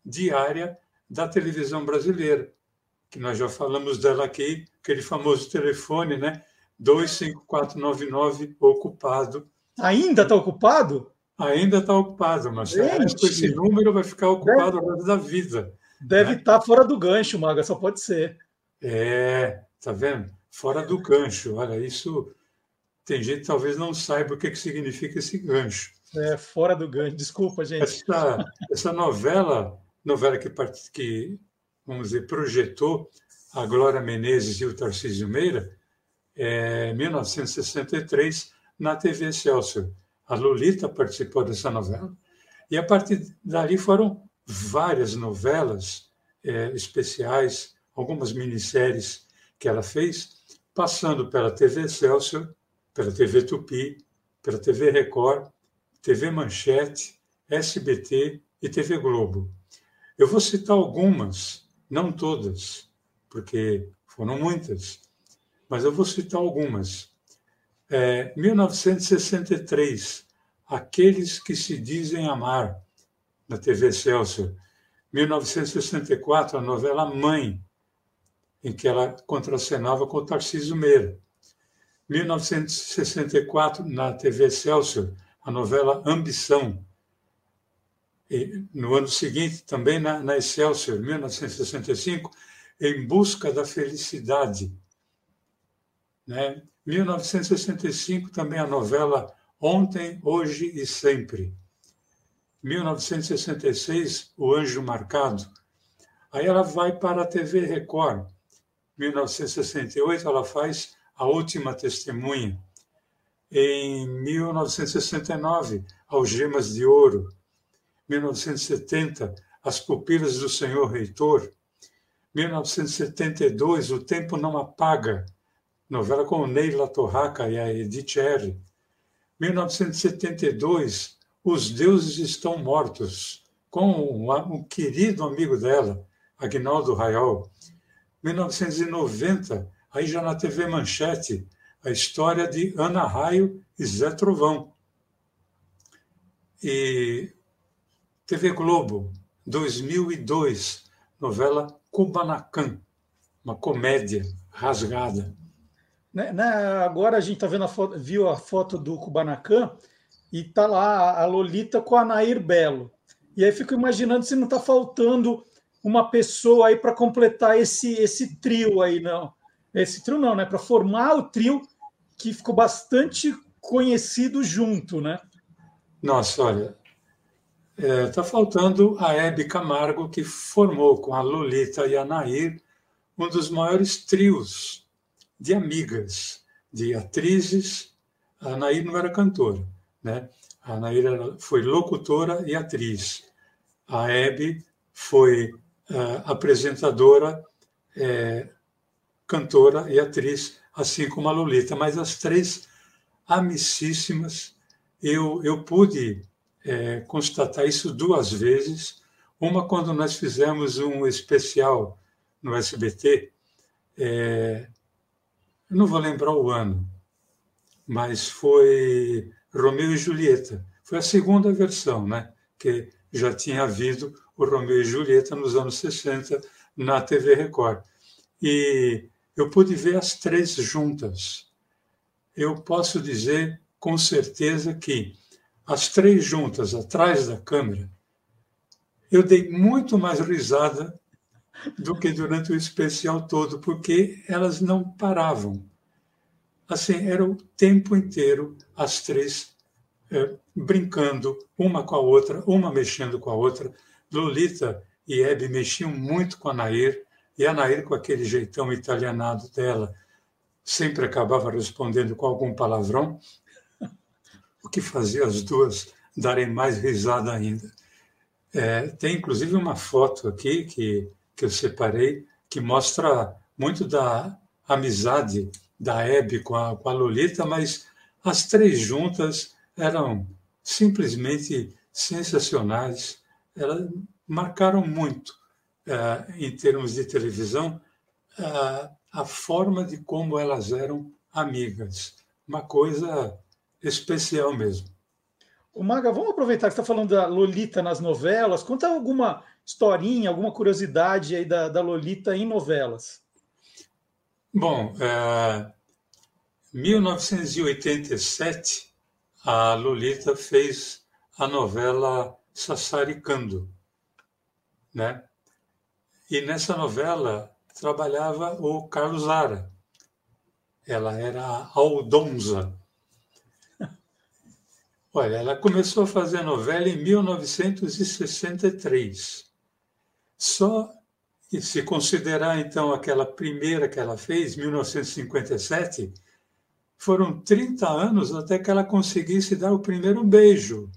diária da televisão brasileira, que nós já falamos dela aqui, aquele famoso telefone, né? 25499 ocupado. Ainda está ocupado? Ainda está ocupado, mas esse número vai ficar ocupado ao longo da vida. Deve estar né? tá fora do gancho, Maga, só pode ser. É, tá vendo? Fora do gancho. Olha, isso tem gente que talvez não saiba o que, que significa esse gancho. É, fora do gancho. Desculpa, gente. Essa, essa novela, novela que, que, vamos dizer, projetou a Glória Menezes e o Tarcísio Meira, é 1963, na TV Excelsior. A Lolita participou dessa novela. E a partir dali foram várias novelas é, especiais, algumas minisséries que ela fez, passando pela TV Excelsior, pela TV Tupi, pela TV Record, TV Manchete, SBT e TV Globo. Eu vou citar algumas, não todas, porque foram muitas, mas eu vou citar algumas. É, 1963, Aqueles que se dizem amar, na TV Celso. 1964, a novela Mãe, em que ela contracenava com o Tarcísio Meira. 1964, na TV Celso, a novela Ambição. E, no ano seguinte, também na, na Excelsior, 1965, Em Busca da Felicidade. Né? 1965, também a novela Ontem, Hoje e Sempre. 1966, O Anjo Marcado. Aí ela vai para a TV Record. 1968, ela faz A Última Testemunha. Em 1969, Algemas de Ouro. 1970, As Pupilas do Senhor Reitor. 1972, O Tempo Não Apaga, novela com Neila Torraca e a Edith R. 1972, os Deuses Estão Mortos, com um, querido amigo dela, Agnaldo Raiol. 1990, aí já na TV Manchete, a história de Ana Raio e Zé Trovão. E TV Globo, 2002, novela Kubanacan, uma comédia rasgada. Né, né, agora a gente tá vendo a foto, viu a foto do Kubanacan e tá lá a Lolita com a Nair Belo. E aí fico imaginando se não está faltando uma pessoa aí para completar esse esse trio aí, não. Esse trio não, né? Para formar o trio que ficou bastante conhecido junto, né? Nossa, olha, está é, tá faltando a Hebe Camargo, que formou com a Lolita e a Nair um dos maiores trios de amigas, de atrizes. A Nair não era cantora, né? A Naira foi locutora e atriz. A Hebe foi uh, apresentadora, é, cantora e atriz, assim como a Lolita. Mas as três amicíssimas, eu, eu pude é, constatar isso duas vezes. Uma quando nós fizemos um especial no SBT, é, não vou lembrar o ano, mas foi Romeu e Julieta. Foi a segunda versão, né? Que já tinha havido o Romeu e Julieta nos anos 60 na TV Record. E eu pude ver as três juntas. Eu posso dizer com certeza que as três juntas atrás da câmera, eu dei muito mais risada do que durante o especial todo, porque elas não paravam. Assim, era o tempo inteiro as três é, brincando uma com a outra, uma mexendo com a outra. Lolita e Hebe mexiam muito com a Nair, e a Nair, com aquele jeitão italianado dela, sempre acabava respondendo com algum palavrão, o que fazia as duas darem mais risada ainda. É, tem inclusive uma foto aqui que, que eu separei que mostra muito da amizade da Hebe com a, com a Lolita, mas as três juntas eram simplesmente sensacionais. Elas marcaram muito, eh, em termos de televisão, a, a forma de como elas eram amigas. Uma coisa especial mesmo. O Maga, vamos aproveitar que você está falando da Lolita nas novelas. Conta alguma historinha, alguma curiosidade aí da, da Lolita em novelas. Bom, é, 1987, a Lolita fez a novela Sassaricando, né? E nessa novela trabalhava o Carlos Zara. Ela era a Aldonza. Olha, ela começou a fazer novela em 1963. Só e se considerar então aquela primeira que ela fez, 1957, foram 30 anos até que ela conseguisse dar o primeiro beijo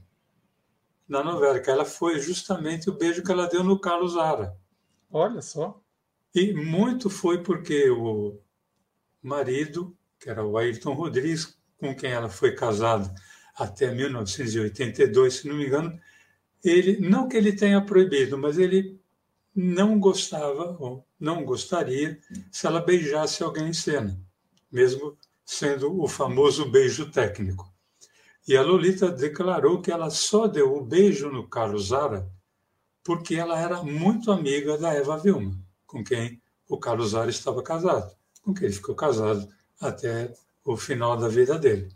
na novela, que ela foi justamente o beijo que ela deu no Carlos Zara. Olha só. E muito foi porque o marido, que era o Ayrton Rodrigues, com quem ela foi casada até 1982, se não me engano, ele não que ele tenha proibido, mas ele não gostava ou não gostaria se ela beijasse alguém em cena, mesmo sendo o famoso beijo técnico. E a Lolita declarou que ela só deu o beijo no Carlos Zara porque ela era muito amiga da Eva Vilma, com quem o Carlos Zara estava casado, com quem ele ficou casado até o final da vida dele.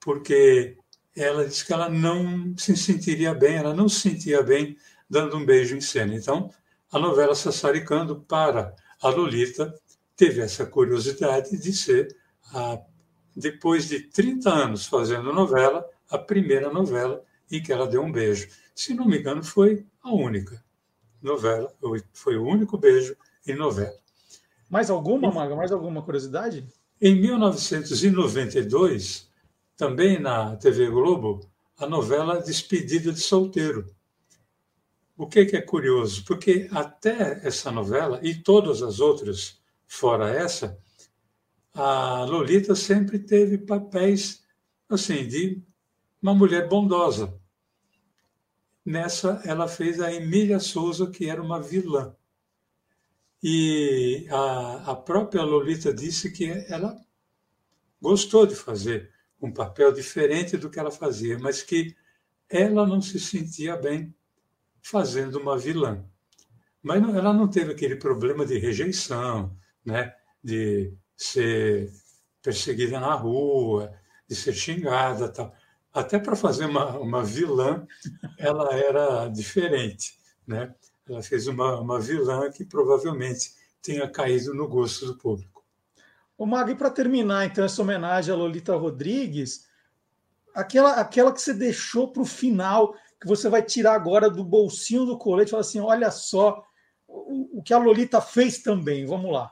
Porque ela disse que ela não se sentiria bem, ela não se sentia bem dando um beijo em cena. Então, a novela Sassaricando para a Lolita teve essa curiosidade de ser, a, depois de 30 anos fazendo novela, a primeira novela em que ela deu um beijo. Se não me engano, foi a única novela, foi o único beijo em novela. Mais alguma, Maga? Mais alguma curiosidade? Em 1992, também na TV Globo, a novela Despedida de Solteiro. O que, é curioso? Porque até essa novela, e todas as outras fora essa, a Lolita sempre teve papéis assim de uma mulher bondosa. Nessa, ela fez a Emília Souza, que era uma vilã. E a, a própria Lolita disse que ela gostou de fazer um papel diferente do que ela fazia, mas que ela não se sentia bem fazendo uma vilã. Mas não, ela não teve aquele problema de rejeição, né? de ser perseguida na rua, de ser xingada. Tal até para fazer uma, uma vilã, ela era diferente. Né? Ela fez uma, uma vilã que provavelmente tenha caído no gosto do público. O Mag, para terminar, então, essa homenagem a Lolita Rodrigues, aquela, aquela que você deixou para o final, que você vai tirar agora do bolsinho do colete e falar assim: olha só o, o que a Lolita fez também. Vamos lá.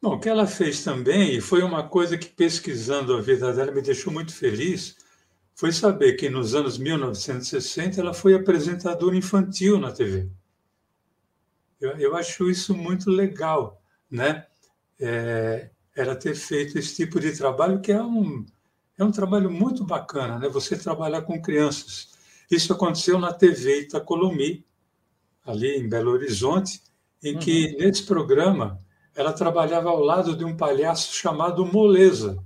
Bom, o que ela fez também, e foi uma coisa que pesquisando a vida dela me deixou muito feliz, foi saber que nos anos 1960 ela foi apresentadora infantil na TV. Eu, eu acho isso muito legal, né? É, ela ter feito esse tipo de trabalho que é um, é um trabalho muito bacana, né? Você trabalhar com crianças. Isso aconteceu na TV Itacolomi, ali em Belo Horizonte, em que, uhum. nesse programa, ela trabalhava ao lado de um palhaço chamado Moleza.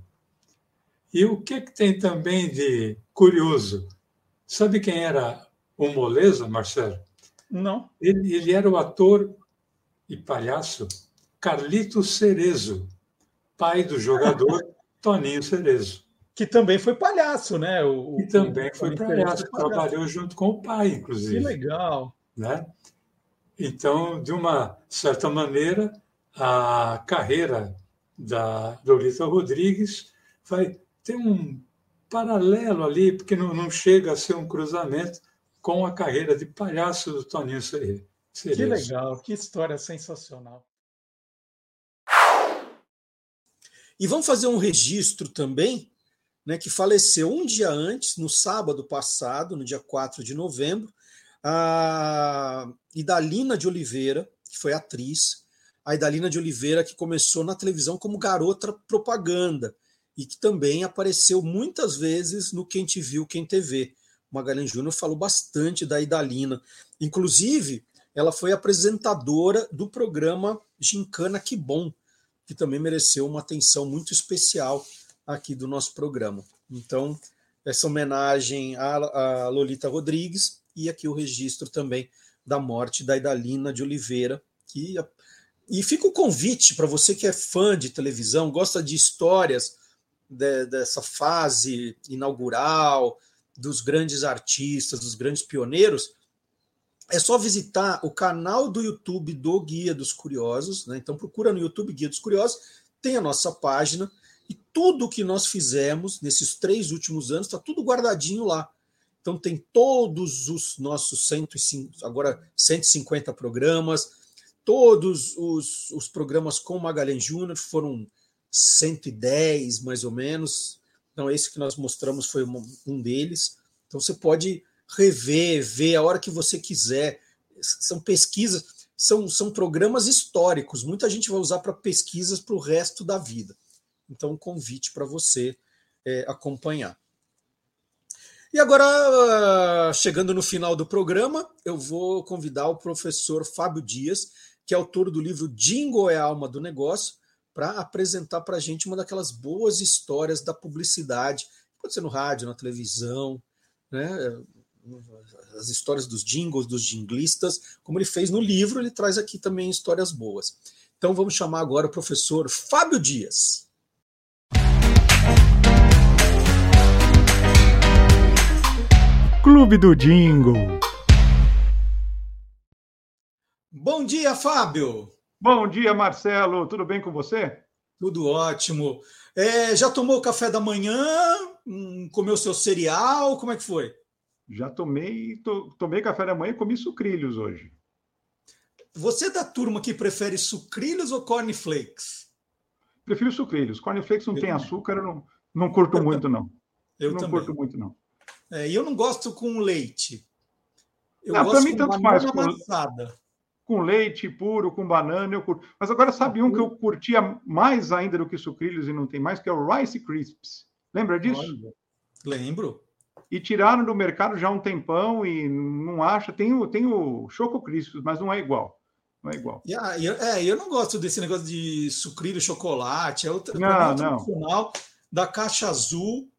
E o que, que tem também de curioso? Sabe quem era o Moleza, Marcelo? Não. Ele, ele era o ator e palhaço Carlito Cerezo, pai do jogador Toninho Cerezo. Que também foi palhaço, né? O, que também o, foi palhaço, trabalhou junto com o pai, inclusive. Que legal. Né? Então, de uma certa maneira, a carreira da Lolita Rodrigues vai ter um paralelo ali, porque não, não chega a ser um cruzamento com a carreira de palhaço do Toninho Cerezo. Que legal, que história sensacional. E vamos fazer um registro também, né, que faleceu um dia antes, no sábado passado, no dia 4 de novembro, a Idalina de Oliveira, que foi atriz, a Idalina de Oliveira que começou na televisão como garota propaganda e que também apareceu muitas vezes no Quem Te Viu, Quem TV. Magalhães Júnior falou bastante da Idalina. Inclusive, ela foi apresentadora do programa Gincana Que Bom, que também mereceu uma atenção muito especial aqui do nosso programa. Então, essa homenagem a, Lolita Rodrigues e aqui o registro também da morte da Idalina de Oliveira, que e fica o convite para você que é fã de televisão, gosta de histórias de, dessa fase inaugural, dos grandes artistas, dos grandes pioneiros, é só visitar o canal do YouTube do Guia dos Curiosos. Né? Então procura no YouTube Guia dos Curiosos, tem a nossa página e tudo que nós fizemos nesses três últimos anos está tudo guardadinho lá. Então tem todos os nossos 105, agora 150 programas, todos os, os programas com Magalhães Júnior foram 110 mais ou menos. Então esse que nós mostramos foi um deles. Então você pode rever, ver a hora que você quiser. São pesquisas, são, são programas históricos. Muita gente vai usar para pesquisas para o resto da vida. Então, um convite para você é, acompanhar. E agora, chegando no final do programa, eu vou convidar o professor Fábio Dias, que é autor do livro Jingle é a Alma do Negócio, para apresentar para a gente uma daquelas boas histórias da publicidade. Pode ser no rádio, na televisão, né? As histórias dos jingles, dos jinglistas, como ele fez no livro, ele traz aqui também histórias boas. Então vamos chamar agora o professor Fábio Dias. Clube do Jingle. Bom dia, Fábio. Bom dia, Marcelo. Tudo bem com você? Tudo ótimo. É, já tomou café da manhã? Hum, comeu seu cereal? Como é que foi? Já tomei, to, tomei café da manhã e comi sucrilhos hoje. Você é da turma que prefere sucrilhos ou cornflakes? Prefiro sucrilhos. Cornflakes não eu tem também. açúcar, eu não, não curto eu muito, não. Eu não também. curto muito, não. É, e eu não gosto com leite. Eu não, para mim tanto faz. Com, com, leite puro, com banana, eu curto. Mas agora sabe um que eu curtia mais ainda do que sucrilhos e não tem mais, que é o Rice Crisps. Lembra disso? Olha, lembro. E tiraram do mercado já há um tempão e não acha. Tem o, tem o Choco Crisps, mas não é igual. Não é igual. Yeah, eu, é, eu não gosto desse negócio de sucrilho, chocolate. É outra, não, não. da caixa azul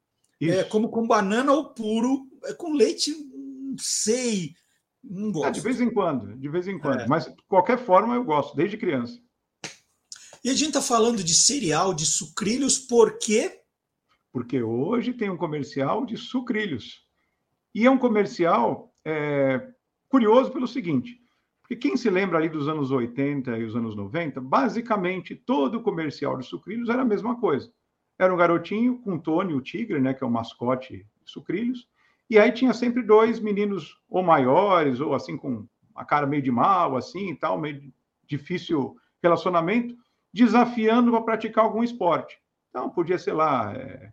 é, como com banana ou puro, é, com leite, não sei, não gosto. É, de vez em quando, de vez em quando. É. Mas, de qualquer forma, eu gosto, desde criança. E a gente está falando de cereal, de sucrilhos, por quê? Porque hoje tem um comercial de sucrilhos. E é um comercial é, curioso pelo seguinte, porque quem se lembra ali dos anos 80 e os anos 90, basicamente todo comercial de sucrilhos era a mesma coisa. Era um garotinho com Tony, o tigre, né, que é o mascote de Sucrilhos. E aí tinha sempre dois meninos ou maiores, ou assim com a cara meio de mal, assim e tal, meio difícil relacionamento, desafiando para praticar algum esporte. Então, podia ser lá é,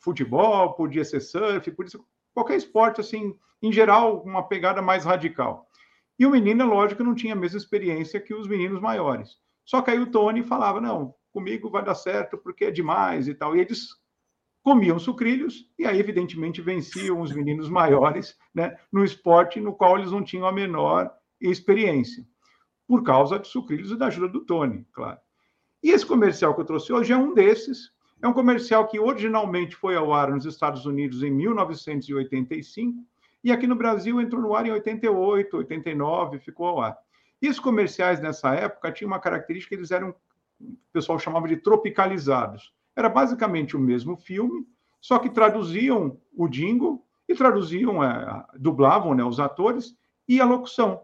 futebol, podia ser surf, podia ser qualquer esporte, assim, em geral, uma pegada mais radical. E o menino, é lógico, não tinha a mesma experiência que os meninos maiores. Só que aí o Tony falava: não, comigo vai dar certo porque é demais e tal. E eles comiam sucrilhos e aí, evidentemente, venciam os meninos maiores né, no esporte no qual eles não tinham a menor experiência, por causa de sucrilhos e da ajuda do Tony, claro. E esse comercial que eu trouxe hoje é um desses. É um comercial que originalmente foi ao ar nos Estados Unidos em 1985 e aqui no Brasil entrou no ar em 88, 89, ficou ao ar. E os comerciais nessa época tinham uma característica, eles eram o pessoal chamava de tropicalizados. Era basicamente o mesmo filme, só que traduziam o jingle e traduziam, é, dublavam né, os atores e a locução.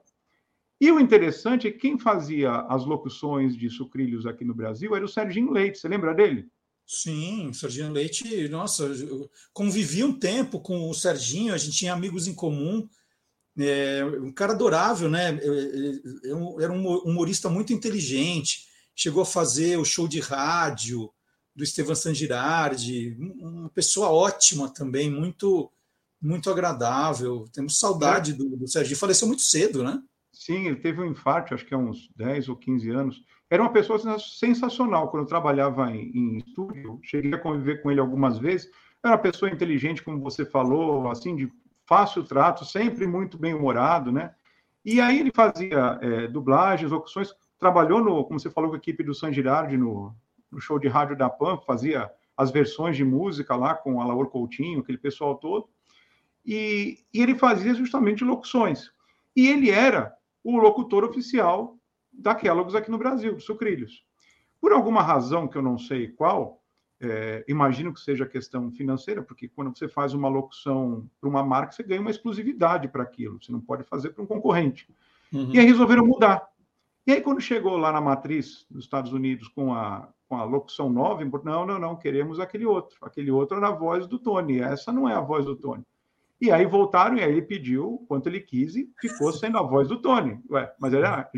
E o interessante é que quem fazia as locuções de sucrilhos aqui no Brasil era o Serginho Leite. Você lembra dele? Sim, Serginho Leite, nossa, convivi um tempo com o Serginho, a gente tinha amigos em comum, é, um cara adorável, né? Era um humorista muito inteligente, chegou a fazer o show de rádio do Estevam Sangirardi, uma pessoa ótima também, muito muito agradável. Temos saudade é. do, do Serginho. Faleceu muito cedo, né? Sim, ele teve um infarto, acho que há uns 10 ou 15 anos. Era uma pessoa sensacional. Quando eu trabalhava em, em estúdio, cheguei a conviver com ele algumas vezes. Era uma pessoa inteligente, como você falou, assim, de fácil trato, sempre muito bem-humorado, né? E aí ele fazia é, dublagens, locuções, trabalhou no, como você falou, com a equipe do San Girardi no, no show de rádio da PAN, fazia as versões de música lá com a Laura Coutinho, aquele pessoal todo. E, e, ele fazia justamente locuções. E ele era o locutor oficial da Kellogg's aqui no Brasil, Sucrilhos. Por alguma razão que eu não sei qual, é, imagino que seja questão financeira, porque quando você faz uma locução para uma marca, você ganha uma exclusividade para aquilo, você não pode fazer para um concorrente. Uhum. E aí resolveram mudar. E aí, quando chegou lá na matriz dos Estados Unidos com a, com a locução nova, não, não, não, queremos aquele outro. Aquele outro era a voz do Tony, essa não é a voz do Tony. E aí voltaram e aí ele pediu quanto ele quis e ficou sendo a voz do Tony. Ué, mas era,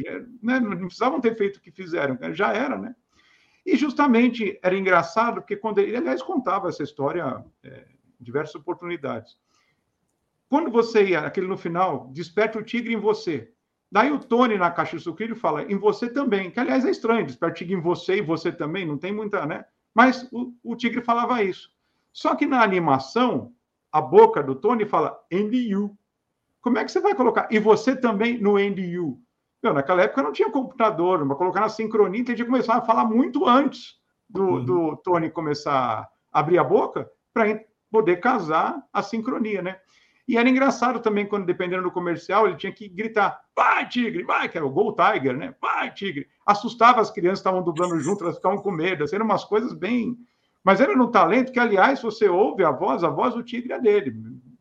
né, não precisavam ter feito o que fizeram, já era, né? E justamente era engraçado, porque quando ele, aliás, contava essa história é, em diversas oportunidades. Quando você ia, aquele no final, desperta o tigre em você. Daí o Tony, na caixa de sucrilho, fala em você também, que aliás é estranho, desperta o tigre em você e você também, não tem muita, né? Mas o, o tigre falava isso. Só que na animação, a boca do Tony fala and you. Como é que você vai colocar? E você também no and you? Meu, naquela época não tinha computador, mas colocar na sincronia, então a gente começar a falar muito antes do, uhum. do Tony começar a abrir a boca para poder casar a sincronia, né? E era engraçado também quando, dependendo do comercial, ele tinha que gritar: vai, tigre, vai, que era o Gol Tiger, né? Vai, tigre. Assustava as crianças que estavam dublando junto, elas ficavam com medo. Assim, eram umas coisas bem. Mas era no talento que, aliás, você ouve a voz, a voz do tigre é dele.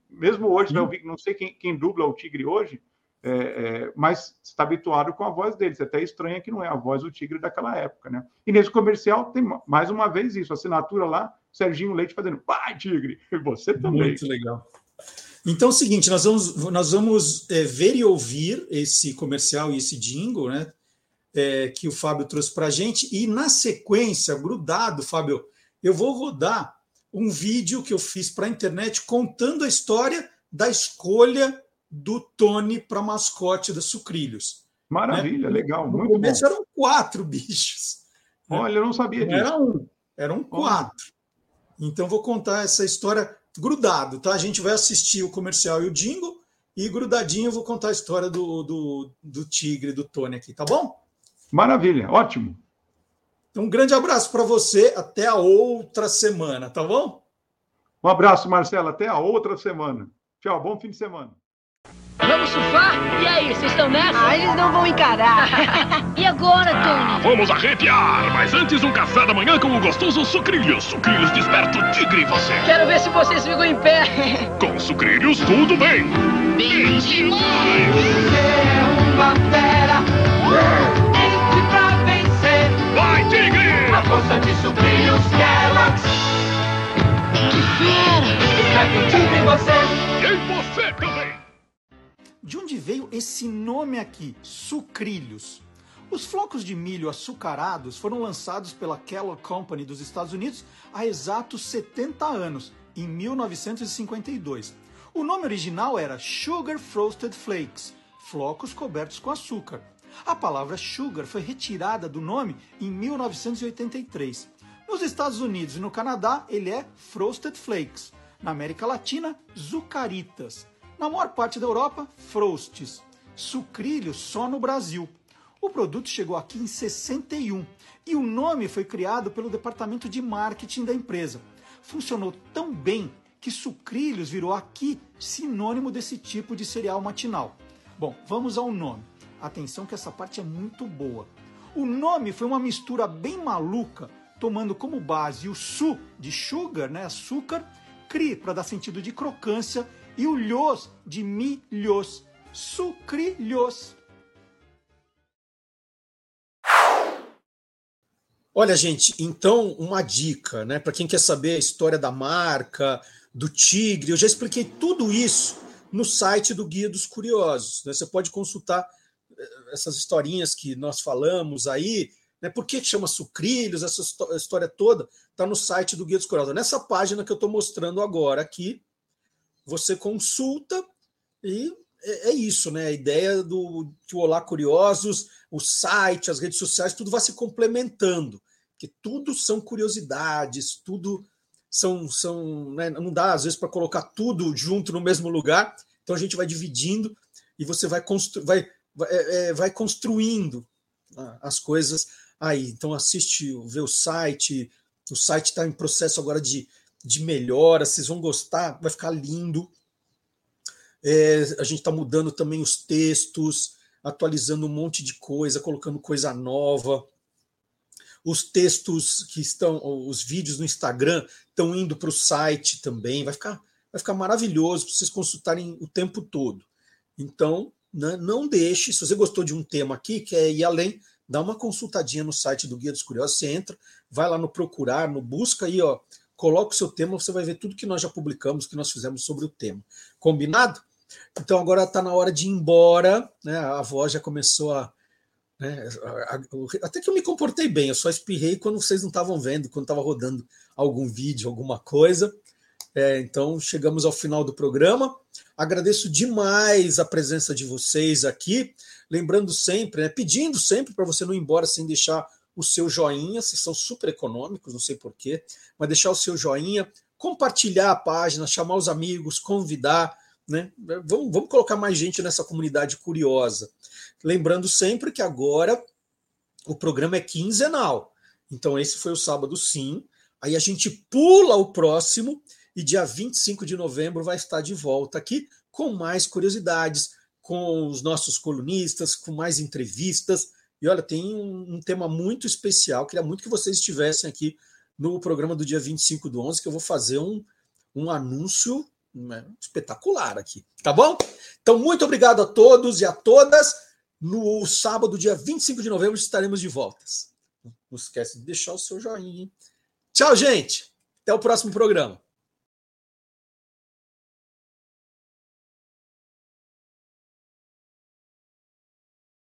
Mesmo hoje, uhum. não sei quem, quem dubla o tigre hoje, é, é, mas está habituado com a voz deles. Até estranha que não é a voz do Tigre daquela época, né? E nesse comercial tem mais uma vez isso, assinatura lá, Serginho Leite fazendo, vai, Tigre, você também. Muito legal. Então é o seguinte, nós vamos, nós vamos é, ver e ouvir esse comercial e esse jingle, né? É, que o Fábio trouxe para a gente, e na sequência, grudado, Fábio, eu vou rodar um vídeo que eu fiz para a internet contando a história da escolha do Tony para mascote da Sucrilhos. Maravilha, né? legal. No muito começo bom. eram quatro bichos. Olha, eu não sabia disso. Era um, eram quatro. Então vou contar essa história grudado, tá? A gente vai assistir o comercial e o jingle, e grudadinho eu vou contar a história do, do, do tigre, do Tony aqui, tá bom? Maravilha, ótimo. Então, um grande abraço para você, até a outra semana, tá bom? Um abraço, Marcelo, até a outra semana. Tchau, bom fim de semana. Vamos surfar? E aí, vocês estão nessa? Ah, eles não vão encarar. e agora, Tony? Vamos arrepiar! Mas antes, um café da manhã com o gostoso Sucrilhos. Sucrilhos desperta o tigre em você. Quero ver se vocês ficam em pé. com Sucrilhos, tudo bem. Bem demais! Você é uma fera. Tigre! A força de Kellogg's. Que fera! Em você. E em você também. De onde veio esse nome aqui, sucrilhos? Os flocos de milho açucarados foram lançados pela Kellogg Company dos Estados Unidos há exatos 70 anos, em 1952. O nome original era Sugar Frosted Flakes, flocos cobertos com açúcar. A palavra sugar foi retirada do nome em 1983. Nos Estados Unidos e no Canadá, ele é Frosted Flakes. Na América Latina, Zucaritas. Na maior parte da Europa, frostes. Sucrilhos só no Brasil. O produto chegou aqui em 61 e o nome foi criado pelo departamento de marketing da empresa. Funcionou tão bem que sucrilhos virou aqui sinônimo desse tipo de cereal matinal. Bom, vamos ao nome. Atenção que essa parte é muito boa. O nome foi uma mistura bem maluca, tomando como base o su de sugar, né, açúcar, cri para dar sentido de crocância e o lhos de milhos, sucrilhos. Olha, gente, então uma dica, né, para quem quer saber a história da marca, do tigre, eu já expliquei tudo isso no site do Guia dos Curiosos. Né? Você pode consultar essas historinhas que nós falamos aí, né? Por que chama sucrilhos, essa história toda está no site do Guia dos Curiosos. Nessa página que eu estou mostrando agora aqui, você consulta e é, é, isso, né? A ideia do que o Olá Curiosos, o site, as redes sociais, tudo vai se complementando, que tudo são curiosidades, tudo são, são né? não dá às vezes para colocar tudo junto no mesmo lugar, então a gente vai dividindo e você vai, vai é, é, vai construindo ah, as coisas aí. Então assiste, vê o site. O site está em processo agora de, de melhora. Vocês vão gostar, vai ficar lindo. É, a gente está mudando também os textos, atualizando um monte de coisa, colocando coisa nova. Os textos que estão, os vídeos no Instagram estão indo para o site também. Vai ficar, vai ficar maravilhoso para vocês consultarem o tempo todo. Então, né, não deixe, se você gostou de um tema aqui, quer ir além, dá uma consultadinha no site do Guia dos Curiosos, você entra, vai lá no procurar, no busca aí, ó, coloca o seu tema, você vai ver tudo que nós já publicamos, que nós fizemos sobre o tema. Combinado? Então agora está na hora de ir embora, né? A voz já começou a, né? Até que eu me comportei bem, eu só espirrei quando vocês não estavam vendo, quando estava rodando algum vídeo, alguma coisa. É, então chegamos ao final do programa. Agradeço demais a presença de vocês aqui. Lembrando sempre, né, pedindo sempre para você não ir embora sem deixar o seu joinha, vocês são super econômicos, não sei porquê, mas deixar o seu joinha, compartilhar a página, chamar os amigos, convidar, né? Vamos, vamos colocar mais gente nessa comunidade curiosa. Lembrando sempre que agora o programa é quinzenal. Então, esse foi o sábado, sim. Aí a gente pula o próximo e dia 25 de novembro vai estar de volta aqui com mais curiosidades, com os nossos colunistas, com mais entrevistas. E olha, tem um, um tema muito especial. Queria muito que vocês estivessem aqui no programa do dia 25 do 11, que eu vou fazer um, um anúncio né, espetacular aqui. Tá bom? Então, muito obrigado a todos e a todas. No sábado, dia 25 de novembro, estaremos de volta. Não esquece de deixar o seu joinha. Tchau, gente. Até o próximo programa.